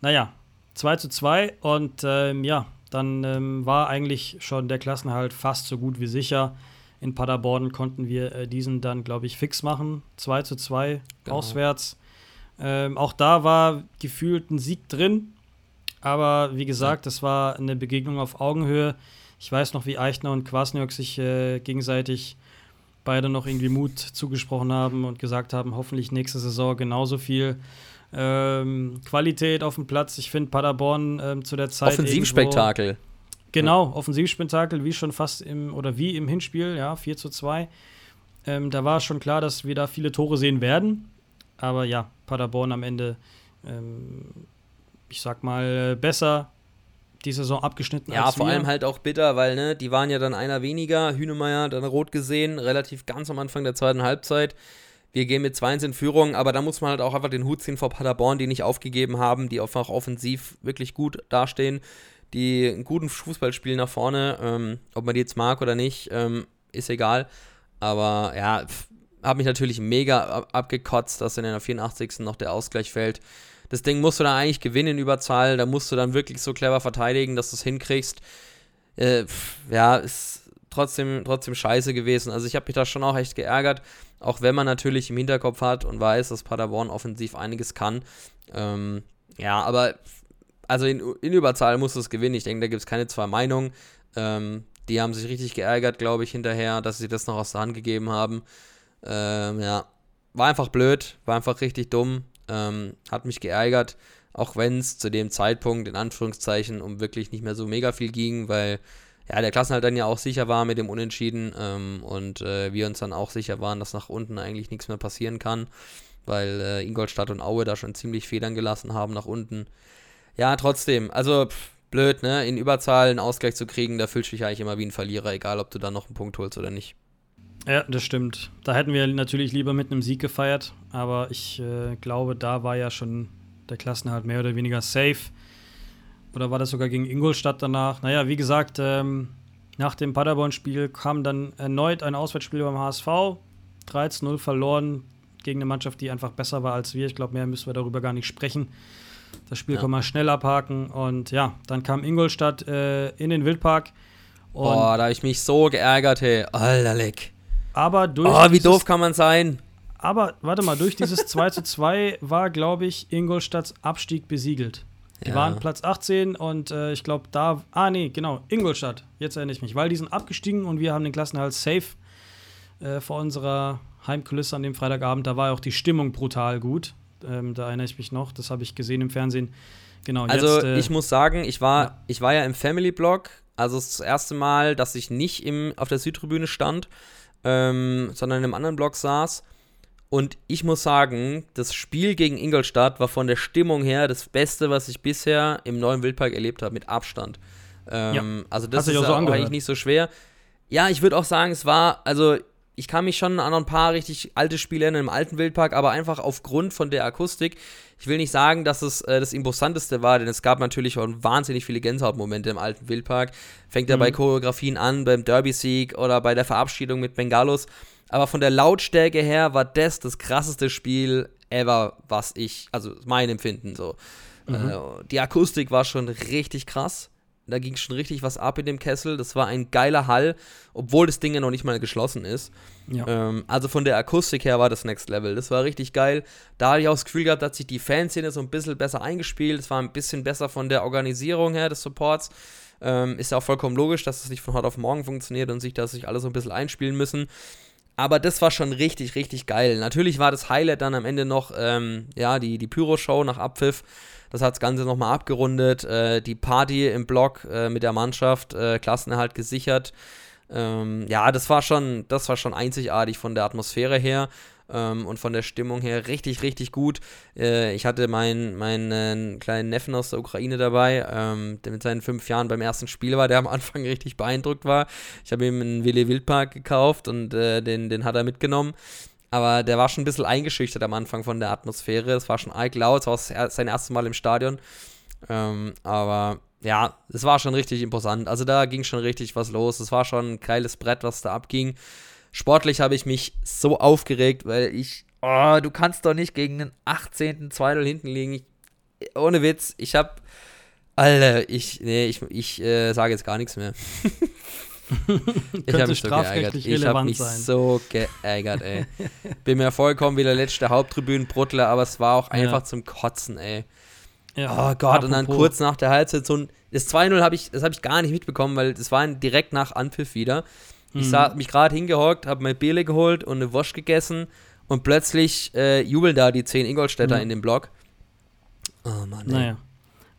Naja, 2 zu 2 und ähm, ja, dann ähm, war eigentlich schon der Klassenhalt fast so gut wie sicher. In Paderborn konnten wir äh, diesen dann, glaube ich, fix machen. 2 zu 2 Genau. auswärts. Ähm, auch da war gefühlt ein Sieg drin. Aber wie gesagt, das war eine Begegnung auf Augenhöhe. Ich weiß noch, wie Eichner und Kwasniok sich äh, gegenseitig beide noch irgendwie Mut zugesprochen haben und gesagt haben, hoffentlich nächste Saison genauso viel ähm, Qualität auf dem Platz. Ich finde Paderborn ähm, zu der Zeit. irgendwo- Offensivspektakel. Genau, Offensivspektakel, wie schon fast im, oder wie im Hinspiel, ja, 4 zu 2. Ähm, da war schon klar, dass wir da viele Tore sehen werden. Aber ja, Paderborn am Ende, ähm, ich sag mal, äh, besser die Saison abgeschnitten Ja, als vor wir. allem halt auch bitter, weil ne, die waren ja dann einer weniger. Hünemeyer dann rot gesehen, relativ ganz am Anfang der zweiten Halbzeit. Wir gehen mit 2-1 in Führung, aber da muss man halt auch einfach den Hut ziehen vor Paderborn, die nicht aufgegeben haben, die einfach offensiv wirklich gut dastehen, die einen guten Fußball spielen nach vorne. Ähm, ob man die jetzt mag oder nicht, ähm, ist egal. Aber ja, habe mich natürlich mega ab abgekotzt, dass in der 84. noch der Ausgleich fällt. Das Ding musst du dann eigentlich gewinnen in Überzahl. Da musst du dann wirklich so clever verteidigen, dass du es hinkriegst. Äh, pf, ja, ist trotzdem, trotzdem scheiße gewesen. Also ich habe mich da schon auch echt geärgert. Auch wenn man natürlich im Hinterkopf hat und weiß, dass Paderborn offensiv einiges kann. Ähm, ja, aber also in, in Überzahl musst du es gewinnen. Ich denke, da gibt es keine zwei Meinungen. Ähm, die haben sich richtig geärgert, glaube ich, hinterher, dass sie das noch aus der Hand gegeben haben. Ähm, ja, war einfach blöd, war einfach richtig dumm, ähm, hat mich geärgert, auch wenn es zu dem Zeitpunkt in Anführungszeichen um wirklich nicht mehr so mega viel ging, weil ja der Klassenhalt dann ja auch sicher war mit dem Unentschieden ähm, und äh, wir uns dann auch sicher waren, dass nach unten eigentlich nichts mehr passieren kann, weil äh, Ingolstadt und Aue da schon ziemlich Federn gelassen haben nach unten. Ja, trotzdem, also pff, blöd, ne? In Überzahl einen Ausgleich zu kriegen, da fühlst du dich eigentlich immer wie ein Verlierer, egal ob du dann noch einen Punkt holst oder nicht. Ja, das stimmt. Da hätten wir natürlich lieber mit einem Sieg gefeiert, aber ich äh, glaube, da war ja schon der Klassenhalt mehr oder weniger safe. Oder war das sogar gegen Ingolstadt danach? Naja, wie gesagt, ähm, nach dem Paderborn-Spiel kam dann erneut ein Auswärtsspiel beim HSV. 13-0 verloren gegen eine Mannschaft, die einfach besser war als wir. Ich glaube, mehr müssen wir darüber gar nicht sprechen. Das Spiel Ja. kann man schnell abhaken. Und ja, dann kam Ingolstadt äh, in den Wildpark. Boah, da habe ich mich so geärgert, hey. Alter, leck. Aber durch Oh, wie dieses- doof kann man sein? Aber warte mal, durch dieses 2 zu 2 war, glaube ich, Ingolstadts Abstieg besiegelt. Die Ja. waren Platz 18 und äh, ich glaube, da. Ah, nee, genau, Ingolstadt. Jetzt erinnere ich mich, weil die sind abgestiegen und wir haben den Klassenhalt safe äh, vor unserer Heimkulisse an dem Freitagabend. Da war auch die Stimmung brutal gut. Ähm, da erinnere ich mich noch, das habe ich gesehen im Fernsehen. Genau, Also jetzt. Äh, ich muss sagen, ich war, ja. ich war ja im Family Blog, also das erste Mal, dass ich nicht im, auf der Südtribüne stand, ähm, sondern in einem anderen Blog saß. Und ich muss sagen, das Spiel gegen Ingolstadt war von der Stimmung her das Beste, was ich bisher im neuen Wildpark erlebt habe, mit Abstand. Ähm, Also das ist auch so eigentlich nicht so schwer. Ja, ich würde auch sagen, es war, also ich kann mich schon an ein paar richtig alte Spiele erinnern im alten Wildpark, aber einfach aufgrund von der Akustik. Ich will nicht sagen, dass es äh, das Imposanteste war, denn es gab natürlich auch wahnsinnig viele Gänsehautmomente im alten Wildpark. Fängt ja bei Mhm. Choreografien an, beim Derby-Sieg oder bei der Verabschiedung mit Bengalos. Aber von der Lautstärke her war das das krasseste Spiel ever, was ich, also mein Empfinden so. Äh, die Akustik war schon richtig krass. Da ging schon richtig was ab in dem Kessel. Das war ein geiler Hall, obwohl das Ding ja noch nicht mal geschlossen ist. Ja. Ähm, also von der Akustik her war das Next Level. Das war richtig geil. Da habe ich auch das Gefühl gehabt, dass sich die Fanszene so ein bisschen besser eingespielt. Es war ein bisschen besser von der Organisierung her des Supports. Ähm, ist ja auch vollkommen logisch, dass es nicht von heute auf morgen funktioniert und sich, dass sich alle so ein bisschen einspielen müssen. Aber das war schon richtig, richtig geil. Natürlich war das Highlight dann am Ende noch, ähm, ja, die, die Pyro-Show nach Abpfiff. Das hat das Ganze nochmal abgerundet. Äh, die Party im Block äh, mit der Mannschaft, äh, Klassenerhalt gesichert. Ähm, ja, das war schon, das war schon einzigartig von der Atmosphäre her ähm, und von der Stimmung her richtig, richtig gut. Äh, ich hatte meinen, meinen kleinen Neffen aus der Ukraine dabei, ähm, der mit seinen fünf Jahren beim ersten Spiel war, der am Anfang richtig beeindruckt war. Ich habe ihm einen Willy Wildpark gekauft und äh, den, den hat er mitgenommen. Aber der war schon ein bisschen eingeschüchtert am Anfang von der Atmosphäre. Es war schon arg laut, es war sein erstes Mal im Stadion. Ähm, aber ja, es war schon richtig imposant. Also da ging schon richtig was los. Es war schon ein geiles Brett, was da abging. Sportlich habe ich mich so aufgeregt, weil ich, oh, du kannst doch nicht gegen den 18. 2-0 hinten liegen. Ich, ohne Witz, ich habe, Alter, ich, nee, ich, ich äh, sage jetzt gar nichts mehr. ich habe mich so geärgert. Ich habe mich sein. so geärgert, ey. Bin mir vollkommen wie der letzte Haupttribünenbruttler, aber es war auch einfach zum Kotzen, ey. Ja, Oh Gott, und dann apropos- kurz nach der Halbzeit so ein. Das 2-0 habe ich, das habe ich gar nicht mitbekommen, weil das war direkt nach Anpfiff wieder. Ich Mhm. sah, mich gerade hingehockt, habe mir Biele geholt und eine Wurst gegessen und plötzlich äh, jubeln da die 10 Ingolstädter Mhm. in dem Block. Oh Mann, ey. Naja.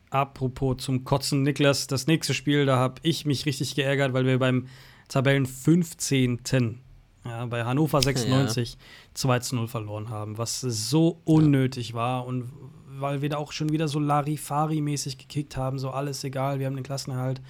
Apropos zum Kotzen, Niklas, das nächste Spiel, da habe ich mich richtig geärgert, weil wir beim Tabellen 15. Ja, bei Hannover 96 2 zu 0 verloren haben, was so unnötig war und weil wir da auch schon wieder so Larifari-mäßig gekickt haben, so alles egal, wir haben den Klassenerhalt.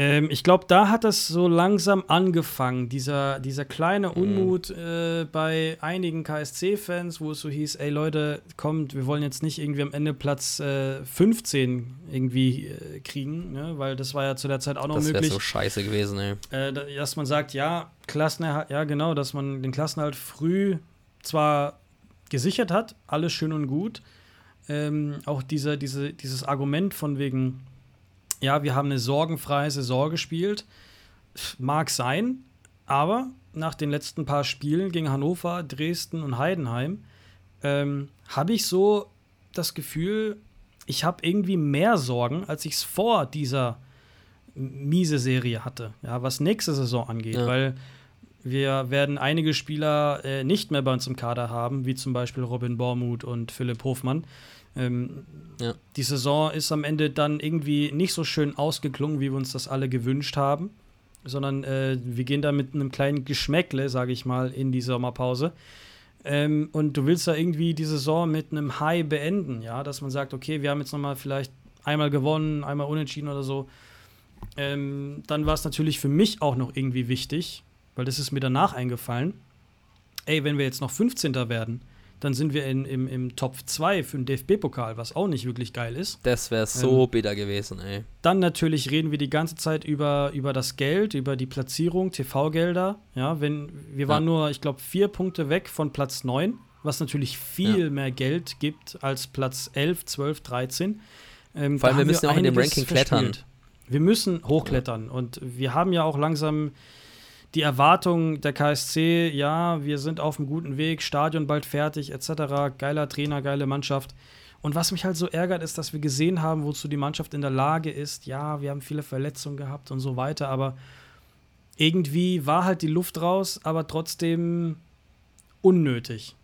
Ähm, ich glaube, da hat das so langsam angefangen, dieser, dieser kleine Unmut äh, bei einigen KSC-Fans, wo es so hieß, ey Leute, kommt, wir wollen jetzt nicht irgendwie am Ende Platz äh, 15 irgendwie äh, kriegen, ne? weil das war ja zu der Zeit auch noch Das wäre möglich so scheiße gewesen, ey. äh, da- dass man sagt, ja, Klassenerhalt, ja genau, dass man den Klassenerhalt früh zwar gesichert hat, alles schön und gut. Ähm, auch dieser, diese, dieses Argument von wegen, ja, wir haben eine sorgenfreie Saison gespielt, mag sein, aber nach den letzten paar Spielen gegen Hannover, Dresden und Heidenheim ähm, habe ich so das Gefühl, ich habe irgendwie mehr Sorgen, als ich es vor dieser miese Serie hatte, ja, was nächste Saison angeht, Ja. weil wir werden einige Spieler äh, nicht mehr bei uns im Kader haben, wie zum Beispiel Robin Bormuth und Philipp Hofmann. Ähm, Ja. Die Saison ist am Ende dann irgendwie nicht so schön ausgeklungen, wie wir uns das alle gewünscht haben, sondern äh, wir gehen da mit einem kleinen Geschmäckle, sage ich mal, in die Sommerpause. Ähm, und du willst da irgendwie die Saison mit einem High beenden, ja, dass man sagt, okay, wir haben jetzt nochmal vielleicht einmal gewonnen, einmal unentschieden oder so. Ähm, dann war es natürlich für mich auch noch irgendwie wichtig, weil das ist mir danach eingefallen. Ey, wenn wir jetzt noch 15. werden, dann sind wir in, im, im Top 2 für den DFB-Pokal, was auch nicht wirklich geil ist. Das wäre so Ähm. bitter gewesen, ey. Dann natürlich reden wir die ganze Zeit über, über das Geld, über die Platzierung, TV-Gelder. Ja, wenn wir waren Ja. nur, ich glaube, vier Punkte weg von Platz 9, was natürlich viel Ja. mehr Geld gibt als Platz 11, 12, 13. Ähm, Vor allem, wir müssen ja auch in dem Ranking klettern. verspielt. Wir müssen hochklettern und wir haben ja auch langsam die Erwartung der KSC, ja, wir sind auf einem guten Weg, Stadion bald fertig, etc. Geiler Trainer, geile Mannschaft. Und was mich halt so ärgert, ist, dass wir gesehen haben, wozu die Mannschaft in der Lage ist. Ja, wir haben viele Verletzungen gehabt und so weiter, aber irgendwie war halt die Luft raus, aber trotzdem unnötig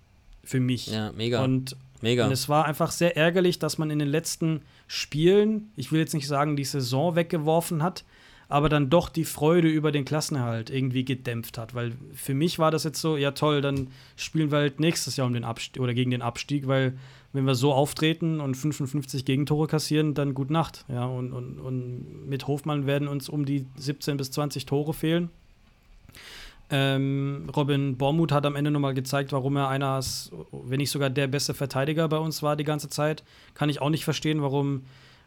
für mich. Ja, mega. Und mega. und es war einfach sehr ärgerlich, dass man in den letzten Spielen, ich will jetzt nicht sagen, die Saison weggeworfen hat, aber dann doch die Freude über den Klassenerhalt irgendwie gedämpft hat. Weil für mich war das jetzt so, ja toll, dann spielen wir halt nächstes Jahr um den Abstieg oder gegen den Abstieg, weil wenn wir so auftreten und 55 Gegentore kassieren, dann gut Nacht. Ja, und, und, und mit Hofmann werden uns um die 17 bis 20 Tore fehlen. Ähm, Robin Bormuth hat am Ende nochmal gezeigt, warum er einer wenn nicht sogar der beste Verteidiger bei uns war die ganze Zeit. Kann ich auch nicht verstehen, warum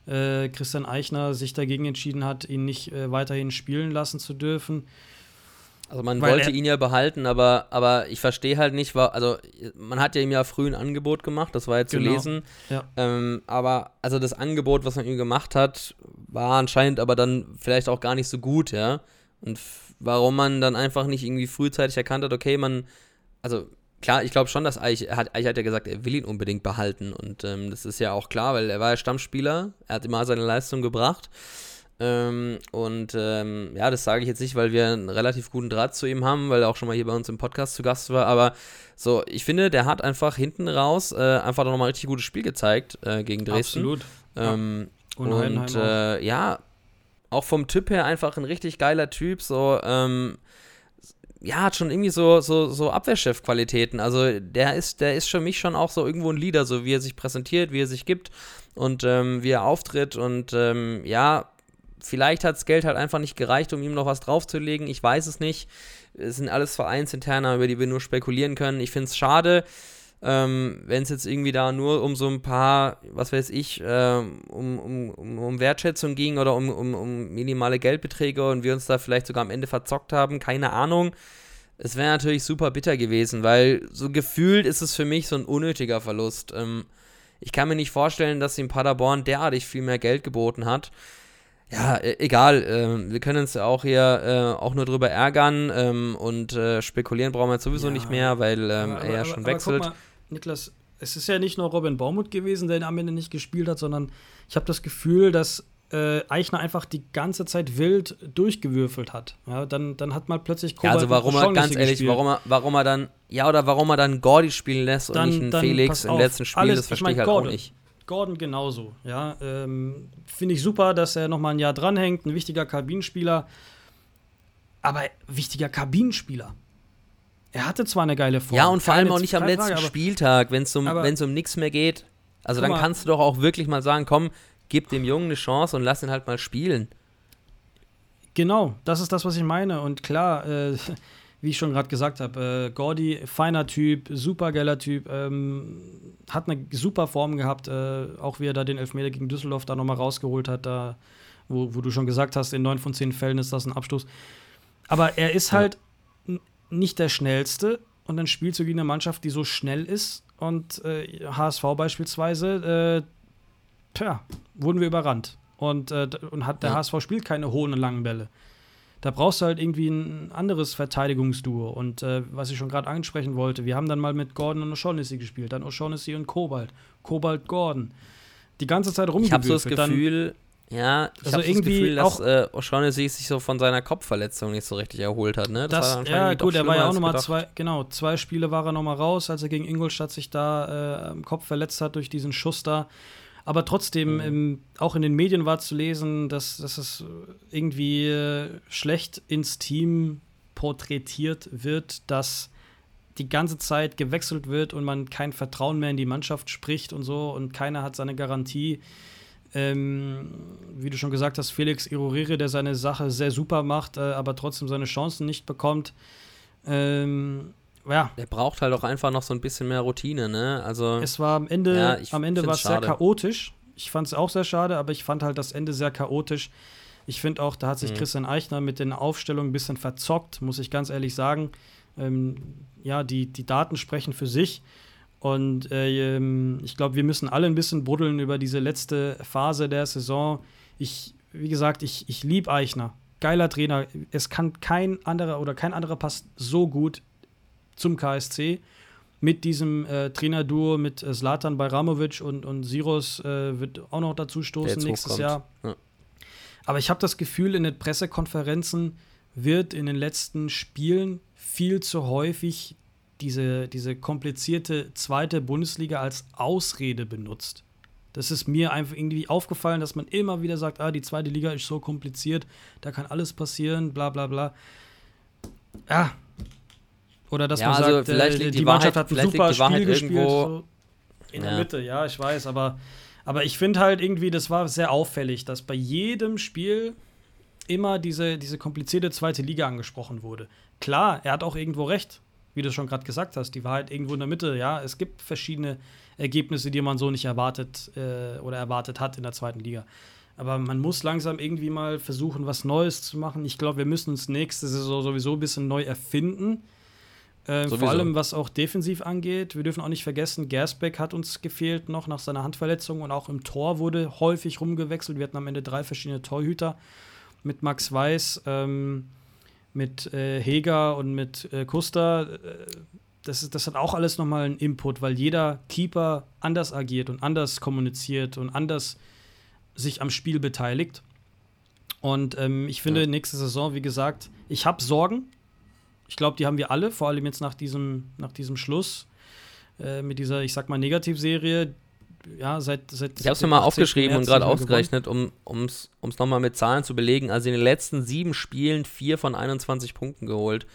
äh, Christian Eichner sich dagegen entschieden hat, ihn nicht äh, weiterhin spielen lassen zu dürfen. Also man Weil wollte ihn ja behalten, aber, aber ich verstehe halt nicht, war, also man hat ja ihm ja früh ein Angebot gemacht, das war ja zu genau. lesen. Ja. Ähm, aber also das Angebot, was man ihm gemacht hat, war anscheinend aber dann vielleicht auch gar nicht so gut, ja. Und warum man dann einfach nicht irgendwie frühzeitig erkannt hat, okay, man, also klar, ich glaube schon, dass Eich, hat, Eich hat ja gesagt, er will ihn unbedingt behalten. Und ähm, das ist ja auch klar, weil er war ja Stammspieler, er hat immer seine Leistung gebracht. Ähm, und ähm, ja, das sage ich jetzt nicht, weil wir einen relativ guten Draht zu ihm haben, weil er auch schon mal hier bei uns im Podcast zu Gast war. Aber so, ich finde, der hat einfach hinten raus äh, einfach nochmal richtig gutes Spiel gezeigt äh, gegen Dresden. Absolut. Ähm, ja. Und, und äh, ja, auch vom Typ her einfach ein richtig geiler Typ. So, ähm, ja, hat schon irgendwie so, so, so Abwehrchef-Qualitäten. Also der ist, der ist für mich schon auch so irgendwo ein Leader, so wie er sich präsentiert, wie er sich gibt und ähm, wie er auftritt. Und ähm, ja, vielleicht hat das Geld halt einfach nicht gereicht, um ihm noch was draufzulegen. Ich weiß es nicht. Es sind alles Vereinsinterner, über die wir nur spekulieren können. Ich finde es schade, ähm, wenn es jetzt irgendwie da nur um so ein paar, was weiß ich, ähm, um, um, um, Wertschätzung ging oder um, um, um minimale Geldbeträge und wir uns da vielleicht sogar am Ende verzockt haben. Keine Ahnung. Es wäre natürlich super bitter gewesen, weil so gefühlt ist es für mich so ein unnötiger Verlust. Ähm, ich kann mir nicht vorstellen, dass ihm Paderborn derartig viel mehr Geld geboten hat ja, e, egal. Äh, wir können uns ja auch hier äh, auch nur drüber ärgern ähm, und äh, spekulieren brauchen wir jetzt sowieso ja, nicht mehr, weil ähm, aber, er ja schon aber, wechselt. Aber Niklas, es ist ja nicht nur Robin Baumut gewesen, der am Ende nicht gespielt hat, sondern ich habe das Gefühl, dass äh, Eichner einfach die ganze Zeit wild durchgewürfelt hat. Ja, dann, dann hat man plötzlich Kobalt ja, also warum er, ganz ehrlich, warum er, warum er dann, ja, oder warum er dann Gordy spielen lässt dann, und nicht einen Felix im letzten Spiel, alles, das verstehe ich, mein, halt Gordon, auch nicht. Gordon genauso. Ja, ähm, finde ich super, dass er noch mal ein Jahr dranhängt, ein wichtiger Kabinenspieler. Aber wichtiger Kabinenspieler. Er hatte zwar eine geile Form. Ja, und vor allem auch nicht am letzten Frage, Spieltag, wenn es um, um nichts mehr geht. Also dann mal, kannst du doch auch wirklich mal sagen, komm, gib dem Jungen eine Chance und lass ihn halt mal spielen. Genau, das ist das, was ich meine. Und klar, äh, wie ich schon gerade gesagt habe, äh, Gordy, feiner Typ, super geiler Typ, ähm, hat eine super Form gehabt, äh, auch wie er da den Elfmeter gegen Düsseldorf da nochmal rausgeholt hat, da, wo, wo du schon gesagt hast, in neun von zehn Fällen ist das ein Abstoß. Aber er ist ja. Nicht der Schnellste und dann spielst du gegen eine Mannschaft, die so schnell ist und äh, HSV beispielsweise, äh, tja, wurden wir überrannt. Und, äh, und hat, der ja. HSV spielt keine hohen und langen Bälle. Da brauchst du halt irgendwie ein anderes Verteidigungsduo. Und äh, was ich schon gerade ansprechen wollte, wir haben dann mal mit Gordon und O'Shaughnessy gespielt, dann O'Shaughnessy und Kobalt, Kobalt Gordon. Die ganze Zeit rumgewürfelt. Ich habe so das Gefühl, dann, ja, ich also habe das Gefühl, dass äh, O'Shaughnessy sich so von seiner Kopfverletzung nicht so richtig erholt hat. Ne? Das, das ja, gut, er war ja auch nochmal zwei, genau, zwei Spiele war er nochmal raus, als er gegen Ingolstadt sich da äh, am Kopf verletzt hat durch diesen Schuss da. Aber trotzdem, mhm. im, auch in den Medien war zu lesen, dass, dass es irgendwie äh, schlecht ins Team porträtiert wird, dass die ganze Zeit gewechselt wird und man kein Vertrauen mehr in die Mannschaft spricht und so und keiner hat seine Garantie. Ähm, wie du schon gesagt hast, Felix Irorere, der seine Sache sehr super macht, äh, aber trotzdem seine Chancen nicht bekommt. Ähm, ja. Der braucht halt auch einfach noch so ein bisschen mehr Routine, ne? Also. Es war am Ende, ja, am Ende war es sehr chaotisch. Ich fand es auch sehr schade, aber ich fand halt das Ende sehr chaotisch. Ich finde auch, da hat sich mhm. Christian Eichner mit den Aufstellungen ein bisschen verzockt, muss ich ganz ehrlich sagen. Ähm, ja, die, die Daten sprechen für sich. Und äh, ich glaube, wir müssen alle ein bisschen buddeln über diese letzte Phase der Saison. Ich, wie gesagt, ich, ich liebe Eichner. Geiler Trainer. Es kann kein anderer oder kein anderer passt so gut zum KSC. Mit diesem äh, Trainerduo mit äh, Zlatan Bajramovic und, und Siros äh, wird auch noch dazu stoßen nächstes hochkommt. Jahr. Ja. Aber ich habe das Gefühl, in den Pressekonferenzen wird in den letzten Spielen viel zu häufig diese, diese komplizierte zweite Bundesliga als Ausrede benutzt. Das ist mir einfach irgendwie aufgefallen, dass man immer wieder sagt, ah, die zweite Liga ist so kompliziert, da kann alles passieren, bla bla bla. Ja, oder dass ja, man also sagt, vielleicht äh, die, die Mannschaft hat ein super Spiel gespielt. So in ja. der Mitte, ja, ich weiß, aber, aber ich finde halt irgendwie, das war sehr auffällig, dass bei jedem Spiel immer diese, diese komplizierte zweite Liga angesprochen wurde. Klar, er hat auch irgendwo recht, wie du schon gerade gesagt hast, die Wahrheit irgendwo in der Mitte. Ja, es gibt verschiedene Ergebnisse, die man so nicht erwartet äh, oder erwartet hat in der zweiten Liga. Aber man muss langsam irgendwie mal versuchen, was Neues zu machen. Ich glaube, wir müssen uns nächste Saison sowieso ein bisschen neu erfinden. Äh, vor allem, was auch defensiv angeht. Wir dürfen auch nicht vergessen, Gersbeck hat uns gefehlt noch nach seiner Handverletzung und auch im Tor wurde häufig rumgewechselt. Wir hatten am Ende drei verschiedene Torhüter mit Max Weiß, ähm, mit äh, Heger und mit äh, Kuster. Äh, das, das hat auch alles nochmal einen Input, weil jeder Keeper anders agiert und anders kommuniziert und anders sich am Spiel beteiligt. Und ähm, ich finde, ja. nächste Saison, wie gesagt, ich habe Sorgen. Ich glaube, die haben wir alle, vor allem jetzt nach diesem, nach diesem Schluss äh, mit dieser, ich sag mal, Negativserie. Ja, seit, seit ich habe es mir mal aufgeschrieben und gerade ausgerechnet, um es nochmal mit Zahlen zu belegen. Also in den letzten sieben Spielen vier von 21 Punkten geholt.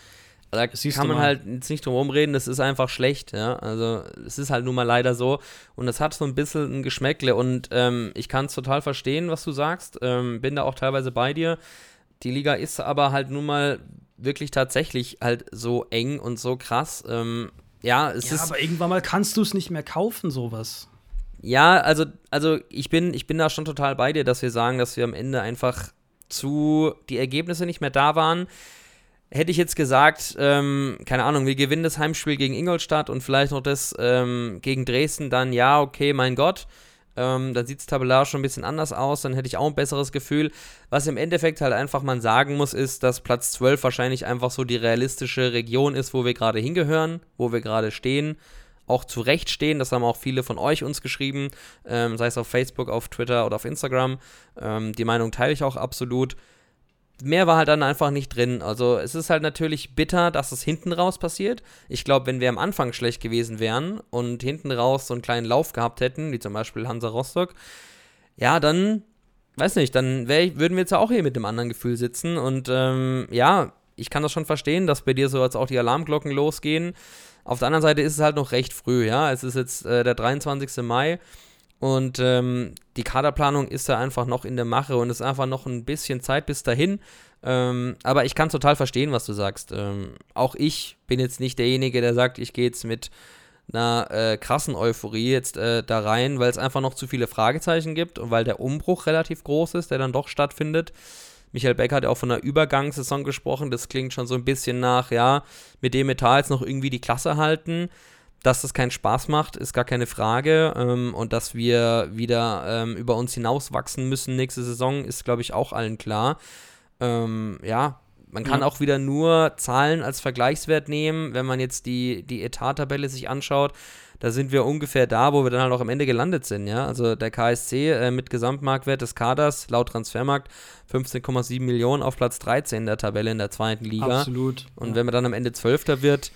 Da Siehst kann man halt jetzt nicht drum reden, das ist einfach schlecht, ja. Also es ist halt nun mal leider so. Und es hat so ein bisschen ein Geschmäckle. Und ähm, ich kann es total verstehen, was du sagst. Ähm, bin da auch teilweise bei dir. Die Liga ist aber halt nun mal wirklich tatsächlich halt so eng und so krass. Ähm, ja, es ja, ist. Aber irgendwann mal kannst du es nicht mehr kaufen, sowas. Ja, also, also ich bin, ich bin da schon total bei dir, dass wir sagen, dass wir am Ende einfach zu die Ergebnisse nicht mehr da waren hätte ich jetzt gesagt, ähm, keine Ahnung, wir gewinnen das Heimspiel gegen Ingolstadt und vielleicht noch das ähm, gegen Dresden, dann ja, okay, mein Gott. Ähm, dann sieht es tabellarisch schon ein bisschen anders aus, dann hätte ich auch ein besseres Gefühl. Was im Endeffekt halt einfach man sagen muss, ist, dass Platz 12 wahrscheinlich einfach so die realistische Region ist, wo wir gerade hingehören, wo wir gerade stehen, auch zurecht stehen. Das haben auch viele von euch uns geschrieben, ähm, sei es auf Facebook, auf Twitter oder auf Instagram. Ähm, die Meinung teile ich auch absolut mehr war halt dann einfach nicht drin. Also es ist halt natürlich bitter, dass es hinten raus passiert. Ich glaube, wenn wir am Anfang schlecht gewesen wären und hinten raus so einen kleinen Lauf gehabt hätten, wie zum Beispiel Hansa Rostock, ja, dann, weiß nicht, dann wär, würden wir jetzt ja auch hier mit einem anderen Gefühl sitzen. Und ähm, ja, ich kann das schon verstehen, dass bei dir so jetzt auch die Alarmglocken losgehen. Auf der anderen Seite ist es halt noch recht früh, ja. Es ist jetzt äh, der 23. Mai. Und ähm, die Kaderplanung ist da einfach noch in der Mache und es ist einfach noch ein bisschen Zeit bis dahin. Ähm, aber ich kann total verstehen, was du sagst. Ähm, auch ich bin jetzt nicht derjenige, der sagt, ich gehe jetzt mit einer äh, krassen Euphorie jetzt äh, da rein, weil es einfach noch zu viele Fragezeichen gibt und weil der Umbruch relativ groß ist, der dann doch stattfindet. Michael Beck hat ja auch von einer Übergangssaison gesprochen. Das klingt schon so ein bisschen nach, ja, mit dem Metall jetzt noch irgendwie die Klasse halten. Dass das keinen Spaß macht, ist gar keine Frage. Ähm, und dass wir wieder ähm, über uns hinauswachsen müssen nächste Saison, ist, glaube ich, auch allen klar. Ähm, ja, man kann ja. auch wieder nur Zahlen als Vergleichswert nehmen, wenn man jetzt die, die Etat-Tabelle sich anschaut. Da sind wir ungefähr da, wo wir dann halt auch am Ende gelandet sind, ja. Also der KSC äh, mit Gesamtmarktwert des Kaders laut Transfermarkt 15,7 Millionen auf Platz 13 der Tabelle in der zweiten Liga. Absolut. Und ja. wenn man dann am Ende Zwölfter wird,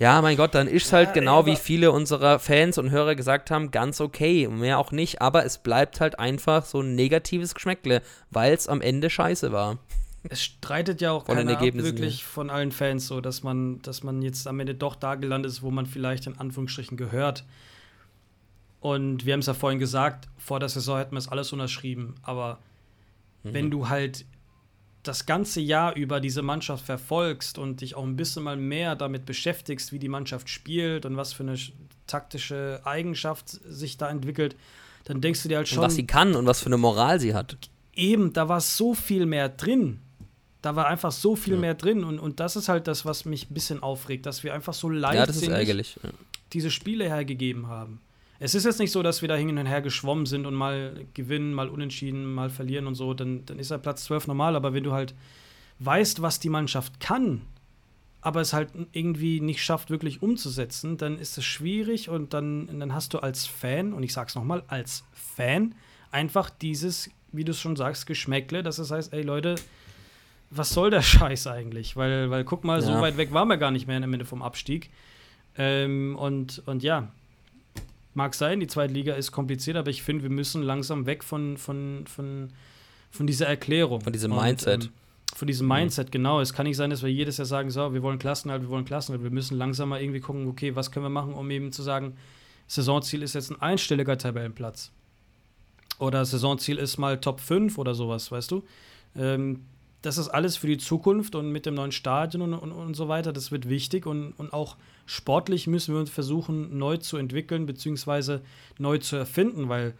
ja, mein Gott, dann ist es halt genau wie viele unserer Fans und Hörer gesagt haben, ganz okay, mehr auch nicht, aber es bleibt halt einfach so ein negatives Geschmäckle, weil es am Ende scheiße war. Es streitet ja auch von keiner ab, wirklich hier. von allen Fans so, dass man, dass man jetzt am Ende doch da gelandet ist, wo man vielleicht in Anführungsstrichen gehört. Und wir haben es ja vorhin gesagt, vor der Saison hätten wir es alles unterschrieben, aber mhm. wenn du halt das ganze Jahr über diese Mannschaft verfolgst und dich auch ein bisschen mal mehr damit beschäftigst, wie die Mannschaft spielt und was für eine taktische Eigenschaft sich da entwickelt, dann denkst du dir halt schon. Und was sie kann und was für eine Moral sie hat. Eben, da war so viel mehr drin. Da war einfach so viel ja. mehr drin und, und das ist halt das, was mich ein bisschen aufregt, dass wir einfach so leicht ja, ja. diese Spiele hergegeben haben. Es ist jetzt nicht so, dass wir da hin und her geschwommen sind und mal gewinnen, mal unentschieden, mal verlieren und so. Dann, dann ist ja Platz 12 normal. Aber wenn du halt weißt, was die Mannschaft kann, aber es halt irgendwie nicht schafft, wirklich umzusetzen, dann ist es schwierig und dann, dann hast du als Fan, und ich sag's nochmal, als Fan, einfach dieses, wie du es schon sagst, Geschmäckle, dass es heißt, ey Leute, was soll der Scheiß eigentlich? Weil, weil guck mal, ja. so weit weg waren wir gar nicht mehr am Ende vom Abstieg. Ähm, und, und ja, Mag sein, die zweite Liga ist kompliziert, aber ich finde, wir müssen langsam weg von, von, von, von dieser Erklärung. Von diesem Mindset. Und, ähm, von diesem mhm. Mindset, mhm. genau. Es kann nicht sein, dass wir jedes Jahr sagen, so, wir wollen Klassenhalt, wir wollen Klassenhalt. Wir müssen langsam mal irgendwie gucken, okay, was können wir machen, um eben zu sagen, Saisonziel ist jetzt ein einstelliger Tabellenplatz. Oder Saisonziel ist mal Top 5 oder sowas, weißt du? Ähm, das ist alles für die Zukunft und mit dem neuen Stadion und, und, und so weiter, das wird wichtig und, und auch sportlich müssen wir uns versuchen, neu zu entwickeln, beziehungsweise neu zu erfinden, weil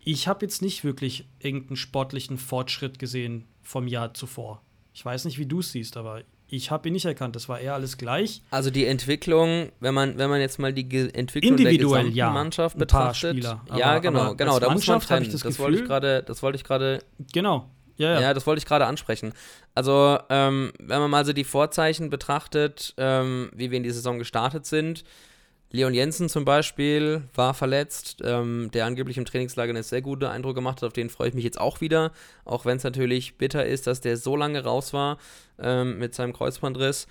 ich habe jetzt nicht wirklich irgendeinen sportlichen Fortschritt gesehen vom Jahr zuvor. Ich weiß nicht, wie du es siehst, aber ich habe ihn nicht erkannt. Das war eher alles gleich. Also die Entwicklung, wenn man, wenn man jetzt mal die Ge Entwicklung der gesamten ja, Mannschaft betrachtet. Spieler, aber, ja, genau, genau. Da muss man trennen. Das, das wollte ich gerade, das wollte ich gerade. Genau. Ja, ja. ja, das wollte ich gerade ansprechen. Also, ähm, wenn man mal so die Vorzeichen betrachtet, ähm, wie wir in die Saison gestartet sind, Leon Jensen zum Beispiel war verletzt, ähm, der angeblich im Trainingslager einen sehr guten Eindruck gemacht hat. Auf den freue ich mich jetzt auch wieder. Auch wenn es natürlich bitter ist, dass der so lange raus war ähm, mit seinem Kreuzbandriss.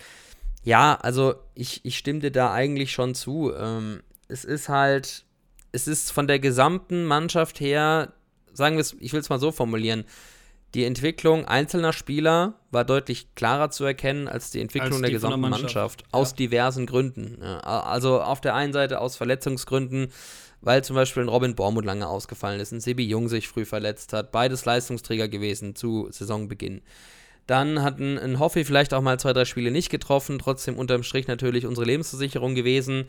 Ja, also ich, ich stimme dir da eigentlich schon zu. Ähm, es ist halt, es ist von der gesamten Mannschaft her, sagen wir es, ich will es mal so formulieren, die Entwicklung einzelner Spieler war deutlich klarer zu erkennen als die Entwicklung als die der gesamten Mannschaft. Mannschaft aus ja. diversen Gründen. also auf der einen Seite aus Verletzungsgründen, weil zum Beispiel ein Robin Bormuth lange ausgefallen ist, ein Sebi Jung sich früh verletzt hat, beides Leistungsträger gewesen zu Saisonbeginn. Dann hat ein, ein Hoffi vielleicht auch mal zwei, drei Spiele nicht getroffen, trotzdem unterm Strich natürlich unsere Lebensversicherung gewesen.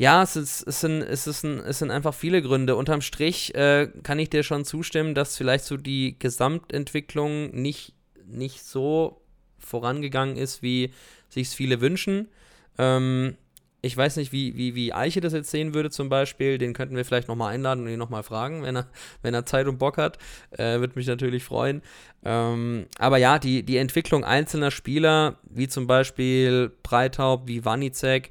Ja, es, ist, es, sind, es, ist ein, es sind einfach viele Gründe. Unterm Strich äh, kann ich dir schon zustimmen, dass vielleicht so die Gesamtentwicklung nicht, nicht so vorangegangen ist, wie sich es viele wünschen. Ähm, ich weiß nicht, wie, wie, wie Eiche das jetzt sehen würde zum Beispiel. Den könnten wir vielleicht nochmal einladen und ihn nochmal fragen, wenn er, wenn er Zeit und Bock hat. Äh, Würde mich natürlich freuen. Ähm, aber ja, die, die Entwicklung einzelner Spieler, wie zum Beispiel Breithaupt, wie Wanizek,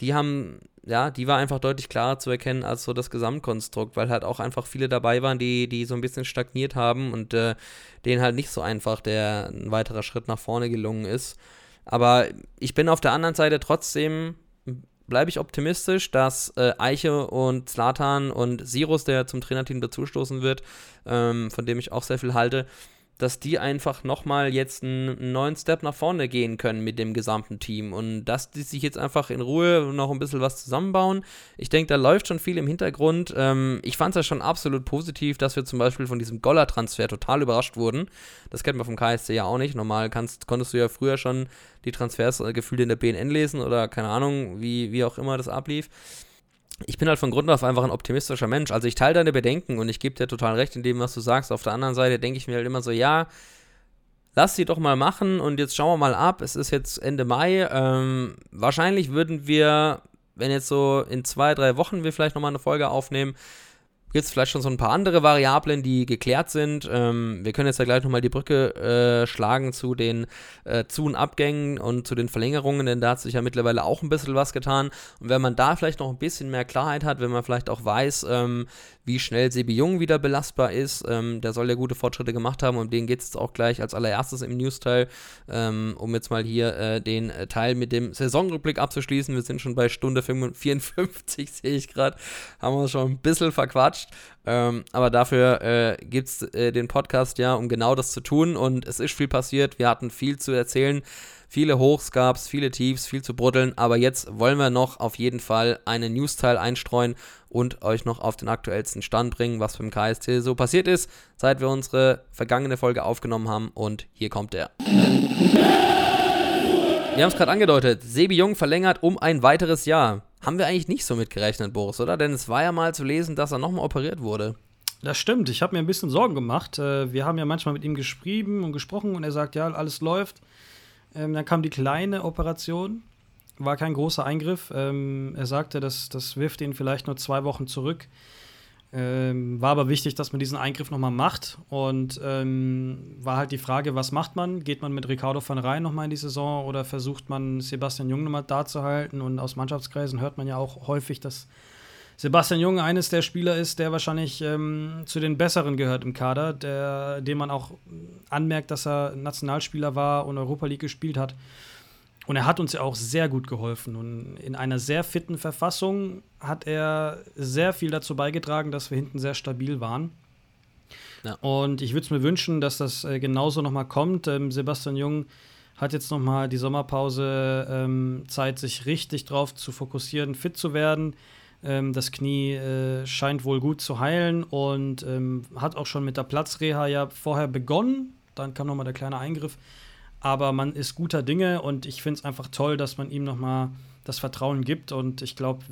die haben ja, die war einfach deutlich klarer zu erkennen als so das Gesamtkonstrukt, weil halt auch einfach viele dabei waren, die, die so ein bisschen stagniert haben und äh, denen halt nicht so einfach der ein weiterer Schritt nach vorne gelungen ist. Aber ich bin auf der anderen Seite trotzdem, bleibe ich optimistisch, dass äh, Eiche und Zlatan und Sirus, der zum Trainerteam dazustoßen wird, ähm, von dem ich auch sehr viel halte, dass die einfach nochmal jetzt einen neuen Step nach vorne gehen können mit dem gesamten Team und dass die sich jetzt einfach in Ruhe noch ein bisschen was zusammenbauen. Ich denke, da läuft schon viel im Hintergrund. Ähm, ich fand es ja schon absolut positiv, dass wir zum Beispiel von diesem Goller-Transfer total überrascht wurden. Das kennt man vom KSC ja auch nicht. Normal kannst, konntest du ja früher schon die Transfers äh, gefühlt in der BNN lesen oder keine Ahnung, wie, wie auch immer das ablief ich bin halt von Grund auf einfach ein optimistischer Mensch. Also ich teile deine Bedenken und ich gebe dir total recht in dem, was du sagst. Auf der anderen Seite denke ich mir halt immer so, ja, lass sie doch mal machen und jetzt schauen wir mal ab. Es ist jetzt Ende Mai. Ähm, wahrscheinlich würden wir, wenn jetzt so in zwei, drei Wochen wir vielleicht nochmal eine Folge aufnehmen, gibt es vielleicht schon so ein paar andere Variablen, die geklärt sind. Ähm, wir können jetzt ja gleich nochmal die Brücke äh, schlagen zu den äh, Zu- und Abgängen und zu den Verlängerungen, denn da hat sich ja mittlerweile auch ein bisschen was getan. Und wenn man da vielleicht noch ein bisschen mehr Klarheit hat, wenn man vielleicht auch weiß, ähm, wie schnell Sebi Jung wieder belastbar ist, ähm, der soll ja gute Fortschritte gemacht haben und den geht es auch gleich als allererstes im News-Teil, ähm, um jetzt mal hier äh, den äh, Teil mit dem Saisonrückblick abzuschließen. Wir sind schon bei Stunde 54, sehe ich gerade, haben wir schon ein bisschen verquatscht. Ähm, aber dafür äh, gibt es äh, den Podcast ja, um genau das zu tun. Und es ist viel passiert. Wir hatten viel zu erzählen. Viele Hochs gab es, viele Tiefs, viel zu bruddeln. Aber jetzt wollen wir noch auf jeden Fall einen News-Teil einstreuen und euch noch auf den aktuellsten Stand bringen, was beim KST so passiert ist, seit wir unsere vergangene Folge aufgenommen haben. Und hier kommt er. Wir haben es gerade angedeutet. Sebi Jung verlängert um ein weiteres Jahr. Haben wir eigentlich nicht so mitgerechnet, Boris, oder? Denn es war ja mal zu lesen, dass er nochmal operiert wurde. Das stimmt. Ich habe mir ein bisschen Sorgen gemacht. Äh, wir haben ja manchmal mit ihm geschrieben und gesprochen und er sagt, ja, alles läuft. Ähm, dann kam die kleine Operation. War kein großer Eingriff. Ähm, er sagte, das, das wirft ihn vielleicht nur zwei Wochen zurück. Ähm, war aber wichtig, dass man diesen Eingriff nochmal macht. Und ähm, war halt die Frage, was macht man? Geht man mit Ricardo van Rijn nochmal in die Saison oder versucht man Sebastian Jung nochmal da zu halten? Und aus Mannschaftskreisen hört man ja auch häufig, dass Sebastian Jung eines der Spieler ist, der wahrscheinlich ähm, zu den Besseren gehört im Kader, der, dem man auch anmerkt, dass er Nationalspieler war und Europa League gespielt hat. Und er hat uns ja auch sehr gut geholfen. Und in einer sehr fitten Verfassung hat er sehr viel dazu beigetragen, dass wir hinten sehr stabil waren. Ja. Und ich würde es mir wünschen, dass das äh, genauso nochmal kommt. Ähm, Sebastian Jung hat jetzt nochmal die Sommerpause ähm, Zeit, sich richtig drauf zu fokussieren, fit zu werden. Ähm, das Knie äh, scheint wohl gut zu heilen und ähm, hat auch schon mit der Platzreha ja vorher begonnen dann kam nochmal der kleine Eingriff. Aber man ist guter Dinge und ich finde es einfach toll, dass man ihm nochmal das Vertrauen gibt. Und ich glaube,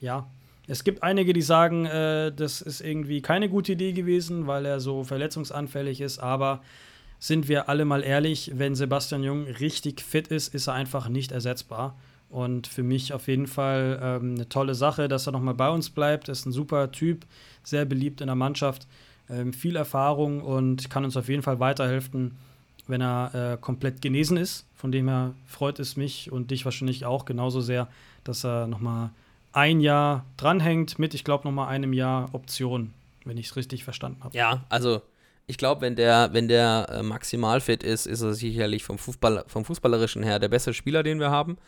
ja, es gibt einige, die sagen, äh, das ist irgendwie keine gute Idee gewesen, weil er so verletzungsanfällig ist. Aber sind wir alle mal ehrlich, wenn Sebastian Jung richtig fit ist, ist er einfach nicht ersetzbar. Und für mich auf jeden Fall ähm, eine tolle Sache, dass er nochmal bei uns bleibt. Ist ein super Typ, sehr beliebt in der Mannschaft, ähm, viel Erfahrung und kann uns auf jeden Fall weiterhelfen, wenn er äh, komplett genesen ist. Von dem her freut es mich und dich wahrscheinlich auch genauso sehr, dass er nochmal ein Jahr dranhängt mit, ich glaube, nochmal einem Jahr Option, wenn ich es richtig verstanden habe. Ja, also ich glaube, wenn der, wenn der äh, maximal fit ist, ist er sicherlich vom, Fußball, vom Fußballerischen her der beste Spieler, den wir haben.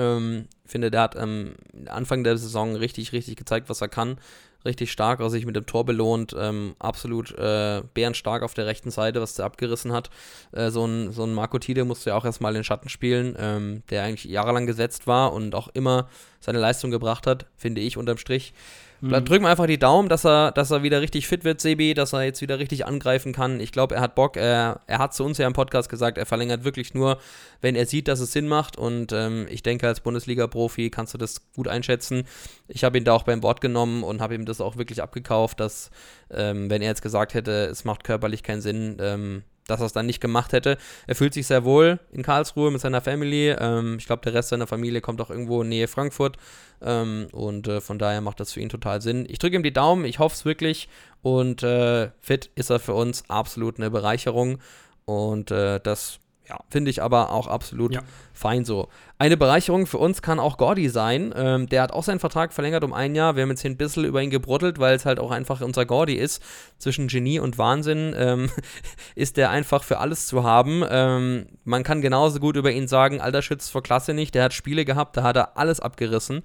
Ähm, finde, der hat ähm, Anfang der Saison richtig, richtig gezeigt, was er kann. Richtig stark, also sich mit dem Tor belohnt. Ähm, absolut äh, bärenstark auf der rechten Seite, was der abgerissen hat. Äh, so, ein, so ein Marco Tide musste ja auch erstmal den Schatten spielen, ähm, der eigentlich jahrelang gesetzt war und auch immer seine Leistung gebracht hat, finde ich unterm Strich. Mhm. Drücken wir einfach die Daumen, dass er, dass er wieder richtig fit wird, Sebi, dass er jetzt wieder richtig angreifen kann. Ich glaube, er hat Bock. Er, er hat zu uns ja im Podcast gesagt, er verlängert wirklich nur, wenn er sieht, dass es Sinn macht. Und ähm, ich denke, als Bundesliga-Profi kannst du das gut einschätzen. Ich habe ihn da auch beim Wort genommen und habe ihm das auch wirklich abgekauft, dass, ähm, wenn er jetzt gesagt hätte, es macht körperlich keinen Sinn, ähm, dass er es dann nicht gemacht hätte. Er fühlt sich sehr wohl in Karlsruhe mit seiner Family. Ähm, ich glaube, der Rest seiner Familie kommt auch irgendwo in Nähe Frankfurt. Ähm, und äh, von daher macht das für ihn total Sinn. Ich drücke ihm die Daumen, ich hoffe es wirklich. Und äh, fit ist er für uns absolut eine Bereicherung. Und äh, das ja, finde ich aber auch absolut ja. fein so. Eine Bereicherung für uns kann auch Gordy sein. Ähm, der hat auch seinen Vertrag verlängert um ein Jahr. Wir haben jetzt hier ein bisschen über ihn gebruddelt, weil es halt auch einfach unser Gordy ist. Zwischen Genie und Wahnsinn ähm, ist der einfach für alles zu haben. Ähm, man kann genauso gut über ihn sagen, alter Schütz vor Klasse nicht. Der hat Spiele gehabt, da hat er alles abgerissen.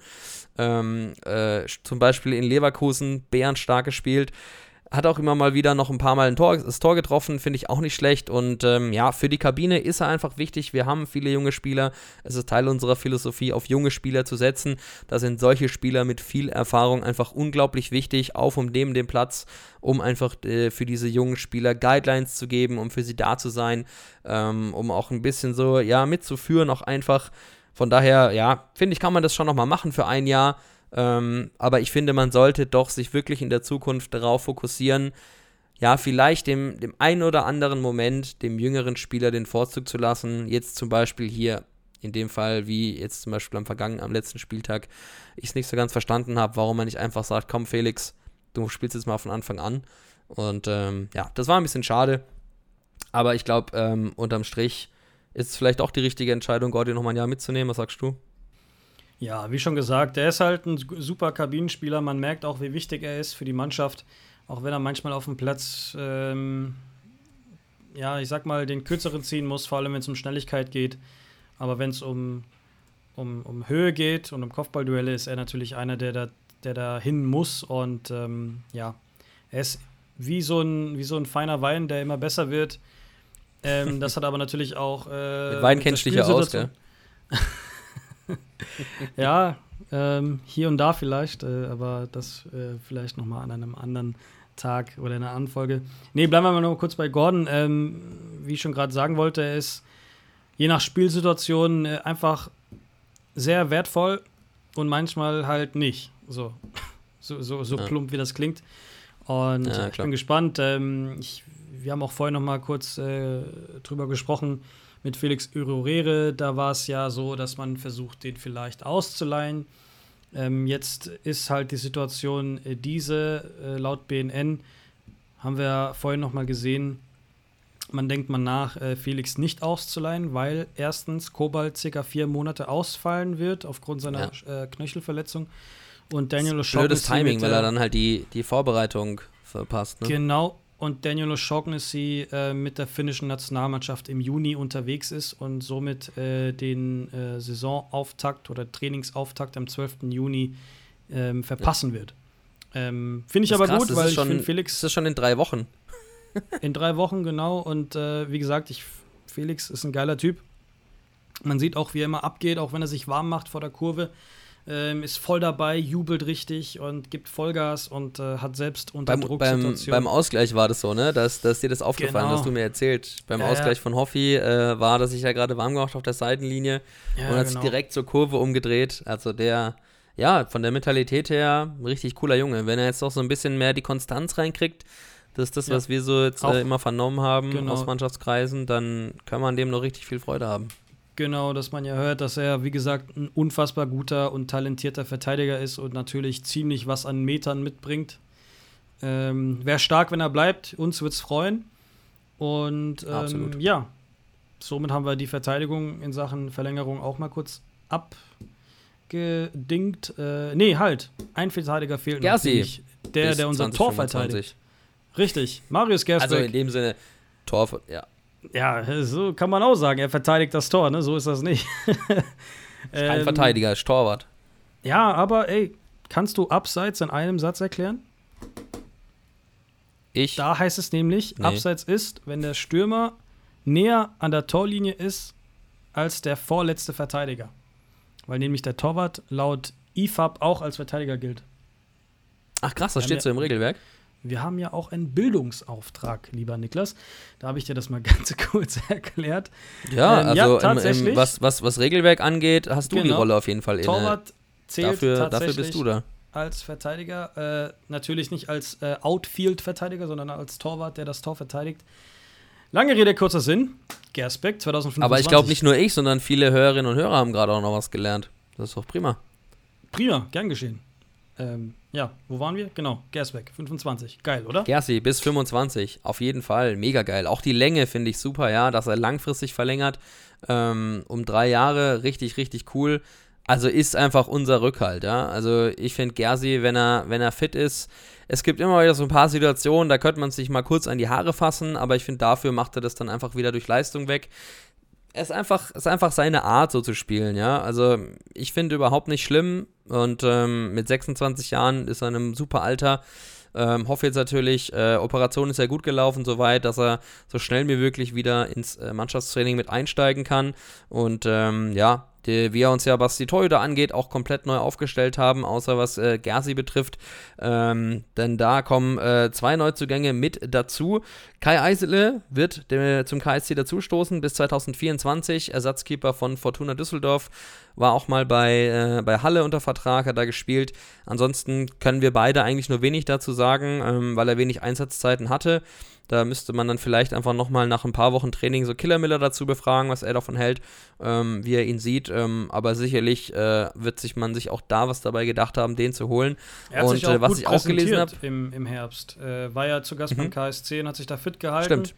Ähm, äh, zum Beispiel in Leverkusen bärenstark gespielt. Hat auch immer mal wieder noch ein paar Mal ein Tor, das Tor getroffen, finde ich auch nicht schlecht. Und ähm, ja, für die Kabine ist er einfach wichtig. Wir haben viele junge Spieler. Es ist Teil unserer Philosophie, auf junge Spieler zu setzen. Da sind solche Spieler mit viel Erfahrung einfach unglaublich wichtig, auf und neben dem Platz, um einfach äh, für diese jungen Spieler Guidelines zu geben, um für sie da zu sein, ähm, um auch ein bisschen so, ja, mitzuführen, auch einfach. Von daher, ja, finde ich, kann man das schon nochmal machen für ein Jahr. Ähm, aber ich finde, man sollte doch sich wirklich in der Zukunft darauf fokussieren, ja, vielleicht dem, dem einen oder anderen Moment dem jüngeren Spieler den Vorzug zu lassen. Jetzt zum Beispiel hier, in dem Fall, wie jetzt zum Beispiel am vergangenen, am letzten Spieltag, ich es nicht so ganz verstanden habe, warum man nicht einfach sagt, komm Felix, du spielst jetzt mal von Anfang an. Und ähm, ja, das war ein bisschen schade. Aber ich glaube, ähm, unterm Strich ist es vielleicht auch die richtige Entscheidung, Gordy nochmal ein Jahr mitzunehmen. Was sagst du? Ja, wie schon gesagt, der ist halt ein super Kabinenspieler. Man merkt auch, wie wichtig er ist für die Mannschaft. Auch wenn er manchmal auf dem Platz, ähm, ja, ich sag mal, den kürzeren ziehen muss, vor allem wenn es um Schnelligkeit geht. Aber wenn es um, um, um Höhe geht und um Kopfballduelle, ist er natürlich einer, der da, der da hin muss. Und ähm, ja, er ist wie so, ein, wie so ein feiner Wein, der immer besser wird. Ähm, das hat aber natürlich auch. Äh, mit Wein kennst du dich ja aus, gell? ja, ähm, hier und da vielleicht, äh, aber das äh, vielleicht nochmal an einem anderen Tag oder in einer anderen Folge. Nee, bleiben wir mal noch kurz bei Gordon. Ähm, wie ich schon gerade sagen wollte, er ist je nach Spielsituation äh, einfach sehr wertvoll und manchmal halt nicht. So, so, so, so ja. plump, wie das klingt. Und ja, ich bin gespannt. Ähm, ich, wir haben auch vorhin noch mal kurz äh, drüber gesprochen mit Felix Urorere, da war es ja so, dass man versucht, den vielleicht auszuleihen. Ähm, jetzt ist halt die Situation äh, diese, äh, laut BNN, haben wir vorhin noch mal gesehen, man denkt man nach, äh, Felix nicht auszuleihen, weil erstens Kobalt circa vier Monate ausfallen wird aufgrund seiner ja. äh, Knöchelverletzung. Und Daniel. Blödes Timing, weil er dann halt die, die Vorbereitung verpasst. Ne? Genau, und Daniel O'Shaughnessy äh, mit der finnischen Nationalmannschaft im Juni unterwegs ist und somit äh, den äh, Saisonauftakt oder Trainingsauftakt am 12. Juni ähm, verpassen ja. wird. Ähm, finde ich aber krass, gut, weil ich finde Felix. Das ist schon in drei Wochen. in drei Wochen, genau. Und äh, wie gesagt, ich, Felix ist ein geiler Typ. Man sieht auch, wie er immer abgeht, auch wenn er sich warm macht vor der Kurve. Ähm, ist voll dabei, jubelt richtig und gibt Vollgas und äh, hat selbst unter Beim, beim, Drucksituationen. beim Ausgleich war das so, ne? Dass, dass dir das aufgefallen Genau. hast du mir erzählt. Beim Ja, Ausgleich ja. von Hoffi äh, war, dass ich ja gerade warm gemacht auf der Seitenlinie Ja, und hat sich genau. direkt zur Kurve umgedreht. Also der, ja, von der Mentalität her, richtig cooler Junge. Wenn er jetzt noch so ein bisschen mehr die Konstanz reinkriegt, das ist das, was wir so jetzt äh, immer vernommen haben Genau. aus Mannschaftskreisen, dann kann man dem noch richtig viel Freude haben. Genau, dass man ja hört, dass er, wie gesagt, ein unfassbar guter und talentierter Verteidiger ist und natürlich ziemlich was an Metern mitbringt. Ähm, Wäre stark, wenn er bleibt. Uns wird es freuen. Und ähm, ja, somit haben wir die Verteidigung in Sachen Verlängerung auch mal kurz abgedingt. Äh, nee, halt. Ein Verteidiger fehlt noch. Nämlich Der, der unser Tor 2025. verteidigt. Richtig, Marius Gersbeck. Also in dem Sinne, Tor, ja. Ja, so kann man auch sagen. Er verteidigt das Tor, ne? So ist das nicht. Kein Ähm, Verteidiger, ist Torwart. Ja, aber ey, kannst du Abseits in einem Satz erklären? Ich, Da heißt es nämlich, Nee. Abseits ist, wenn der Stürmer näher an der Torlinie ist als der vorletzte Verteidiger. Weil nämlich der Torwart laut IFAB auch als Verteidiger gilt. ach krass, das steht so im Regelwerk. Wir haben ja auch einen Bildungsauftrag, lieber Niklas. Da habe ich dir das mal ganz kurz erklärt. Ja, Ähm, ja, also im, tatsächlich. im, was, was, was Regelwerk angeht, hast du die Genau. Rolle auf jeden Fall inne. Torwart zählt Dafür, dafür bist du da. als Verteidiger. Äh, natürlich nicht als äh, Outfield-Verteidiger, sondern als Torwart, der das Tor verteidigt. Lange Rede, kurzer Sinn. Gersbeck 2025. Aber ich glaube nicht nur ich, sondern viele Hörerinnen und Hörer haben gerade auch noch was gelernt. Das ist doch prima. Prima, gern geschehen. Ähm, ja, wo waren wir? Genau, Gersbeck, 25. Geil, oder? Gersi bis 25, auf jeden Fall, mega geil. Auch die Länge finde ich super, ja, dass er langfristig verlängert. Ähm, um drei Jahre, richtig, richtig cool. Also ist einfach unser Rückhalt, ja. Also ich finde Gersi, wenn er, wenn er fit ist, es gibt immer wieder so ein paar Situationen, da könnte man sich mal kurz an die Haare fassen, aber ich finde, dafür macht er das dann einfach wieder durch Leistung weg. Es ist einfach, ist einfach seine Art, so zu spielen, ja. Also ich finde überhaupt nicht schlimm und ähm, mit 26 Jahren ist er in einem super Alter. Ähm, hoffe jetzt natürlich, äh, Operation ist ja gut gelaufen, soweit, dass er so schnell wie möglich wieder ins äh, Mannschaftstraining mit einsteigen kann. Und ähm, ja, die, wir uns ja, was die Torhüter angeht, auch komplett neu aufgestellt haben, außer was äh, Gersi betrifft. Ähm, denn da kommen äh, zwei Neuzugänge mit dazu. Kai Eisele wird dem, zum KSC dazustoßen bis 2024. Ersatzkeeper von Fortuna Düsseldorf. War auch mal bei, äh, bei Halle unter Vertrag, hat da gespielt. Ansonsten können wir beide eigentlich nur wenig dazu sagen, ähm, weil er wenig Einsatzzeiten hatte. Da müsste man dann vielleicht einfach nochmal nach ein paar Wochen Training so Killer Miller dazu befragen, was er davon hält, ähm, wie er ihn sieht. Ähm, aber sicherlich äh, wird sich man sich auch da was dabei gedacht haben, den zu holen. Er hat Und, sich auch äh, was gut ich auch gelesen habe- Im, im Herbst. Äh, war ja zu Gast Mhm. beim KSC und hat sich da fit gehalten. Stimmt.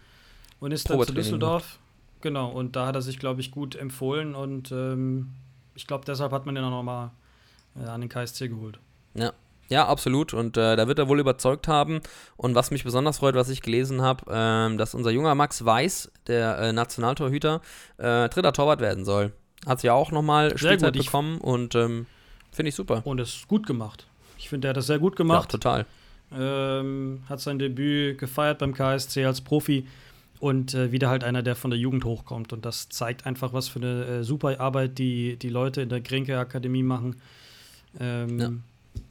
Und ist dann zu Düsseldorf. Genau, und da hat er sich, glaube ich, gut empfohlen und ähm, ich glaube, deshalb hat man den auch nochmal äh, an den KSC geholt. Ja. Ja, absolut. Und äh, da wird er wohl überzeugt haben. Und was mich besonders freut, was ich gelesen habe, ähm, dass unser junger Max Weiß, der äh, Nationaltorhüter, äh, dritter Torwart werden soll. Hat ja auch nochmal Spielzeit gut, bekommen und ähm, finde ich super. Und ist gut gemacht. Ich finde, er hat das sehr gut Ja, gemacht. total. ähm, hat sein Debüt gefeiert beim KSC als Profi und äh, wieder halt einer, der von der Jugend hochkommt. Und das zeigt einfach, was für eine äh, super Arbeit die, die Leute in der Grinke Akademie machen. Ähm, Ja.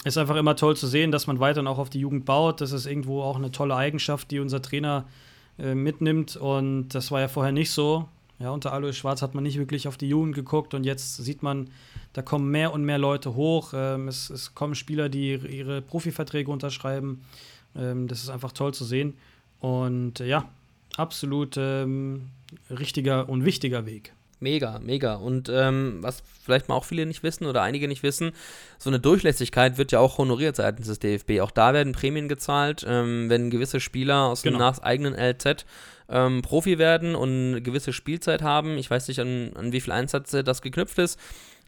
Ist einfach immer toll zu sehen, dass man weiterhin auch auf die Jugend baut. Das ist irgendwo auch eine tolle Eigenschaft, die unser Trainer äh, mitnimmt. Und das war ja vorher nicht so. Ja, unter Alois Schwarz hat man nicht wirklich auf die Jugend geguckt und jetzt sieht man, da kommen mehr und mehr Leute hoch. Ähm, es, es kommen Spieler, die ihre, ihre Profiverträge unterschreiben. Ähm, das ist einfach toll zu sehen. Und äh, ja, absolut ähm, richtiger und wichtiger Weg. Mega, mega. Und ähm, was vielleicht mal auch viele nicht wissen oder einige nicht wissen, so eine Durchlässigkeit wird ja auch honoriert seitens des DFB. Auch da werden Prämien gezahlt, ähm, wenn gewisse Spieler aus dem Genau. nach eigenen LZ ähm, Profi werden und eine gewisse Spielzeit haben. Ich weiß nicht, an, an wie viel Einsätze das geknüpft ist.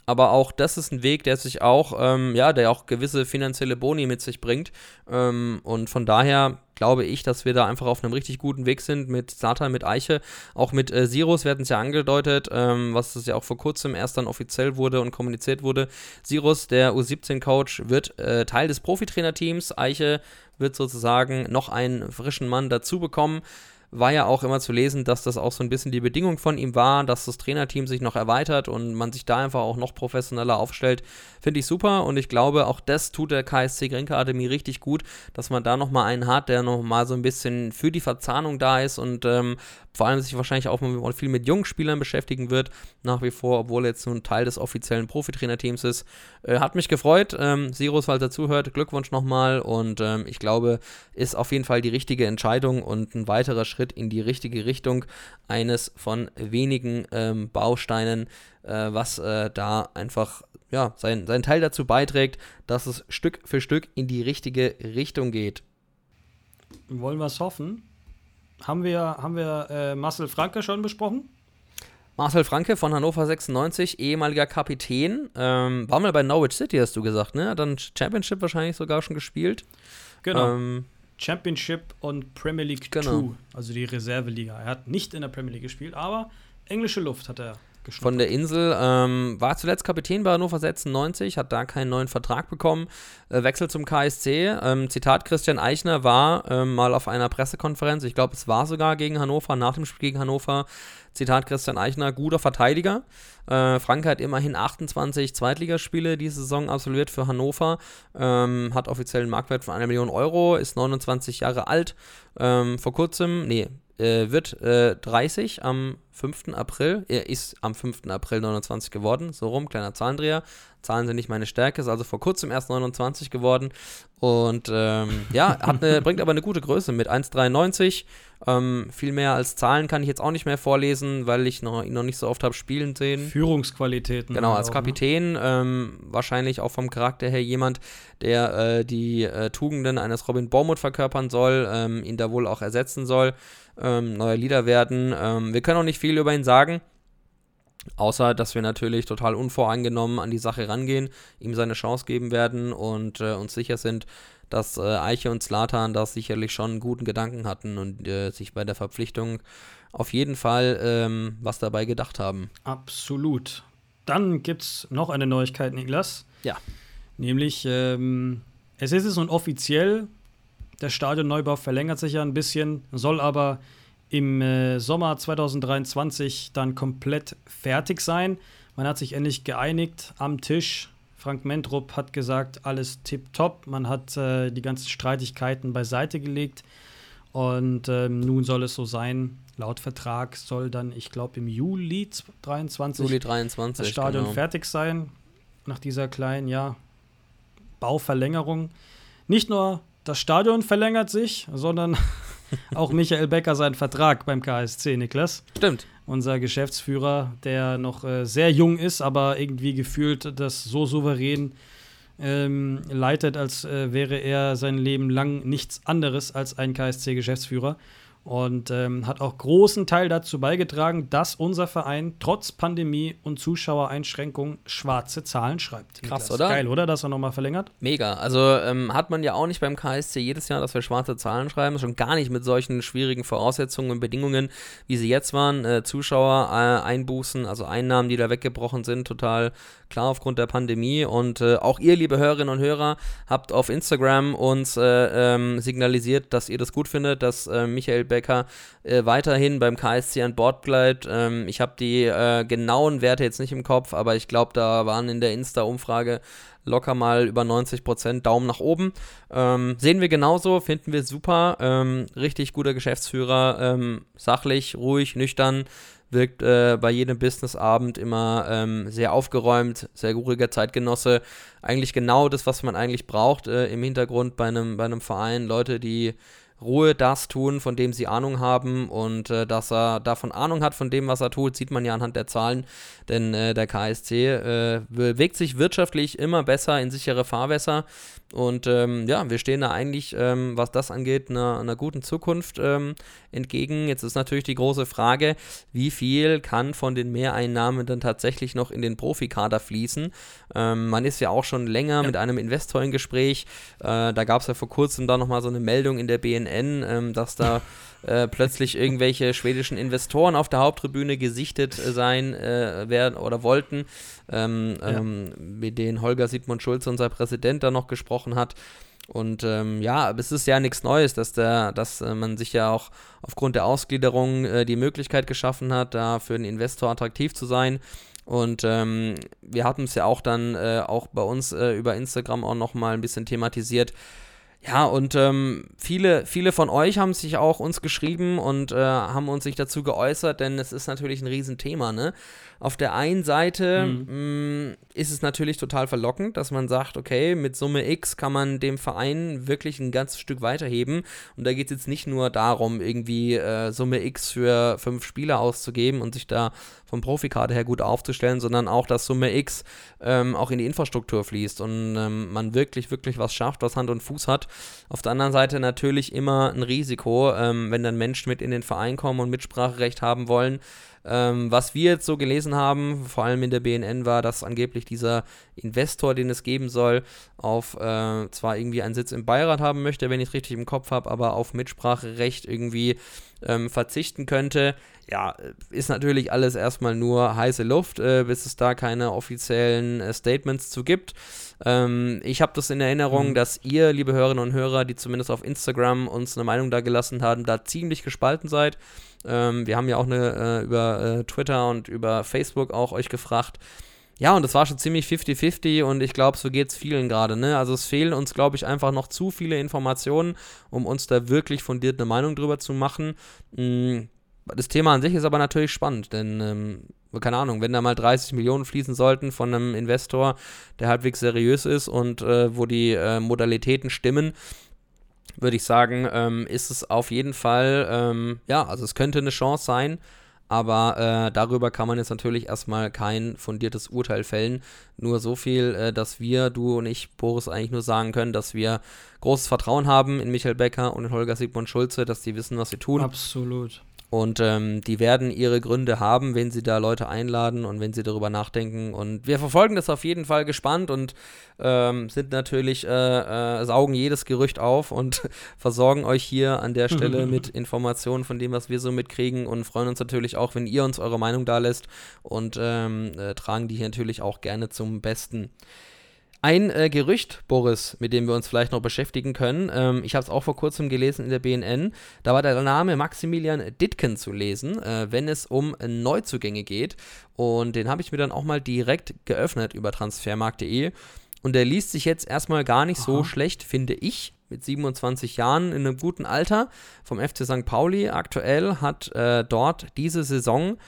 Aber auch das ist ein Weg, der sich auch, ähm, ja, der auch gewisse finanzielle Boni mit sich bringt. Ähm, und von daher glaube ich, dass wir da einfach auf einem richtig guten Weg sind mit Satan, mit Eiche, auch mit äh, Sirus, wir es ja angedeutet, ähm, was das ja auch vor kurzem erst dann offiziell wurde und kommuniziert wurde. Sirus, der U17-Coach, wird äh, Teil des Profitrainerteams. Eiche wird sozusagen noch einen frischen Mann dazu bekommen. War ja auch immer zu lesen, dass das auch so ein bisschen die Bedingung von ihm war, dass das Trainerteam sich noch erweitert und man sich da einfach auch noch professioneller aufstellt. Finde ich super und ich glaube, auch das tut der KSC Grenke Akademie richtig gut, dass man da nochmal einen hat, der nochmal so ein bisschen für die Verzahnung da ist und ähm, vor allem sich wahrscheinlich auch viel mit jungen Spielern beschäftigen wird, nach wie vor, obwohl er jetzt nun Teil des offiziellen Profitrainerteams ist. Äh, hat mich gefreut. Ähm, Sirus, falls er zuhört, Glückwunsch nochmal und ähm, ich glaube, ist auf jeden Fall die richtige Entscheidung und ein weiterer Schritt in die richtige Richtung eines von wenigen ähm, Bausteinen, äh, was äh, da einfach ja, sein, sein Teil dazu beiträgt, dass es Stück für Stück in die richtige Richtung geht. Wollen wir es hoffen? Haben wir, haben wir äh, Marcel Franke schon besprochen? Marcel Franke von Hannover 96, ehemaliger Kapitän. Ähm, war mal bei Norwich City, hast du gesagt, ne? Hat dann Championship wahrscheinlich sogar schon gespielt. Genau. Ähm, Championship und Premier League 2, genau. also die Reserveliga. Er hat nicht in der Premier League gespielt, aber englische Luft hat er von der Insel. Ähm, war zuletzt Kapitän bei Hannover 96, hat da keinen neuen Vertrag bekommen. Äh, Wechsel zum KSC. Ähm, Zitat: Christian Eichner war ähm, mal auf einer Pressekonferenz, ich glaube, es war sogar gegen Hannover, nach dem Spiel gegen Hannover. Zitat Christian Eichner, guter Verteidiger. Äh, Franke hat immerhin 28 Zweitligaspiele diese Saison absolviert für Hannover, ähm, hat offiziell einen Marktwert von einer Million Euro, ist 29 Jahre alt. Ähm, vor kurzem, nee, äh, wird äh, 30 am 5. April. Er ist am 5. April 29 geworden. So rum, kleiner Zahlendreher. Zahlen sind nicht meine Stärke, ist also vor kurzem erst 29 geworden. Und ähm, ja, eine, bringt aber eine gute Größe mit 1,93. Ähm, viel mehr als Zahlen kann ich jetzt auch nicht mehr vorlesen, weil ich noch, ihn noch nicht so oft habe spielen sehen. Führungsqualitäten. Genau, als auch, ne? Kapitän. Ne? Ähm, wahrscheinlich auch vom Charakter her jemand, der äh, die äh, Tugenden eines Robin Bormuth verkörpern soll, ähm, ihn da wohl auch ersetzen soll. Ähm, neuer Leader werden. Ähm, wir können auch nicht viel über ihn sagen. Außer, dass wir natürlich total unvoreingenommen an die Sache rangehen, ihm seine Chance geben werden und äh, uns sicher sind, dass äh, Eiche und Slatan da sicherlich schon einen guten Gedanken hatten und äh, sich bei der Verpflichtung auf jeden Fall ähm, was dabei gedacht haben. Absolut. Dann gibt es noch eine Neuigkeit, Niklas. Ja. Nämlich, ähm, es ist es nun offiziell, der Stadionneubau verlängert sich ja ein bisschen, soll aber im äh, Sommer 2023 dann komplett fertig sein. Man hat sich endlich geeinigt am Tisch. Frank Mentrup hat gesagt, alles tipptopp. Man hat äh, die ganzen Streitigkeiten beiseite gelegt. Und ähm, nun soll es so sein, laut Vertrag soll dann, ich glaube, im Juli 23, Juli 23 das Stadion genau. fertig sein. Nach dieser kleinen, ja, Bauverlängerung. Nicht nur das Stadion verlängert sich, sondern auch Michael Becker seinen Vertrag beim KSC, Niklas. Stimmt. Unser Geschäftsführer, der noch äh, sehr jung ist, aber irgendwie gefühlt das so souverän ähm, leitet, als äh, wäre er sein Leben lang nichts anderes als ein KSC-Geschäftsführer und ähm, hat auch großen Teil dazu beigetragen, dass unser Verein trotz Pandemie und Zuschauereinschränkungen schwarze Zahlen schreibt. Krass, Niklas. oder? Geil, oder? Dass er nochmal verlängert? Mega. Also ähm, hat man ja auch nicht beim KSC jedes Jahr, dass wir schwarze Zahlen schreiben. Schon gar nicht mit solchen schwierigen Voraussetzungen und Bedingungen, wie sie jetzt waren. Äh, Zuschauer äh, einbußen, also Einnahmen, die da weggebrochen sind, total klar aufgrund der Pandemie. Und äh, auch ihr, liebe Hörerinnen und Hörer, habt auf Instagram uns äh, ähm, signalisiert, dass ihr das gut findet, dass äh, Michael Beck Becker äh, weiterhin beim KSC an Bord bleibt. Ähm, ich habe die äh, genauen Werte jetzt nicht im Kopf, aber ich glaube, da waren in der Insta-Umfrage locker mal über 90 Prozent Daumen nach oben. Ähm, sehen wir genauso, finden wir super. Ähm, richtig guter Geschäftsführer, ähm, sachlich, ruhig, nüchtern, wirkt äh, bei jedem Businessabend immer ähm, sehr aufgeräumt, sehr ruhiger Zeitgenosse. Eigentlich genau das, was man eigentlich braucht äh, im Hintergrund bei einem, bei einem Verein. Leute, die Ruhe das tun, von dem sie Ahnung haben und äh, dass er davon Ahnung hat von dem, was er tut, sieht man ja anhand der Zahlen, denn äh, der KSC äh, bewegt sich wirtschaftlich immer besser in sichere Fahrwässer und ähm, ja, wir stehen da eigentlich, ähm, was das angeht, einer, einer guten Zukunft ähm, entgegen. Jetzt ist natürlich die große Frage, wie viel kann von den Mehreinnahmen dann tatsächlich noch in den Profikader fließen? Ähm, man ist ja auch schon länger ja. mit einem Investor im Gespräch. Äh, da gab es ja vor kurzem da nochmal so eine Meldung in der BNN, ähm, dass da äh, plötzlich irgendwelche schwedischen Investoren auf der Haupttribüne gesichtet äh, sein äh, werden oder wollten, ähm, ja. ähm, mit denen Holger Sigmund Schulze, unser Präsident, da noch gesprochen hat. Und ähm, ja, es ist ja nichts Neues, dass, der, dass äh, man sich ja auch aufgrund der Ausgliederung äh, die Möglichkeit geschaffen hat, da für den Investor attraktiv zu sein. Und ähm, wir hatten es ja auch dann äh, auch bei uns äh, über Instagram auch nochmal ein bisschen thematisiert. Ja, und ähm, viele, viele von euch haben sich auch uns geschrieben und äh, haben uns sich dazu geäußert, denn es ist natürlich ein Riesenthema, ne? Auf der einen Seite mhm. mh, mm, ist es natürlich total verlockend, dass man sagt, okay, mit Summe X kann man dem Verein wirklich ein ganzes Stück weiterheben. Und da geht es jetzt nicht nur darum, irgendwie äh, Summe X für fünf Spieler auszugeben und sich da vom Profikarte her gut aufzustellen, sondern auch, dass Summe X ähm, auch in die Infrastruktur fließt und ähm, man wirklich, wirklich was schafft, was Hand und Fuß hat. Auf der anderen Seite natürlich immer ein Risiko, ähm, wenn dann Menschen mit in den Verein kommen und Mitspracherecht haben wollen, ähm, was wir jetzt so gelesen haben, vor allem in der BNN, war, dass angeblich dieser Investor, den es geben soll, auf äh, zwar irgendwie einen Sitz im Beirat haben möchte, wenn ich es richtig im Kopf habe, aber auf Mitspracherecht irgendwie ähm, verzichten könnte. Ja, ist natürlich alles erstmal nur heiße Luft, äh, bis es da keine offiziellen äh, Statements zu gibt. Ähm, ich habe das in Erinnerung, mhm. dass ihr, liebe Hörerinnen und Hörer, die zumindest auf Instagram uns eine Meinung da gelassen haben, da ziemlich gespalten seid. Ähm, wir haben ja auch eine, äh, über äh, Twitter und über Facebook auch euch gefragt. Ja, und das war schon ziemlich 50-50 und ich glaube, so geht es vielen gerade. Ne? Also es fehlen uns, glaube ich, einfach noch zu viele Informationen, um uns da wirklich fundiert eine Meinung drüber zu machen. Mhm. Das Thema an sich ist aber natürlich spannend, denn, ähm, keine Ahnung, wenn da mal 30 Millionen fließen sollten von einem Investor, der halbwegs seriös ist und äh, wo die äh, Modalitäten stimmen, würde ich sagen, ähm, ist es auf jeden Fall, ähm, ja, also es könnte eine Chance sein, aber äh, darüber kann man jetzt natürlich erstmal kein fundiertes Urteil fällen. Nur so viel, äh, dass wir, du und ich, Boris, eigentlich nur sagen können, dass wir großes Vertrauen haben in Michael Becker und in Holger Sigmund Schulze, dass die wissen, was sie tun. Absolut. Und ähm, die werden ihre Gründe haben, wenn sie da Leute einladen und wenn sie darüber nachdenken. Und wir verfolgen das auf jeden Fall gespannt und ähm, sind natürlich, äh, äh, saugen jedes Gerücht auf und versorgen euch hier an der Stelle mit Informationen von dem, was wir so mitkriegen und freuen uns natürlich auch, wenn ihr uns eure Meinung da lässt und ähm, äh, tragen die hier natürlich auch gerne zum Besten. Ein äh, Gerücht, Boris, mit dem wir uns vielleicht noch beschäftigen können. Ähm, ich habe es auch vor kurzem gelesen in der BNN. Da war der Name Maximilian Ditken zu lesen, äh, wenn es um Neuzugänge geht. Und den habe ich mir dann auch mal direkt geöffnet über transfermarkt.de. Und der liest sich jetzt erstmal gar nicht Aha. so schlecht, finde ich. Mit 27 Jahren in einem guten Alter vom FC St. Pauli. Aktuell hat äh, dort diese Saison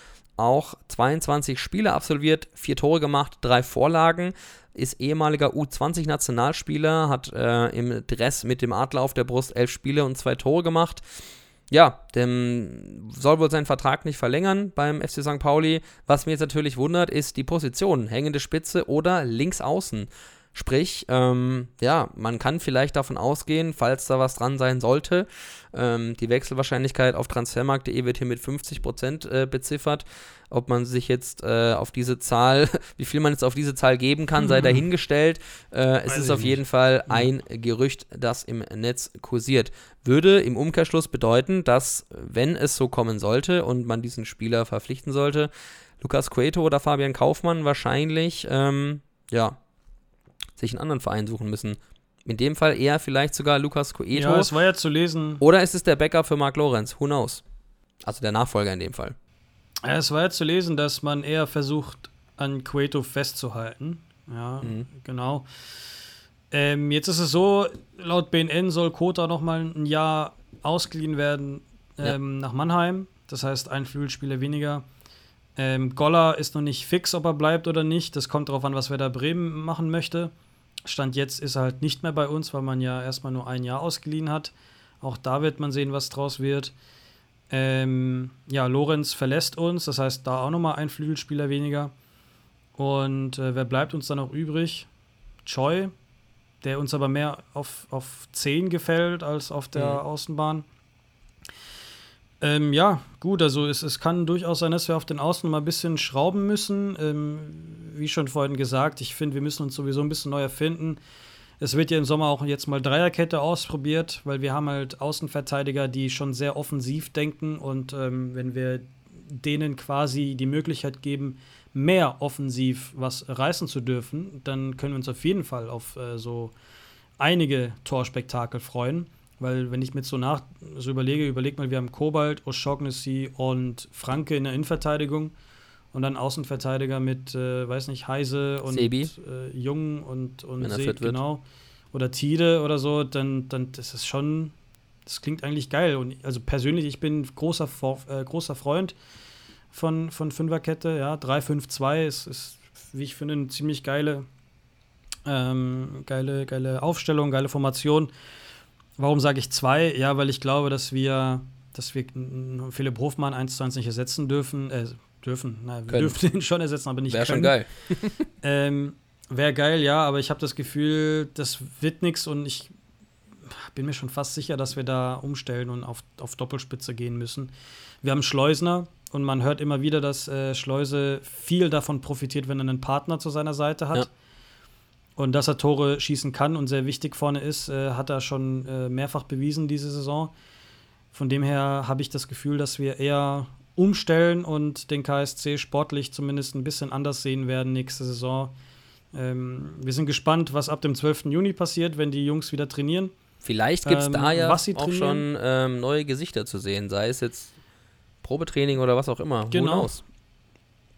auch 22 Spiele absolviert, vier Tore gemacht, drei Vorlagen ist ehemaliger U20-Nationalspieler, hat äh, im Dress mit dem Adler auf der Brust elf Spiele und zwei Tore gemacht. Ja, dem soll wohl seinen Vertrag nicht verlängern beim FC St. Pauli. Was mir jetzt natürlich wundert, ist die Position, hängende Spitze oder links außen. Sprich, ähm, ja, man kann vielleicht davon ausgehen, falls da was dran sein sollte, ähm, die Wechselwahrscheinlichkeit auf transfermarkt.de wird hier mit 50% äh, beziffert. Ob man sich jetzt äh, auf diese Zahl, wie viel man jetzt auf diese Zahl geben kann, sei dahingestellt. Äh, es ist auf jeden nicht. Fall ein Gerücht, das im Netz kursiert. Würde im Umkehrschluss bedeuten, dass, wenn es so kommen sollte und man diesen Spieler verpflichten sollte, Lukas Cueto oder Fabian Kaufmann wahrscheinlich, ähm, ja, sich einen anderen Verein suchen müssen. In dem Fall eher vielleicht sogar Lukas Coeto. Ja, es war ja zu lesen. Oder ist es der Backup für Mark Lorenz? Who knows? Also der Nachfolger in dem Fall. Ja, es war ja zu lesen, dass man eher versucht, an Cueto festzuhalten. Ja, mhm. genau. Ähm, jetzt ist es so, laut BNN soll Kota noch mal ein Jahr ausgeliehen werden ähm, ja. nach Mannheim. Das heißt, ein Flügelspieler weniger. Ähm, Goller ist noch nicht fix, ob er bleibt oder nicht. Das kommt darauf an, was Werder Bremen machen möchte. Stand jetzt ist er halt nicht mehr bei uns, weil man ja erstmal nur ein Jahr ausgeliehen hat. Auch da wird man sehen, was draus wird. Ähm, ja, Lorenz verlässt uns, das heißt, da auch nochmal ein Flügelspieler weniger. Und äh, wer bleibt uns dann noch übrig? Choi, der uns aber mehr auf, auf 10 gefällt als auf der mhm. Außenbahn. Ähm, ja, gut, also es, es kann durchaus sein, dass wir auf den Außen mal ein bisschen schrauben müssen. Ähm, wie schon vorhin gesagt, ich finde, wir müssen uns sowieso ein bisschen neu erfinden. Es wird ja im Sommer auch jetzt mal Dreierkette ausprobiert, weil wir haben halt Außenverteidiger, die schon sehr offensiv denken und ähm, wenn wir denen quasi die Möglichkeit geben, mehr offensiv was reißen zu dürfen, dann können wir uns auf jeden Fall auf äh, so einige Torspektakel freuen. Weil, wenn ich mir so nach so überlege, überleg mal, wir haben Kobalt, O'Shaughnessy und Franke in der Innenverteidigung und dann Außenverteidiger mit, äh, weiß nicht, Heise und Sebi. äh, Jung und, und Seeb, genau. Oder Tide oder so, dann, dann das ist schon, das klingt eigentlich geil. Und also persönlich, ich bin großer, äh, großer Freund von, von Fünferkette, ja, 3-5-2 ist, ist, wie ich finde, eine ziemlich geile, ähm, geile, geile Aufstellung, geile Formation. Warum sage ich zwei? Ja, weil ich glaube, dass wir, dass wir Philipp Hofmann 1 zu 1 nicht ersetzen dürfen. Äh, dürfen, nein, wir Können. dürfen ihn schon ersetzen, aber nicht Wäre schon geil. Ähm, Wäre geil, ja, aber ich habe das Gefühl, das wird nichts und ich bin mir schon fast sicher, dass wir da umstellen und auf, auf Doppelspitze gehen müssen. Wir haben Schleusner und man hört immer wieder, dass äh, Schleuse viel davon profitiert, wenn er einen Partner zu seiner Seite hat. Ja. Und dass er Tore schießen kann und sehr wichtig vorne ist, äh, hat er schon äh, mehrfach bewiesen diese Saison. Von dem her habe ich das Gefühl, dass wir eher umstellen und den KSC sportlich zumindest ein bisschen anders sehen werden nächste Saison. Ähm, wir sind gespannt, was ab dem 12. Juni passiert, wenn die Jungs wieder trainieren. Vielleicht gibt es Ähm, da ja auch schon ähm, neue Gesichter zu sehen, sei es jetzt Probetraining oder was auch immer. Genau.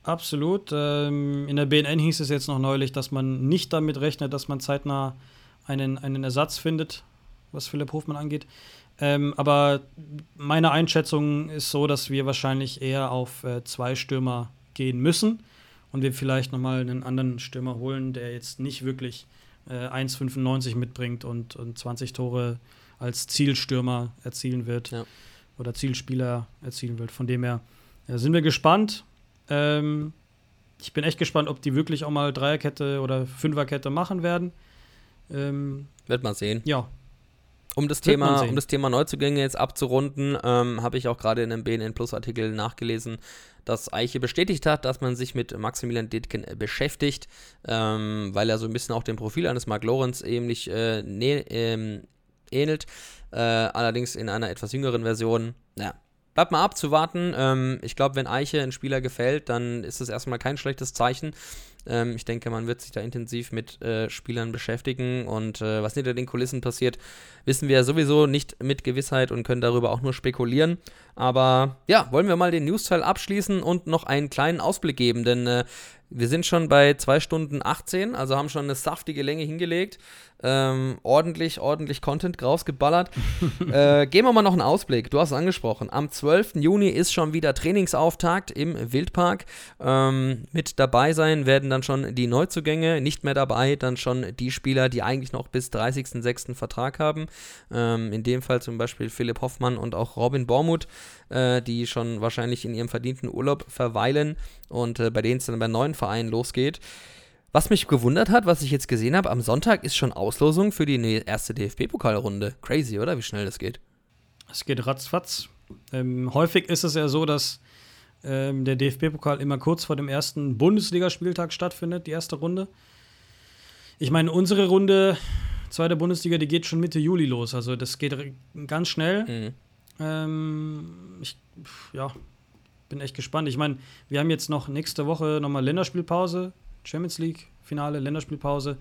Absolut. Ähm, in der BNN hieß es jetzt noch neulich, dass man nicht damit rechnet, dass man zeitnah einen, einen Ersatz findet, was Philipp Hofmann angeht. Ähm, aber meine Einschätzung ist so, dass wir wahrscheinlich eher auf äh, zwei Stürmer gehen müssen und wir vielleicht nochmal einen anderen Stürmer holen, der jetzt nicht wirklich äh, 1,95 mitbringt und, und 20 Tore als Zielstürmer erzielen wird Ja. oder Zielspieler erzielen wird. Von dem her ja, sind wir gespannt. Ähm, ich bin echt gespannt, ob die wirklich auch mal Dreierkette oder Fünferkette machen werden. Ähm, Wird man sehen. ja, Um das, Wird Thema, um das Thema Neuzugänge jetzt abzurunden, ähm, habe ich auch gerade in einem BNN Plus Artikel nachgelesen, dass Eiche bestätigt hat, dass man sich mit Maximilian Dietken äh, beschäftigt, ähm, weil er so ein bisschen auch dem Profil eines Mark Lorenz ähnlich äh, ähm, ähnelt, äh, allerdings in einer etwas jüngeren Version. Ja, bleibt mal abzuwarten. Ähm, ich glaube, wenn Eiche ein Spieler gefällt, dann ist das erstmal kein schlechtes Zeichen. Ähm, ich denke, man wird sich da intensiv mit äh, Spielern beschäftigen und äh, was hinter den Kulissen passiert, wissen wir sowieso nicht mit Gewissheit und können darüber auch nur spekulieren. Aber ja, wollen wir mal den News-Teil abschließen und noch einen kleinen Ausblick geben, denn äh, wir sind schon bei 2 Stunden 18, also haben schon eine saftige Länge hingelegt. Ähm, ordentlich, ordentlich Content rausgeballert. äh, geben wir mal noch einen Ausblick. Du hast es angesprochen. Am 12. Juni ist schon wieder Trainingsauftakt im Wildpark. Ähm, mit dabei sein werden dann schon die Neuzugänge. Nicht mehr dabei dann schon die Spieler, die eigentlich noch bis 30.06. Vertrag haben. Ähm, in dem Fall zum Beispiel Philipp Hoffmann und auch Robin Bormuth, äh, die schon wahrscheinlich in ihrem verdienten Urlaub verweilen und äh, bei denen es dann bei neuen Vereinen losgeht. Was mich gewundert hat, was ich jetzt gesehen habe, am Sonntag ist schon Auslosung für die ne- erste DFB-Pokalrunde. Crazy, oder? Wie schnell das geht. es geht ratzfatz. Ähm, häufig ist es ja so, dass ähm, der DFB-Pokal immer kurz vor dem ersten Bundesligaspieltag stattfindet, die erste Runde. Ich meine, unsere Runde, zweite Bundesliga, die geht schon Mitte Juli los. Also das geht ganz schnell. Mhm. Ähm, ich ja, bin echt gespannt. Ich meine, wir haben jetzt noch nächste Woche nochmal Länderspielpause, Champions League Finale, Länderspielpause.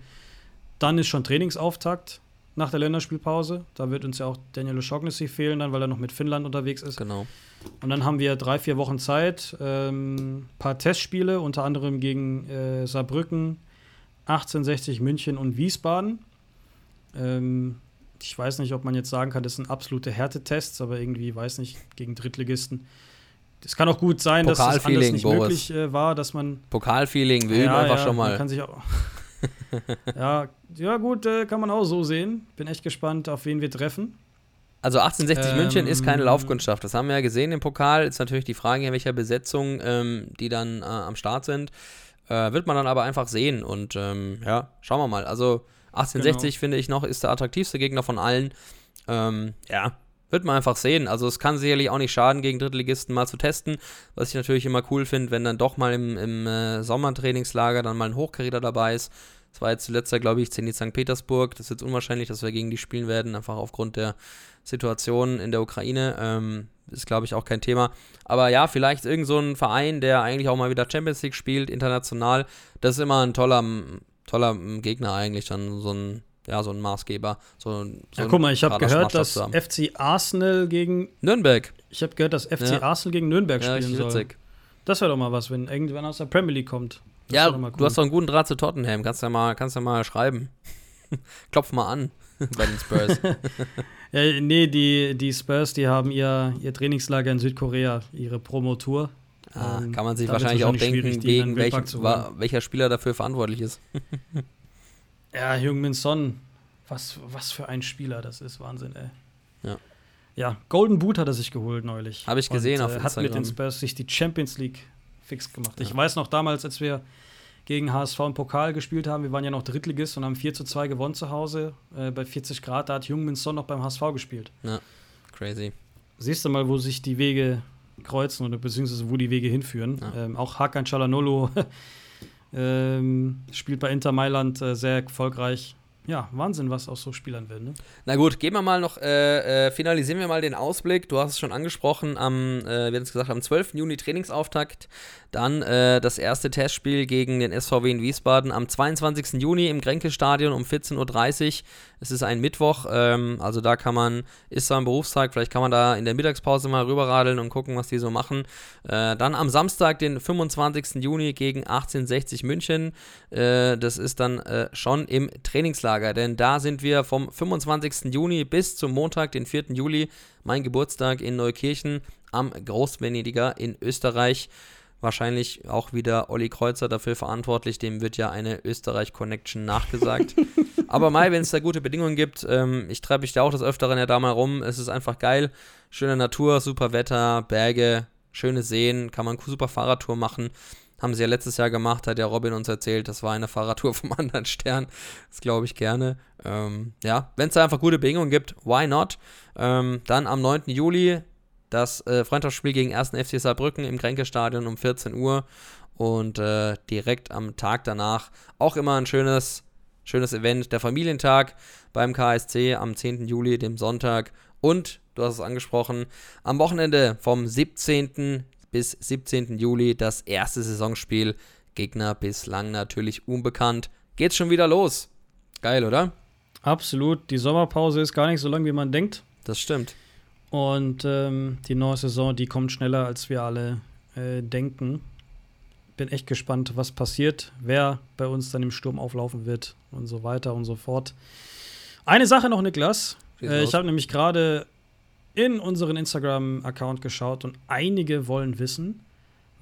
Dann ist schon Trainingsauftakt nach der Länderspielpause. Da wird uns ja auch Daniel O'Shaughnessy fehlen, dann, weil er noch mit Finnland unterwegs ist. Genau. Und dann haben wir drei, vier Wochen Zeit, ähm, paar Testspiele, unter anderem gegen äh, Saarbrücken, 1860 München und Wiesbaden. Ähm, ich weiß nicht, ob man jetzt sagen kann, das sind absolute Härtetests, aber irgendwie, weiß nicht, gegen Drittligisten. Es kann auch gut sein, dass es anders Pokalfeeling, nicht Boris. möglich äh, war, dass man Pokalfeeling, wir üben einfach schon Man mal. kann sich auch ja, ja, gut, äh, kann man auch so sehen. Bin echt gespannt, auf wen wir treffen. Also 1860 Ähm, München ist keine Laufkundschaft. Das haben wir ja gesehen im Pokal. Ist natürlich die Frage, in welcher Besetzung ähm, die dann äh, am Start sind. Äh, wird man dann aber einfach sehen. Und ähm, ja, schauen wir mal. Also 1860 finde ich noch, ist der attraktivste Gegner von allen. Ähm, ja, wird man einfach sehen. Also es kann sicherlich auch nicht schaden, gegen Drittligisten mal zu testen. Was ich natürlich immer cool finde, wenn dann doch mal im, im äh, Sommertrainingslager dann mal ein Hochkaräter dabei ist. Das war jetzt zuletzt, glaube ich, Zenit St. Petersburg. Das ist jetzt unwahrscheinlich, dass wir gegen die spielen werden, einfach aufgrund der Situation in der Ukraine. Ähm, ist, glaube ich, auch kein Thema. Aber ja, vielleicht irgend so ein Verein, der eigentlich auch mal wieder Champions League spielt, international. Das ist immer ein toller, toller Gegner eigentlich, dann so ein ja, so ein Maßgeber. So, so ja, guck mal, ich habe gehört, dass. FC Arsenal gegen. Nürnberg. Ich habe gehört, dass FC ja. Arsenal gegen Nürnberg ja, spielen soll. Das wäre doch mal was, wenn irgendwann aus der Premier League kommt. Das ja, cool. du hast doch einen guten Draht zu Tottenham. Kannst ja mal, kannst ja mal schreiben. Klopf mal an bei den Spurs. ja, nee, die, die Spurs, die haben ihr, ihr Trainingslager in Südkorea, ihre Promotour. Ah, ähm, kann man sich wahrscheinlich, wahrscheinlich auch denken, wegen welchen, welcher Spieler dafür verantwortlich ist. ja, Jung-Min Son, was, was für ein Spieler das ist, Wahnsinn, ey. Ja. Ja, Golden Boot hat er sich geholt neulich. Habe ich gesehen und, auf äh, Hat mit den Spurs sich die Champions League fix gemacht. Ja. Ich weiß noch damals, als wir gegen HSV im Pokal gespielt haben, wir waren ja noch Drittligist und haben 4 zu 2 gewonnen zu Hause. Äh, bei 40 Grad, da hat Jung Son noch beim HSV gespielt. Ja, crazy. Siehst du mal, wo sich die Wege kreuzen oder beziehungsweise wo die Wege hinführen. Ja. Ähm, auch Hakan Çalhanoğlu ähm, spielt bei Inter Mailand äh, sehr erfolgreich ja, Wahnsinn, was aus so Spielern werden. Ne? Na gut, gehen wir mal noch, äh, äh, finalisieren wir mal den Ausblick. Du hast es schon angesprochen, am, äh, wir haben es gesagt, am 12. Juni Trainingsauftakt. Dann äh, das erste Testspiel gegen den SVW in Wiesbaden am 22. Juni im Gränke-Stadion um 14.30 Uhr. Es ist ein Mittwoch, ähm, also da kann man, ist zwar ein Berufstag, vielleicht kann man da in der Mittagspause mal rüberradeln und gucken, was die so machen. Äh, dann am Samstag, den 25. Juni gegen 1860 München. Äh, das ist dann äh, schon im Trainingslager, denn da sind wir vom 25. Juni bis zum Montag, den 4. Juli, mein Geburtstag in Neukirchen am Großvenediger in Österreich wahrscheinlich auch wieder Olli Kreuzer dafür verantwortlich. Dem wird ja eine Österreich-Connection nachgesagt. Aber Mai, wenn es da gute Bedingungen gibt, ähm, ich treibe mich da auch des Öfteren ja da mal rum. Es ist einfach geil. Schöne Natur, super Wetter, Berge, schöne Seen, kann man super Fahrradtour machen. Haben sie ja letztes Jahr gemacht, hat ja Robin uns erzählt, das war eine Fahrradtour vom anderen Stern. Das glaube ich gerne. Ähm, ja, wenn es da einfach gute Bedingungen gibt, why not? Ähm, dann am 9. Juli das äh, Freundschaftsspiel gegen 1. FC Saarbrücken im Kränkestadion um 14 Uhr und äh, direkt am Tag danach auch immer ein schönes, schönes Event, der Familientag beim KSC am 10. Juli, dem Sonntag und, du hast es angesprochen, am Wochenende vom 17. bis 17. Juli das erste Saisonspiel. Gegner bislang natürlich unbekannt. Geht's schon wieder los. Geil, oder? Absolut. Die Sommerpause ist gar nicht so lang, wie man denkt. Das stimmt. Und ähm, die neue Saison, die kommt schneller, als wir alle äh, denken. Bin echt gespannt, was passiert, wer bei uns dann im Sturm auflaufen wird und so weiter und so fort. Eine Sache noch, Niklas. Äh, ich habe nämlich gerade in unseren Instagram-Account geschaut und einige wollen wissen,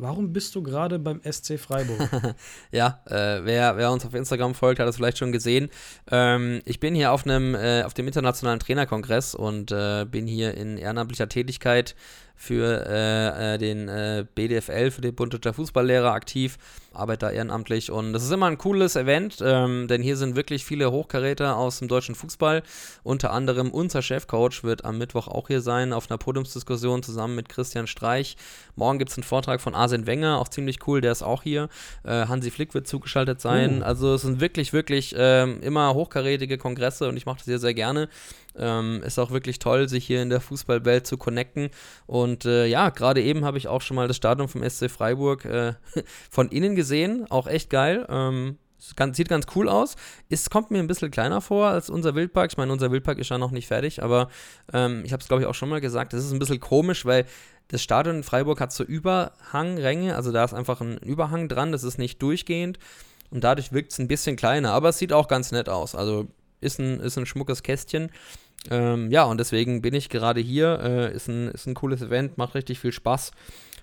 Warum bist du gerade beim SC Freiburg? ja, äh, wer, wer, uns auf Instagram folgt, hat das vielleicht schon gesehen. Ähm, ich bin hier auf einem äh, auf dem internationalen Trainerkongress und äh, bin hier in ehrenamtlicher Tätigkeit für äh, äh, den äh, BDFL, für den Bund Deutscher Fußballlehrer aktiv, arbeite da ehrenamtlich und das ist immer ein cooles Event, ähm, denn hier sind wirklich viele Hochkaräter aus dem deutschen Fußball. Unter anderem unser Chefcoach wird am Mittwoch auch hier sein auf einer Podiumsdiskussion zusammen mit Christian Streich. Morgen gibt es einen Vortrag von Arsene Wenger, auch ziemlich cool, der ist auch hier. Äh, Hansi Flick wird zugeschaltet sein. Uh. Also es sind wirklich, wirklich ähm, immer hochkarätige Kongresse und ich mache das sehr, sehr gerne. Ähm, ist auch wirklich toll, sich hier in der Fußballwelt zu connecten. Und äh, ja, gerade eben habe ich auch schon mal das Stadion vom SC Freiburg äh, von innen gesehen. Auch echt geil. Ähm, Ganz, sieht ganz cool aus. Es kommt mir ein bisschen kleiner vor als unser Wildpark. Ich meine, unser Wildpark ist ja noch nicht fertig, aber ähm, ich habe es, glaube ich, auch schon mal gesagt. Das ist ein bisschen komisch, weil das Stadion in Freiburg hat so Überhangränge. Also da ist einfach ein Überhang dran. Das ist nicht durchgehend. Und dadurch wirkt es ein bisschen kleiner. Aber es sieht auch ganz nett aus. Also ist ein, ist ein schmuckes Kästchen. Ähm, ja, und deswegen bin ich gerade hier. Äh, ist, ein, ist ein cooles Event, macht richtig viel Spaß.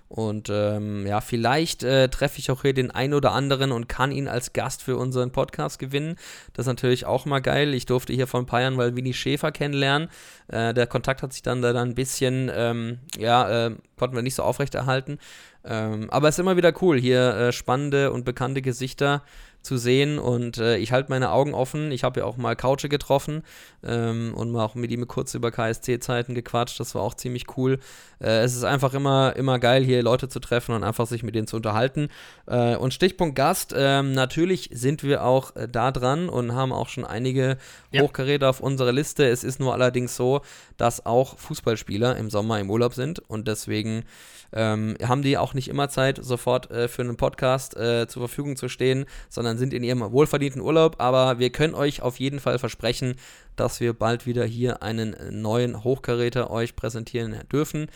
Und ähm, ja, vielleicht äh, treffe ich auch hier den einen oder anderen und kann ihn als Gast für unseren Podcast gewinnen. Das ist natürlich auch mal geil. Ich durfte hier vor ein paar mal Winnie Schäfer kennenlernen. Äh, der Kontakt hat sich dann da ein bisschen, ähm, ja, äh, konnten wir nicht so aufrechterhalten. Ähm, aber es ist immer wieder cool, hier äh, spannende und bekannte Gesichter zu sehen und äh, ich halte meine Augen offen. Ich habe ja auch mal Couche getroffen ähm, und mal auch mit ihm kurz über KSC-Zeiten gequatscht. Das war auch ziemlich cool. Äh, es ist einfach immer, immer geil, hier Leute zu treffen und einfach sich mit denen zu unterhalten. Äh, und Stichpunkt Gast, ähm, natürlich sind wir auch äh, da dran und haben auch schon einige ja. Hochkaräter auf unserer Liste. Es ist nur allerdings so, dass auch Fußballspieler im Sommer im Urlaub sind und deswegen ähm, haben die auch nicht immer Zeit, sofort äh, für einen Podcast äh, zur Verfügung zu stehen, sondern sind in ihrem wohlverdienten Urlaub, aber wir können euch auf jeden Fall versprechen, dass wir bald wieder hier einen neuen Hochkaräter euch präsentieren dürfen.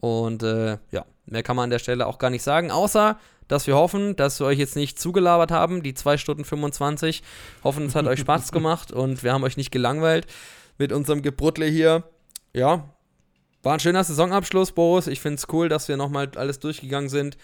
Und äh, ja, mehr kann man an der Stelle auch gar nicht sagen, außer dass wir hoffen, dass wir euch jetzt nicht zugelabert haben, die 2 Stunden 25. Hoffen, es hat euch Spaß gemacht und wir haben euch nicht gelangweilt mit unserem Gebruttle hier. Ja, war ein schöner Saisonabschluss, Boris. Ich finde es cool, dass wir nochmal alles durchgegangen sind.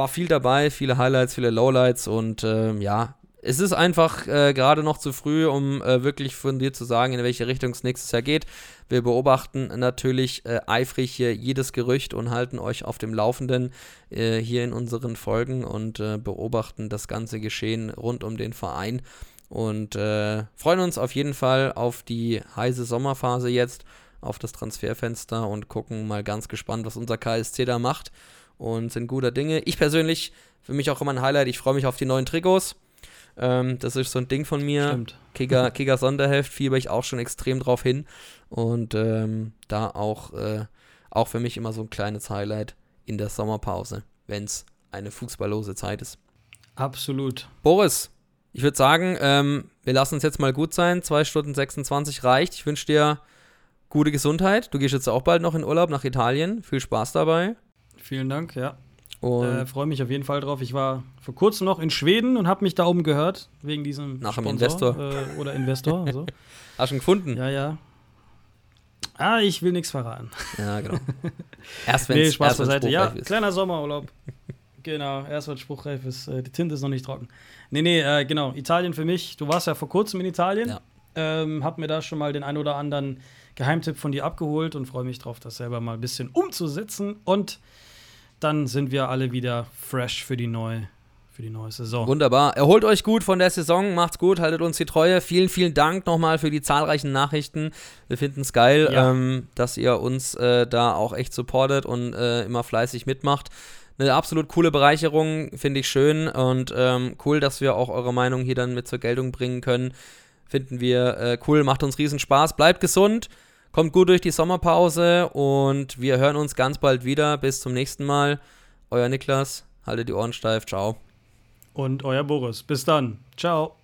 War viel dabei, viele Highlights, viele Lowlights und ähm, ja, es ist einfach äh, gerade noch zu früh, um äh, wirklich von dir zu sagen, in welche Richtung es nächstes Jahr geht. Wir beobachten natürlich äh, eifrig hier jedes Gerücht und halten euch auf dem Laufenden äh, hier in unseren Folgen und äh, beobachten das ganze Geschehen rund um den Verein und äh, freuen uns auf jeden Fall auf die heiße Sommerphase jetzt, auf das Transferfenster und gucken mal ganz gespannt, was unser KSC da macht und sind guter Dinge. Ich persönlich, für mich auch immer ein Highlight, ich freue mich auf die neuen Trikots. Ähm, das ist so ein Ding von mir. Stimmt. Kicker, Kicker Sonderheft fieber ich auch schon extrem drauf hin. Und ähm, da auch, äh, auch für mich immer so ein kleines Highlight in der Sommerpause, wenn es eine fußballlose Zeit ist. Absolut. Boris, ich würde sagen, ähm, wir lassen uns jetzt mal gut sein. 2 Stunden 26 reicht. Ich wünsche dir gute Gesundheit. Du gehst jetzt auch bald noch in Urlaub nach Italien. Viel Spaß dabei. Vielen Dank, ja. Und Äh, Freue mich auf jeden Fall drauf. Ich war vor kurzem noch in Schweden und habe mich da oben gehört, wegen diesem Nach dem Sponsor, Investor. Äh, oder Investor. Also. hast du ihn gefunden? Ja, ja. Ah, ich will nichts verraten. Ja, genau. Erst wenn Nee, es Spaß beiseite. Ja, ist. kleiner Sommerurlaub. genau, erst wenn spruchreif ist. Äh, die Tinte ist noch nicht trocken. Nee, nee, äh, genau. Italien für mich. Du warst ja vor kurzem in Italien. Ja. Ähm, hab mir da schon mal den ein oder anderen Geheimtipp von dir abgeholt und freue mich drauf, das selber mal ein bisschen umzusetzen. Und dann sind wir alle wieder fresh für die neue, für die neue Saison. Wunderbar. Erholt euch gut von der Saison, macht's gut, haltet uns die Treue. Vielen, vielen Dank nochmal für die zahlreichen Nachrichten. Wir finden es geil, Ja. ähm, dass ihr uns äh, da auch echt supportet und äh, immer fleißig mitmacht. Eine absolut coole Bereicherung, finde ich schön und ähm, cool, dass wir auch eure Meinung hier dann mit zur Geltung bringen können. Finden wir äh, cool, macht uns riesen Spaß. Bleibt gesund, kommt gut durch die Sommerpause und wir hören uns ganz bald wieder. Bis zum nächsten Mal. Euer Niklas, haltet die Ohren steif, ciao. Und euer Boris. Bis dann. Ciao.